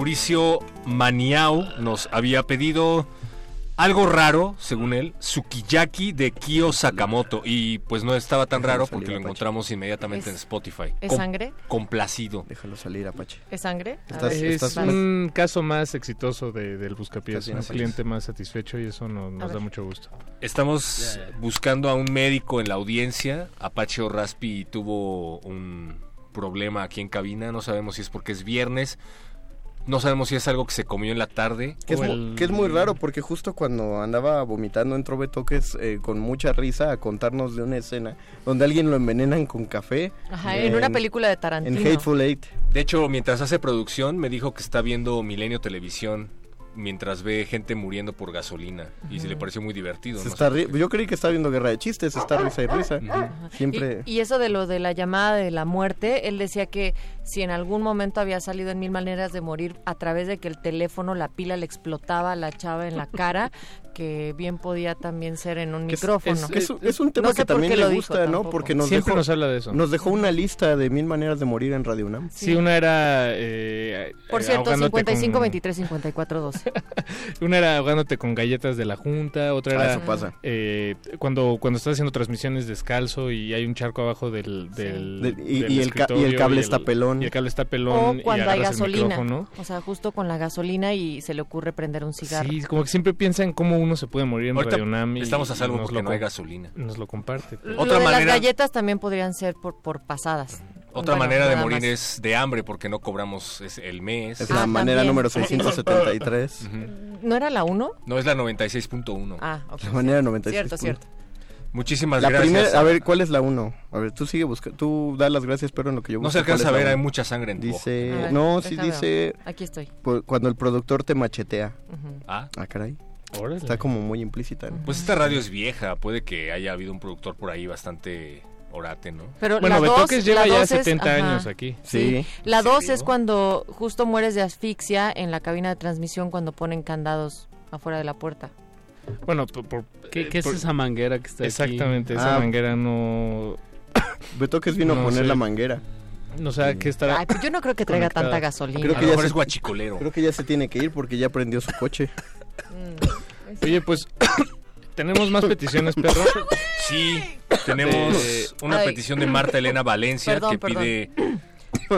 [SPEAKER 1] Mauricio Maniao nos había pedido algo raro, según él, sukiyaki de Kyo Sakamoto. Y pues no estaba tan raro porque lo encontramos inmediatamente en
[SPEAKER 27] ¿Es-
[SPEAKER 1] Spotify.
[SPEAKER 27] es
[SPEAKER 1] Com-
[SPEAKER 27] sangre?
[SPEAKER 1] Complacido.
[SPEAKER 31] Déjalo salir, Apache.
[SPEAKER 27] ¿Es sangre? A
[SPEAKER 31] Estás-
[SPEAKER 27] ver.
[SPEAKER 25] Es
[SPEAKER 31] estás-
[SPEAKER 25] un caso más exitoso de, del Buscapiés,
[SPEAKER 31] Estás bien,
[SPEAKER 25] un cliente más satisfecho y eso no- nos
[SPEAKER 27] ver.
[SPEAKER 25] da mucho gusto.
[SPEAKER 1] Estamos buscando a un médico en la audiencia. Apache Raspi tuvo un problema aquí en cabina. No sabemos si es porque es viernes. No sabemos si es algo que se comió en la tarde.
[SPEAKER 31] Que es,
[SPEAKER 1] o
[SPEAKER 31] mu-
[SPEAKER 1] el-
[SPEAKER 31] que es muy raro porque justo cuando andaba vomitando entró Betoques eh, con mucha risa a contarnos de una escena donde alguien lo envenenan con café.
[SPEAKER 27] Ajá, en una película de Tarantino.
[SPEAKER 31] En Hateful Eight.
[SPEAKER 1] De hecho, mientras hace producción, me dijo que está viendo Milenio Televisión mientras ve gente muriendo por gasolina. Y se le pareció muy divertido.
[SPEAKER 31] Se
[SPEAKER 1] no
[SPEAKER 31] está ri- Yo creí que estaba viendo Guerra de Chistes, está risa y risa. Siempre...
[SPEAKER 27] Y, y eso de lo de la llamada de la muerte, él decía que si en algún momento había salido en mil maneras de morir a través de que el teléfono, la pila le explotaba a la chava en la cara, *laughs* que bien podía también ser en un
[SPEAKER 31] es-
[SPEAKER 27] micrófono.
[SPEAKER 31] Es, es un- es un tema
[SPEAKER 27] No sé
[SPEAKER 31] que también le
[SPEAKER 27] dijo
[SPEAKER 31] gusta, ¿no?
[SPEAKER 27] tampoco.
[SPEAKER 31] Porque nos
[SPEAKER 25] Siempre
[SPEAKER 31] dejó,
[SPEAKER 25] nos habla de eso.
[SPEAKER 31] Nos dejó una lista de mil maneras de morir en Radio UNAM.
[SPEAKER 25] Sí, una era... eh,
[SPEAKER 27] Por cierto,
[SPEAKER 25] ahogándote
[SPEAKER 27] 55,
[SPEAKER 25] con-
[SPEAKER 27] 23, 54, 12. *laughs*
[SPEAKER 25] Una era ahogándote con galletas de la junta, otra
[SPEAKER 31] Ah,
[SPEAKER 25] era
[SPEAKER 31] eso pasa.
[SPEAKER 25] eh, cuando cuando estás haciendo transmisiones descalzo y hay un charco abajo del, del,
[SPEAKER 31] Del- y-
[SPEAKER 25] del
[SPEAKER 31] y el y el cable está pelón.
[SPEAKER 25] y el cable está
[SPEAKER 27] O
[SPEAKER 25] pelón y
[SPEAKER 27] cuando hay
[SPEAKER 25] agarras el
[SPEAKER 27] gasolina.
[SPEAKER 25] micrófono.
[SPEAKER 27] O sea, justo con la gasolina y se le ocurre prender un cigarro.
[SPEAKER 25] Sí, como que siempre piensa en cómo uno se puede morir en
[SPEAKER 1] Ahorita
[SPEAKER 25] Radio UNAM y
[SPEAKER 1] estamos a salvo
[SPEAKER 25] nos
[SPEAKER 1] porque
[SPEAKER 25] lo
[SPEAKER 1] no hay gasolina.
[SPEAKER 25] Nos lo comparte.
[SPEAKER 27] Lo
[SPEAKER 1] Otra
[SPEAKER 27] de las galletas también podrían ser por, por pasadas.
[SPEAKER 1] Otra
[SPEAKER 27] Bueno,
[SPEAKER 1] manera de morir
[SPEAKER 27] más.
[SPEAKER 1] es de hambre porque no cobramos es- el mes.
[SPEAKER 31] Es la Ah, manera también. número 673. *laughs*
[SPEAKER 1] Ujú.
[SPEAKER 27] ¿No era la 1?
[SPEAKER 1] No, es la 96.1.
[SPEAKER 27] Ah, ok.
[SPEAKER 31] La manera 96.
[SPEAKER 27] Cierto, cierto.
[SPEAKER 1] Muchísimas
[SPEAKER 31] La
[SPEAKER 1] gracias.
[SPEAKER 31] a ver, ¿cuál es la uno? A ver, tú sigue buscando, tú da las gracias, pero en lo que yo
[SPEAKER 1] No se
[SPEAKER 31] busco, ¿cuál
[SPEAKER 1] alcanza a ver, hay mucha sangre en tu
[SPEAKER 31] Dice,
[SPEAKER 27] ver,
[SPEAKER 31] no, sí dice...
[SPEAKER 27] Aquí estoy.
[SPEAKER 31] pu- Cuando el productor te machetea.
[SPEAKER 27] Ujú.
[SPEAKER 1] Ah.
[SPEAKER 31] caray.
[SPEAKER 28] Órale.
[SPEAKER 31] Está como muy implícita. ¿no?
[SPEAKER 1] Pues esta radio es vieja, puede que haya habido un productor por ahí bastante orate, ¿no?
[SPEAKER 27] Pero
[SPEAKER 25] Bueno, Betoques lleva ya
[SPEAKER 27] dos es-
[SPEAKER 25] 70
[SPEAKER 27] ajá.
[SPEAKER 25] años aquí.
[SPEAKER 27] Sí. La 2 es cuando justo mueres de asfixia en la cabina de transmisión cuando ponen candados afuera de la puerta.
[SPEAKER 25] Bueno, por, por-
[SPEAKER 28] ¿Qué, qué es
[SPEAKER 25] por-
[SPEAKER 28] esa manguera que está aquí?
[SPEAKER 25] Exactamente, esa
[SPEAKER 31] Ah.
[SPEAKER 25] manguera no... *coughs*
[SPEAKER 31] Betoques vino a poner
[SPEAKER 25] sé.
[SPEAKER 31] la manguera.
[SPEAKER 25] No sé qué estará...
[SPEAKER 27] Ay, pues yo no creo que traiga
[SPEAKER 25] conectada.
[SPEAKER 27] tanta gasolina.
[SPEAKER 31] Creo
[SPEAKER 1] A
[SPEAKER 31] que,
[SPEAKER 1] lo
[SPEAKER 31] ya
[SPEAKER 1] mejor
[SPEAKER 31] se,
[SPEAKER 1] es guachicolero.
[SPEAKER 31] creo que ya se tiene que ir porque ya prendió su coche.
[SPEAKER 25] Oye, pues... ¿Tenemos más peticiones, perro? *laughs*
[SPEAKER 1] Sí, tenemos
[SPEAKER 25] Eh,
[SPEAKER 1] una
[SPEAKER 27] Ay.
[SPEAKER 1] petición de Marta Elena Valencia
[SPEAKER 27] Perdón,
[SPEAKER 1] que
[SPEAKER 27] perdón.
[SPEAKER 1] pide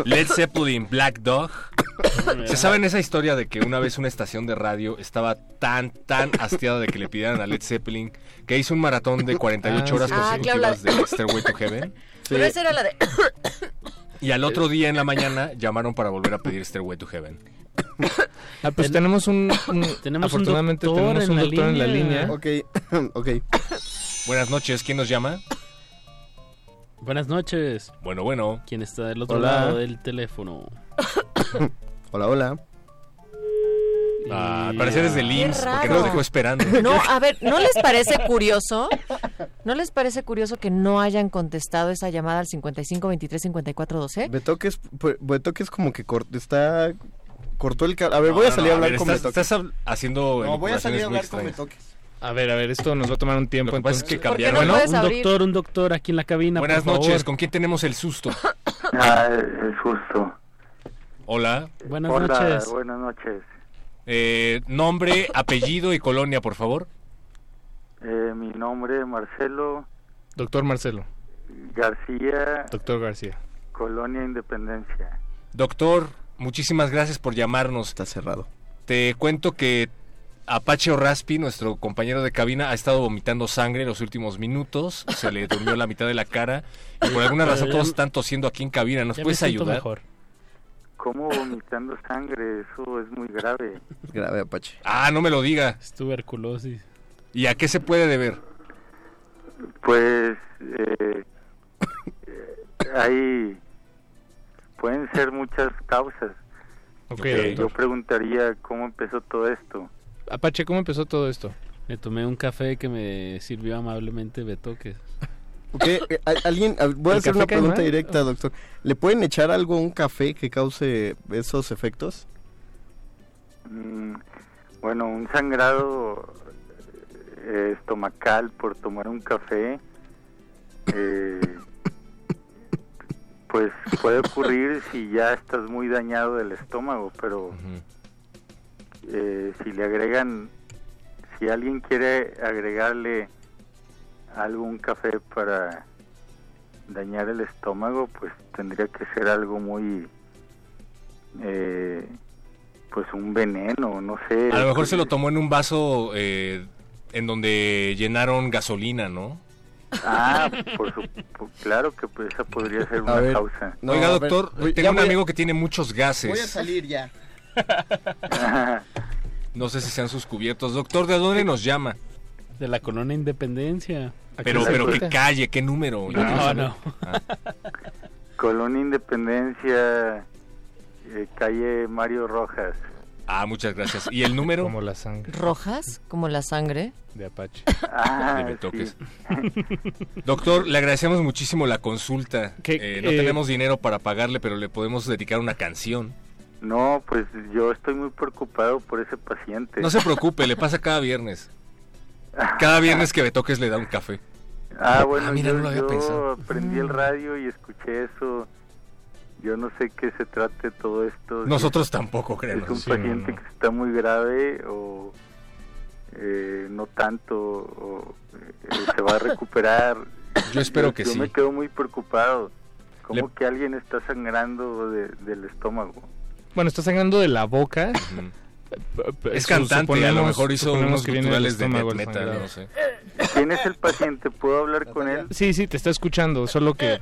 [SPEAKER 1] Led Zeppelin Black Dog. *laughs* ¿Se saben esa historia de que una vez una estación de radio estaba tan, tan hastiada de que le pidieran a Led Zeppelin que hizo un maratón de 48
[SPEAKER 25] Ah,
[SPEAKER 1] horas.
[SPEAKER 27] Ah, claro, la-
[SPEAKER 1] consecutivas de Stairway to Heaven? *laughs*
[SPEAKER 27] Pero esa era la de...
[SPEAKER 1] Y al otro día en la mañana llamaron para volver a pedir Stairway to Heaven. *coughs*
[SPEAKER 25] Ah, pues tenemos un... un- *coughs*
[SPEAKER 28] Tenemos un
[SPEAKER 25] afortunadamente tenemos
[SPEAKER 28] en
[SPEAKER 25] un doctor en la
[SPEAKER 28] línea.
[SPEAKER 31] Ok, *coughs* ok.
[SPEAKER 1] Buenas noches, ¿quién nos llama?
[SPEAKER 28] Buenas noches.
[SPEAKER 1] Bueno, bueno.
[SPEAKER 28] ¿Quién está del otro
[SPEAKER 31] Hola.
[SPEAKER 28] lado del teléfono?
[SPEAKER 31] Hola, hola.
[SPEAKER 1] Ah, al parecer es del
[SPEAKER 27] Qué
[SPEAKER 1] IMSS porque nos dejó esperando. *laughs*
[SPEAKER 27] No, a ver, ¿no les parece curioso? ¿No les parece curioso que no hayan contestado esa llamada al 55 23 54 12?
[SPEAKER 31] Betoques, pu- Betoques como que está cortó el cable. A ver, voy a
[SPEAKER 1] No,
[SPEAKER 31] salir
[SPEAKER 1] no,
[SPEAKER 31] a hablar
[SPEAKER 1] ver,
[SPEAKER 31] con
[SPEAKER 1] estás,
[SPEAKER 31] Betoques.
[SPEAKER 1] estás haciendo
[SPEAKER 31] No, voy a salir a hablar con. Betoques.
[SPEAKER 25] A ver, a ver, esto nos va a tomar un tiempo.
[SPEAKER 1] Lo que pasa es que
[SPEAKER 25] entonces-
[SPEAKER 27] ¿Por qué
[SPEAKER 1] cambiaron.
[SPEAKER 27] no puedes
[SPEAKER 28] un
[SPEAKER 27] abrir?
[SPEAKER 28] doctor, un doctor aquí en la cabina.
[SPEAKER 1] Buenas
[SPEAKER 28] por favor.
[SPEAKER 1] noches, ¿con quién tenemos el susto? *coughs*
[SPEAKER 34] Ah, es justo.
[SPEAKER 1] Hola,
[SPEAKER 28] Buenas
[SPEAKER 34] Hola,
[SPEAKER 28] noches.
[SPEAKER 34] buenas noches.
[SPEAKER 1] eh, nombre, apellido y colonia, por favor.
[SPEAKER 34] Eh, mi nombre es Marcelo
[SPEAKER 25] Doctor Marcelo,
[SPEAKER 34] García,
[SPEAKER 25] doctor García.
[SPEAKER 34] Colonia Independencia.
[SPEAKER 1] Doctor, muchísimas gracias por llamarnos.
[SPEAKER 31] Está cerrado.
[SPEAKER 1] Te cuento que Apache O'Raspi, nuestro compañero de cabina, ha estado vomitando sangre en los últimos minutos. Se le durmió la mitad de la cara. Y por alguna razón todos están tosiendo aquí en cabina. ¿Nos
[SPEAKER 28] Ya
[SPEAKER 1] puedes ayudar?
[SPEAKER 28] mejor.
[SPEAKER 34] ¿Cómo vomitando sangre? Eso es muy grave.
[SPEAKER 31] Es grave, Apache.
[SPEAKER 1] Ah, no me lo diga.
[SPEAKER 28] Es tuberculosis.
[SPEAKER 1] ¿Y a qué se puede deber?
[SPEAKER 34] Pues eh, *coughs* eh, hay pueden *laughs* ser muchas causas.
[SPEAKER 25] Ok,
[SPEAKER 34] Eh, yo preguntaría cómo empezó todo esto.
[SPEAKER 25] Apache, ¿cómo empezó todo esto?
[SPEAKER 28] Me tomé un café que me sirvió amablemente Betoques.
[SPEAKER 31] Ok, eh, alguien, voy a
[SPEAKER 25] ¿El
[SPEAKER 31] hacer una pregunta
[SPEAKER 25] mal?
[SPEAKER 31] directa, doctor. ¿Le pueden echar algo a un café que cause esos efectos?
[SPEAKER 34] Mm, bueno, un sangrado eh, estomacal por tomar un café, eh, pues *laughs* puede ocurrir si ya estás muy dañado del estómago, pero eh, si le agregan, si alguien quiere agregarle algo a un café para dañar el estómago, pues tendría que ser algo muy... Eh, pues un veneno, no sé.
[SPEAKER 1] A lo mejor se lo tomó en un vaso eh, en donde llenaron gasolina, ¿no?
[SPEAKER 34] Ah, por su- por- claro que pues, esa podría ser una
[SPEAKER 31] ver,
[SPEAKER 34] causa.
[SPEAKER 31] No,
[SPEAKER 1] Oiga,
[SPEAKER 31] ver,
[SPEAKER 1] doctor, tengo un
[SPEAKER 31] a-
[SPEAKER 1] amigo que tiene muchos gases.
[SPEAKER 31] Voy a salir ya. *laughs*
[SPEAKER 1] No sé si sean sus cubiertos. Doctor, ¿de dónde nos llama?
[SPEAKER 28] De la colonia Independencia.
[SPEAKER 1] Pero, pero que calle, ¿qué número?
[SPEAKER 28] No,
[SPEAKER 1] saber.
[SPEAKER 28] no.
[SPEAKER 1] Ah.
[SPEAKER 34] Colonia Independencia, eh, calle Mario Rojas.
[SPEAKER 1] Ah, muchas gracias. ¿Y el número?
[SPEAKER 25] Como la sangre
[SPEAKER 27] ¿Rojas? Como la sangre.
[SPEAKER 25] de Apache.
[SPEAKER 34] Ah,
[SPEAKER 1] De Betoques. Doctor, le agradecemos muchísimo la consulta.
[SPEAKER 25] ¿Qué-
[SPEAKER 1] Eh, no
[SPEAKER 25] eh,
[SPEAKER 1] tenemos dinero para pagarle, pero le podemos dedicar una canción.
[SPEAKER 34] No, pues yo estoy muy preocupado por ese paciente.
[SPEAKER 1] No se preocupe, le pasa cada viernes. Cada viernes que Betoques le da un café.
[SPEAKER 34] Ah, bueno,
[SPEAKER 1] Ah, mira,
[SPEAKER 34] yo,
[SPEAKER 1] no lo había
[SPEAKER 34] yo
[SPEAKER 1] pensado.
[SPEAKER 34] prendí el radio y escuché eso. Yo no sé qué se trate todo esto. si
[SPEAKER 1] Nosotros tampoco,
[SPEAKER 34] es
[SPEAKER 1] créanos.
[SPEAKER 34] un
[SPEAKER 1] Sí,
[SPEAKER 34] paciente
[SPEAKER 1] no, no.
[SPEAKER 34] que está muy grave o eh, no tanto o eh, se va a recuperar. *coughs*
[SPEAKER 1] Yo espero que
[SPEAKER 34] yo
[SPEAKER 1] sí.
[SPEAKER 34] me quedo muy preocupado. ¿Cómo
[SPEAKER 1] Le-
[SPEAKER 34] que alguien está sangrando de- del estómago?
[SPEAKER 25] Bueno, está sangrando de la boca.
[SPEAKER 1] Es cantante, a lo mejor hizo unos
[SPEAKER 25] que
[SPEAKER 1] de metal,
[SPEAKER 25] sangrado.
[SPEAKER 1] no sé.
[SPEAKER 34] ¿Quién es el paciente? ¿Puedo hablar con él?
[SPEAKER 25] Sí, sí, te está escuchando, solo que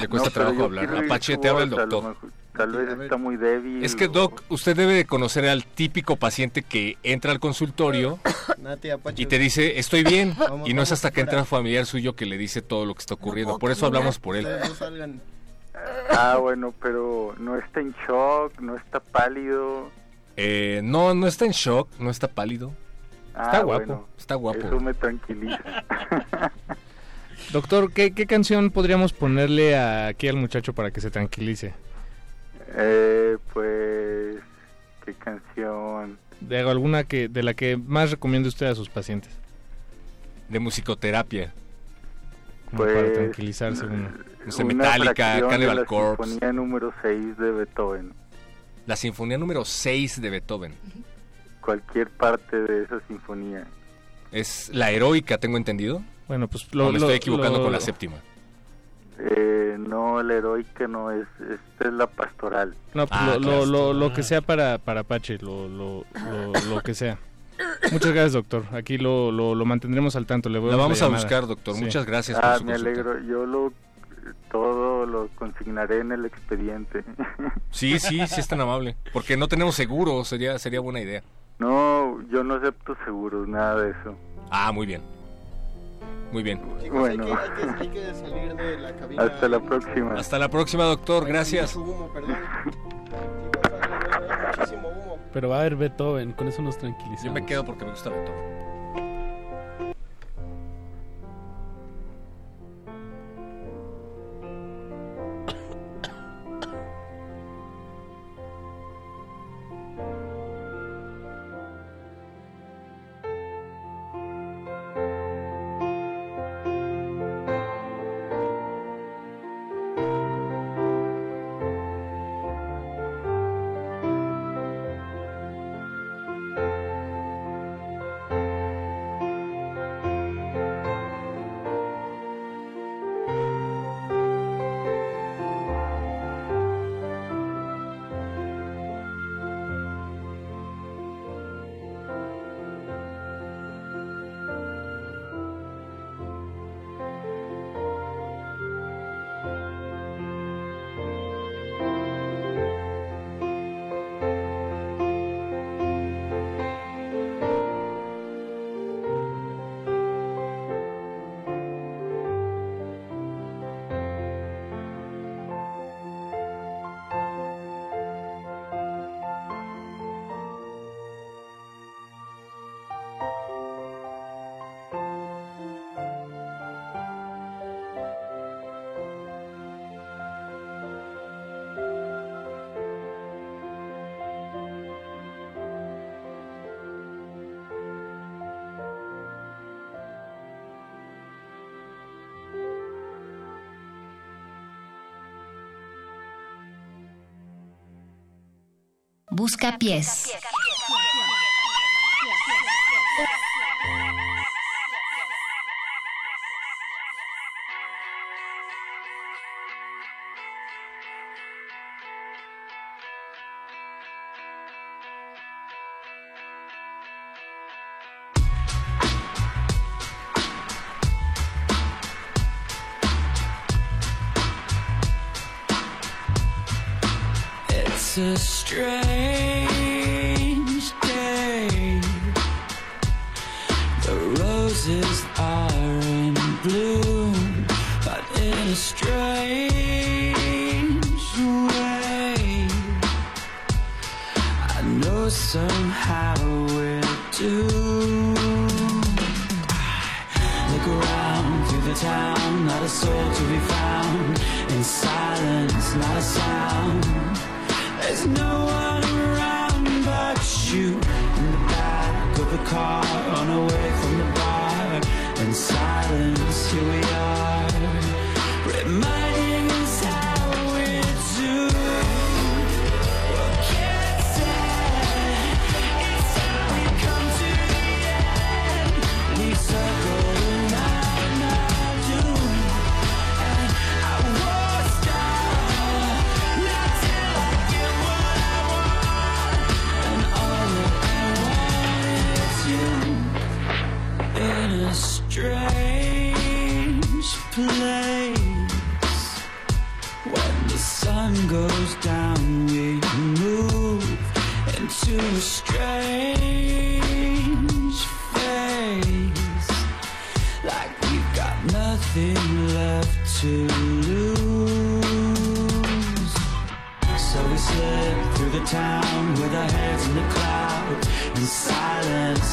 [SPEAKER 1] Le cuesta
[SPEAKER 34] No,
[SPEAKER 1] trabajo hablar. Apache, te habla el doctor.
[SPEAKER 34] tal vez está muy débil.
[SPEAKER 1] Es que, Doc, usted debe de conocer al típico paciente que entra al consultorio
[SPEAKER 31] Nati, Apache.
[SPEAKER 1] y te dice, estoy bien.
[SPEAKER 31] Vamos,
[SPEAKER 1] y no es hasta que entra un familiar suyo que le dice todo lo que está ocurriendo. Por eso hablamos por él.
[SPEAKER 34] Ah, bueno, pero no está en shock, no está pálido.
[SPEAKER 1] Eh, no, no está en shock, no está pálido.
[SPEAKER 34] Ah,
[SPEAKER 1] Está guapo,
[SPEAKER 34] bueno,
[SPEAKER 1] está guapo.
[SPEAKER 34] Eso me tranquiliza. *laughs*
[SPEAKER 25] Doctor, ¿qué, qué canción podríamos ponerle a- aquí al muchacho para que se tranquilice?
[SPEAKER 34] eh, pues, ¿qué canción?
[SPEAKER 25] De alguna que de la que más recomiende usted a sus pacientes.
[SPEAKER 1] De musicoterapia.
[SPEAKER 25] Como
[SPEAKER 34] Pues,
[SPEAKER 25] para tranquilizarse uno.
[SPEAKER 1] No sé,
[SPEAKER 34] Una
[SPEAKER 1] Metallica, Cannibal
[SPEAKER 34] la
[SPEAKER 1] Corpse.
[SPEAKER 34] Sinfonía número 6 de Beethoven.
[SPEAKER 1] La sinfonía número 6 de Beethoven.
[SPEAKER 34] Cualquier parte de esa sinfonía.
[SPEAKER 1] Es la heroica, tengo entendido.
[SPEAKER 25] Bueno, pues
[SPEAKER 1] lo, me
[SPEAKER 25] lo-
[SPEAKER 1] estoy equivocando
[SPEAKER 25] lo-
[SPEAKER 1] con la séptima.
[SPEAKER 34] Eh, no, la heroica no es, esta es la pastoral.
[SPEAKER 25] No, pues
[SPEAKER 1] Ah,
[SPEAKER 25] lo, lo, lo, lo que sea para, para Apache, lo, lo, lo, lo que sea. Muchas gracias, doctor. Aquí lo, lo, lo mantendremos al tanto. Le voy
[SPEAKER 1] La vamos a buscar, doctor.
[SPEAKER 25] Sí.
[SPEAKER 1] Muchas gracias por
[SPEAKER 34] Ah,
[SPEAKER 1] su
[SPEAKER 34] me
[SPEAKER 1] consulta.
[SPEAKER 34] alegro. Yo lo todo lo consignaré en el expediente. *laughs*
[SPEAKER 1] Sí, sí, sí es tan amable. Porque no tenemos seguro, sería, sería buena idea.
[SPEAKER 34] no, yo no acepto seguros, nada de eso.
[SPEAKER 1] Ah, muy bien. Muy bien.
[SPEAKER 34] Bueno.
[SPEAKER 31] Hay que, hay que salir de la cabina.
[SPEAKER 34] Hasta la próxima.
[SPEAKER 1] Hasta la próxima, doctor. Gracias.
[SPEAKER 31] Mucho humo, perdón. Muchísimo humo.
[SPEAKER 28] Pero va a haber Beethoven, con eso nos tranquilizamos.
[SPEAKER 1] Yo me quedo porque me gusta Beethoven.
[SPEAKER 24] Busca pies.
[SPEAKER 35] It's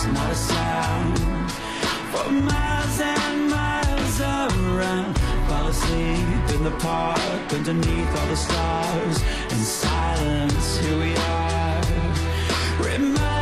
[SPEAKER 35] not a sound. For miles and miles around, fall asleep in the park underneath all the stars. In silence, here we are, reminded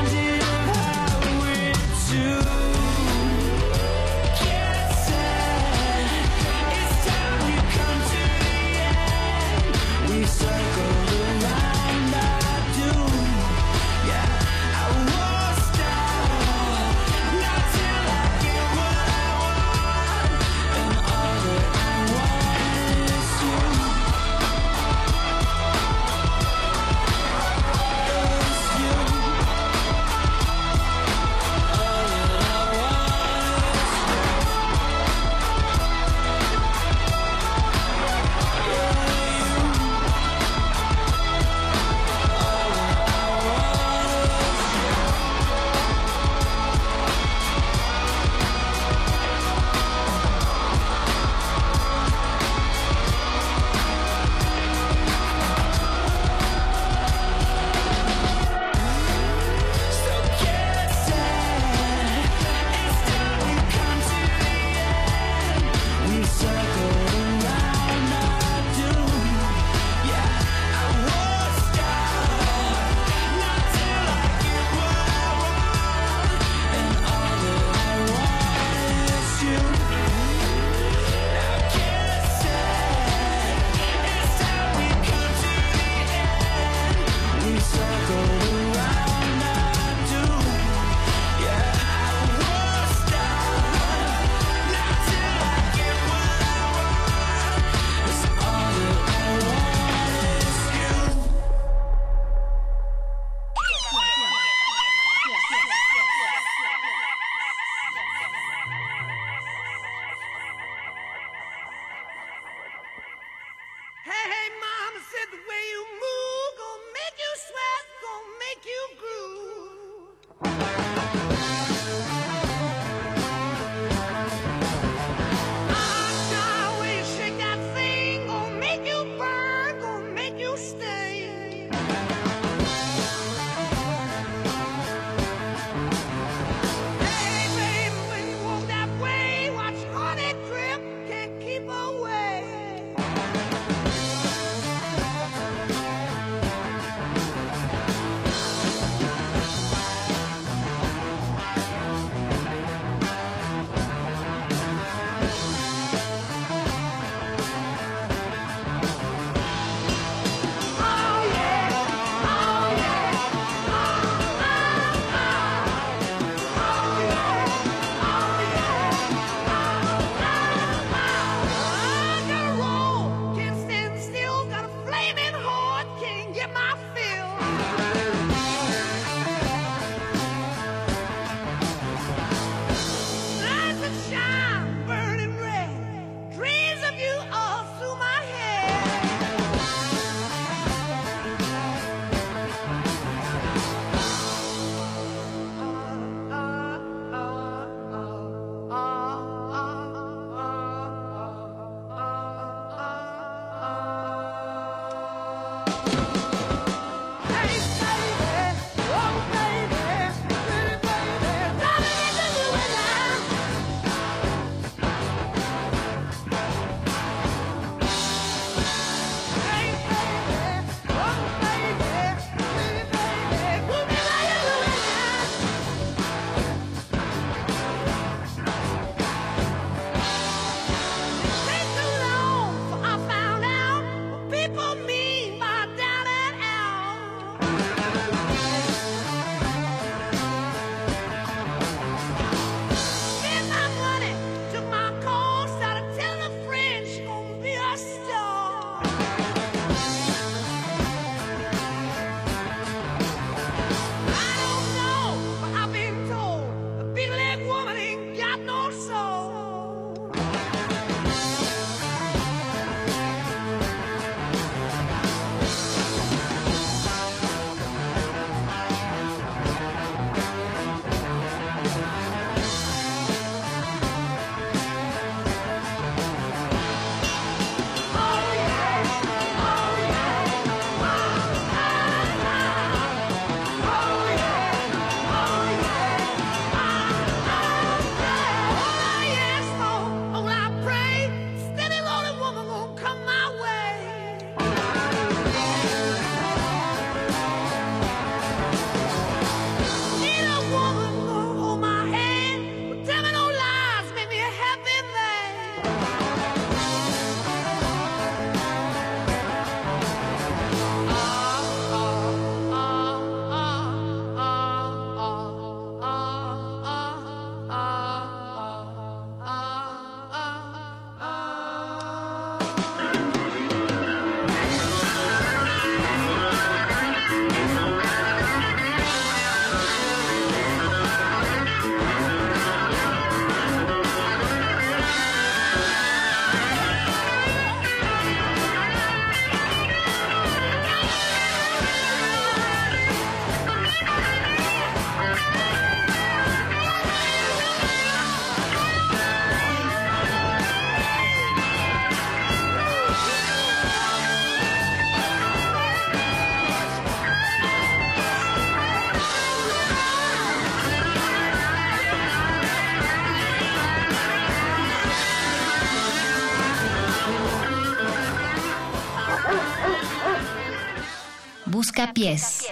[SPEAKER 24] Buscapiés.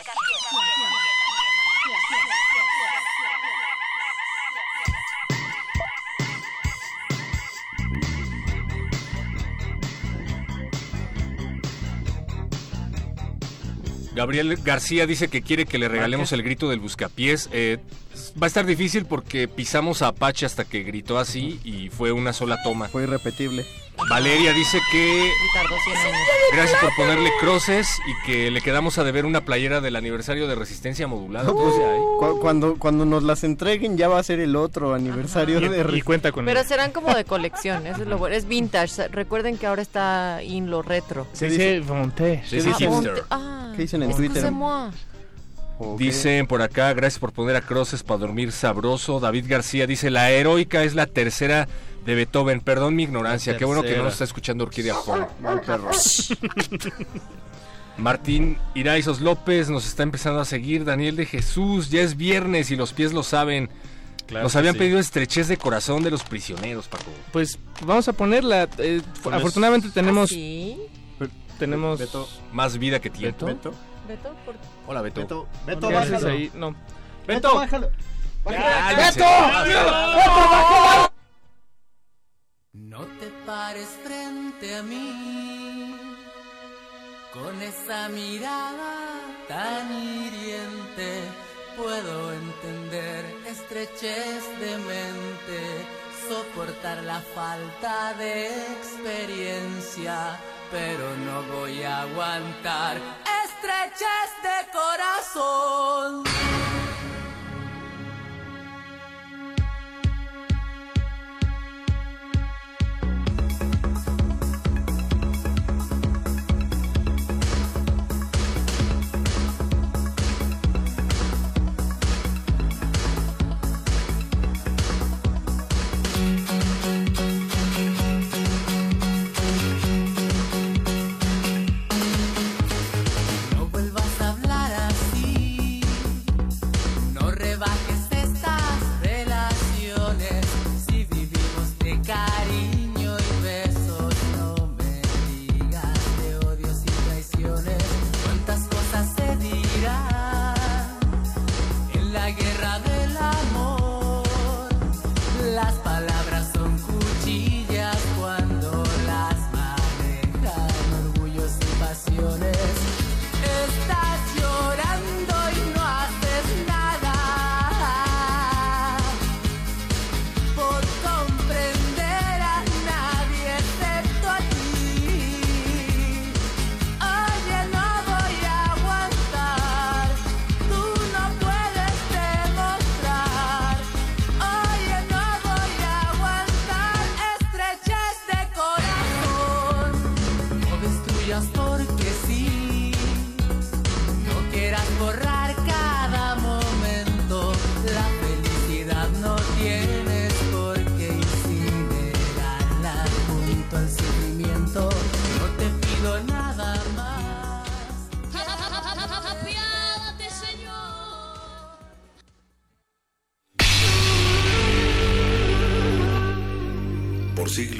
[SPEAKER 1] Gabriel García dice que quiere que le regalemos el grito del buscapiés. Eh, va a estar difícil porque pisamos a Apache hasta que gritó así y fue una sola toma.
[SPEAKER 31] Fue irrepetible.
[SPEAKER 1] Valeria dice que
[SPEAKER 27] Y tardó 100 años.
[SPEAKER 1] gracias por ponerle croces y que le quedamos a deber una playera del aniversario de resistencia modulada.
[SPEAKER 31] Pues, cu- cuando, cuando nos las entreguen ya va a ser el otro aniversario de...
[SPEAKER 1] cuenta con
[SPEAKER 27] Pero serán como de colección, eso es lo bueno. Es vintage. Recuerden que ahora está in lo retro.
[SPEAKER 25] Se dice Volonté.
[SPEAKER 1] Se dice hipster.
[SPEAKER 31] ¿Qué dicen en Twitter?
[SPEAKER 27] Excusez-moi.
[SPEAKER 1] Dicen por acá, gracias por poner a croces para dormir sabroso. David García dice, la heroica es la tercera de Beethoven. Perdón mi ignorancia, qué bueno que no nos está escuchando Orquídea *laughs*
[SPEAKER 31] perro. *laughs*
[SPEAKER 1] Martín Iraizos López nos está empezando a seguir. Daniel de Jesús, ya es viernes y los pies lo saben.
[SPEAKER 25] Claro
[SPEAKER 1] nos habían
[SPEAKER 25] sí.
[SPEAKER 1] pedido estrechez de corazón de los prisioneros, Paco.
[SPEAKER 25] Pues vamos a ponerla. eh, afortunadamente tenemos.
[SPEAKER 27] ¿Ah, sí?
[SPEAKER 25] Tenemos.
[SPEAKER 1] Más vida que tiempo.
[SPEAKER 25] Beto.
[SPEAKER 27] Beto, por-
[SPEAKER 1] Hola, Beto.
[SPEAKER 31] Beto,
[SPEAKER 25] Beto, ¿Qué haces ahí? No.
[SPEAKER 31] Beto, bájalo.
[SPEAKER 1] Cállense.
[SPEAKER 36] No te pares frente a mí con esa mirada tan hiriente. Puedo entender estrechez de mente, soportar la falta de experiencia, pero no voy a aguantar estrechez de corazón.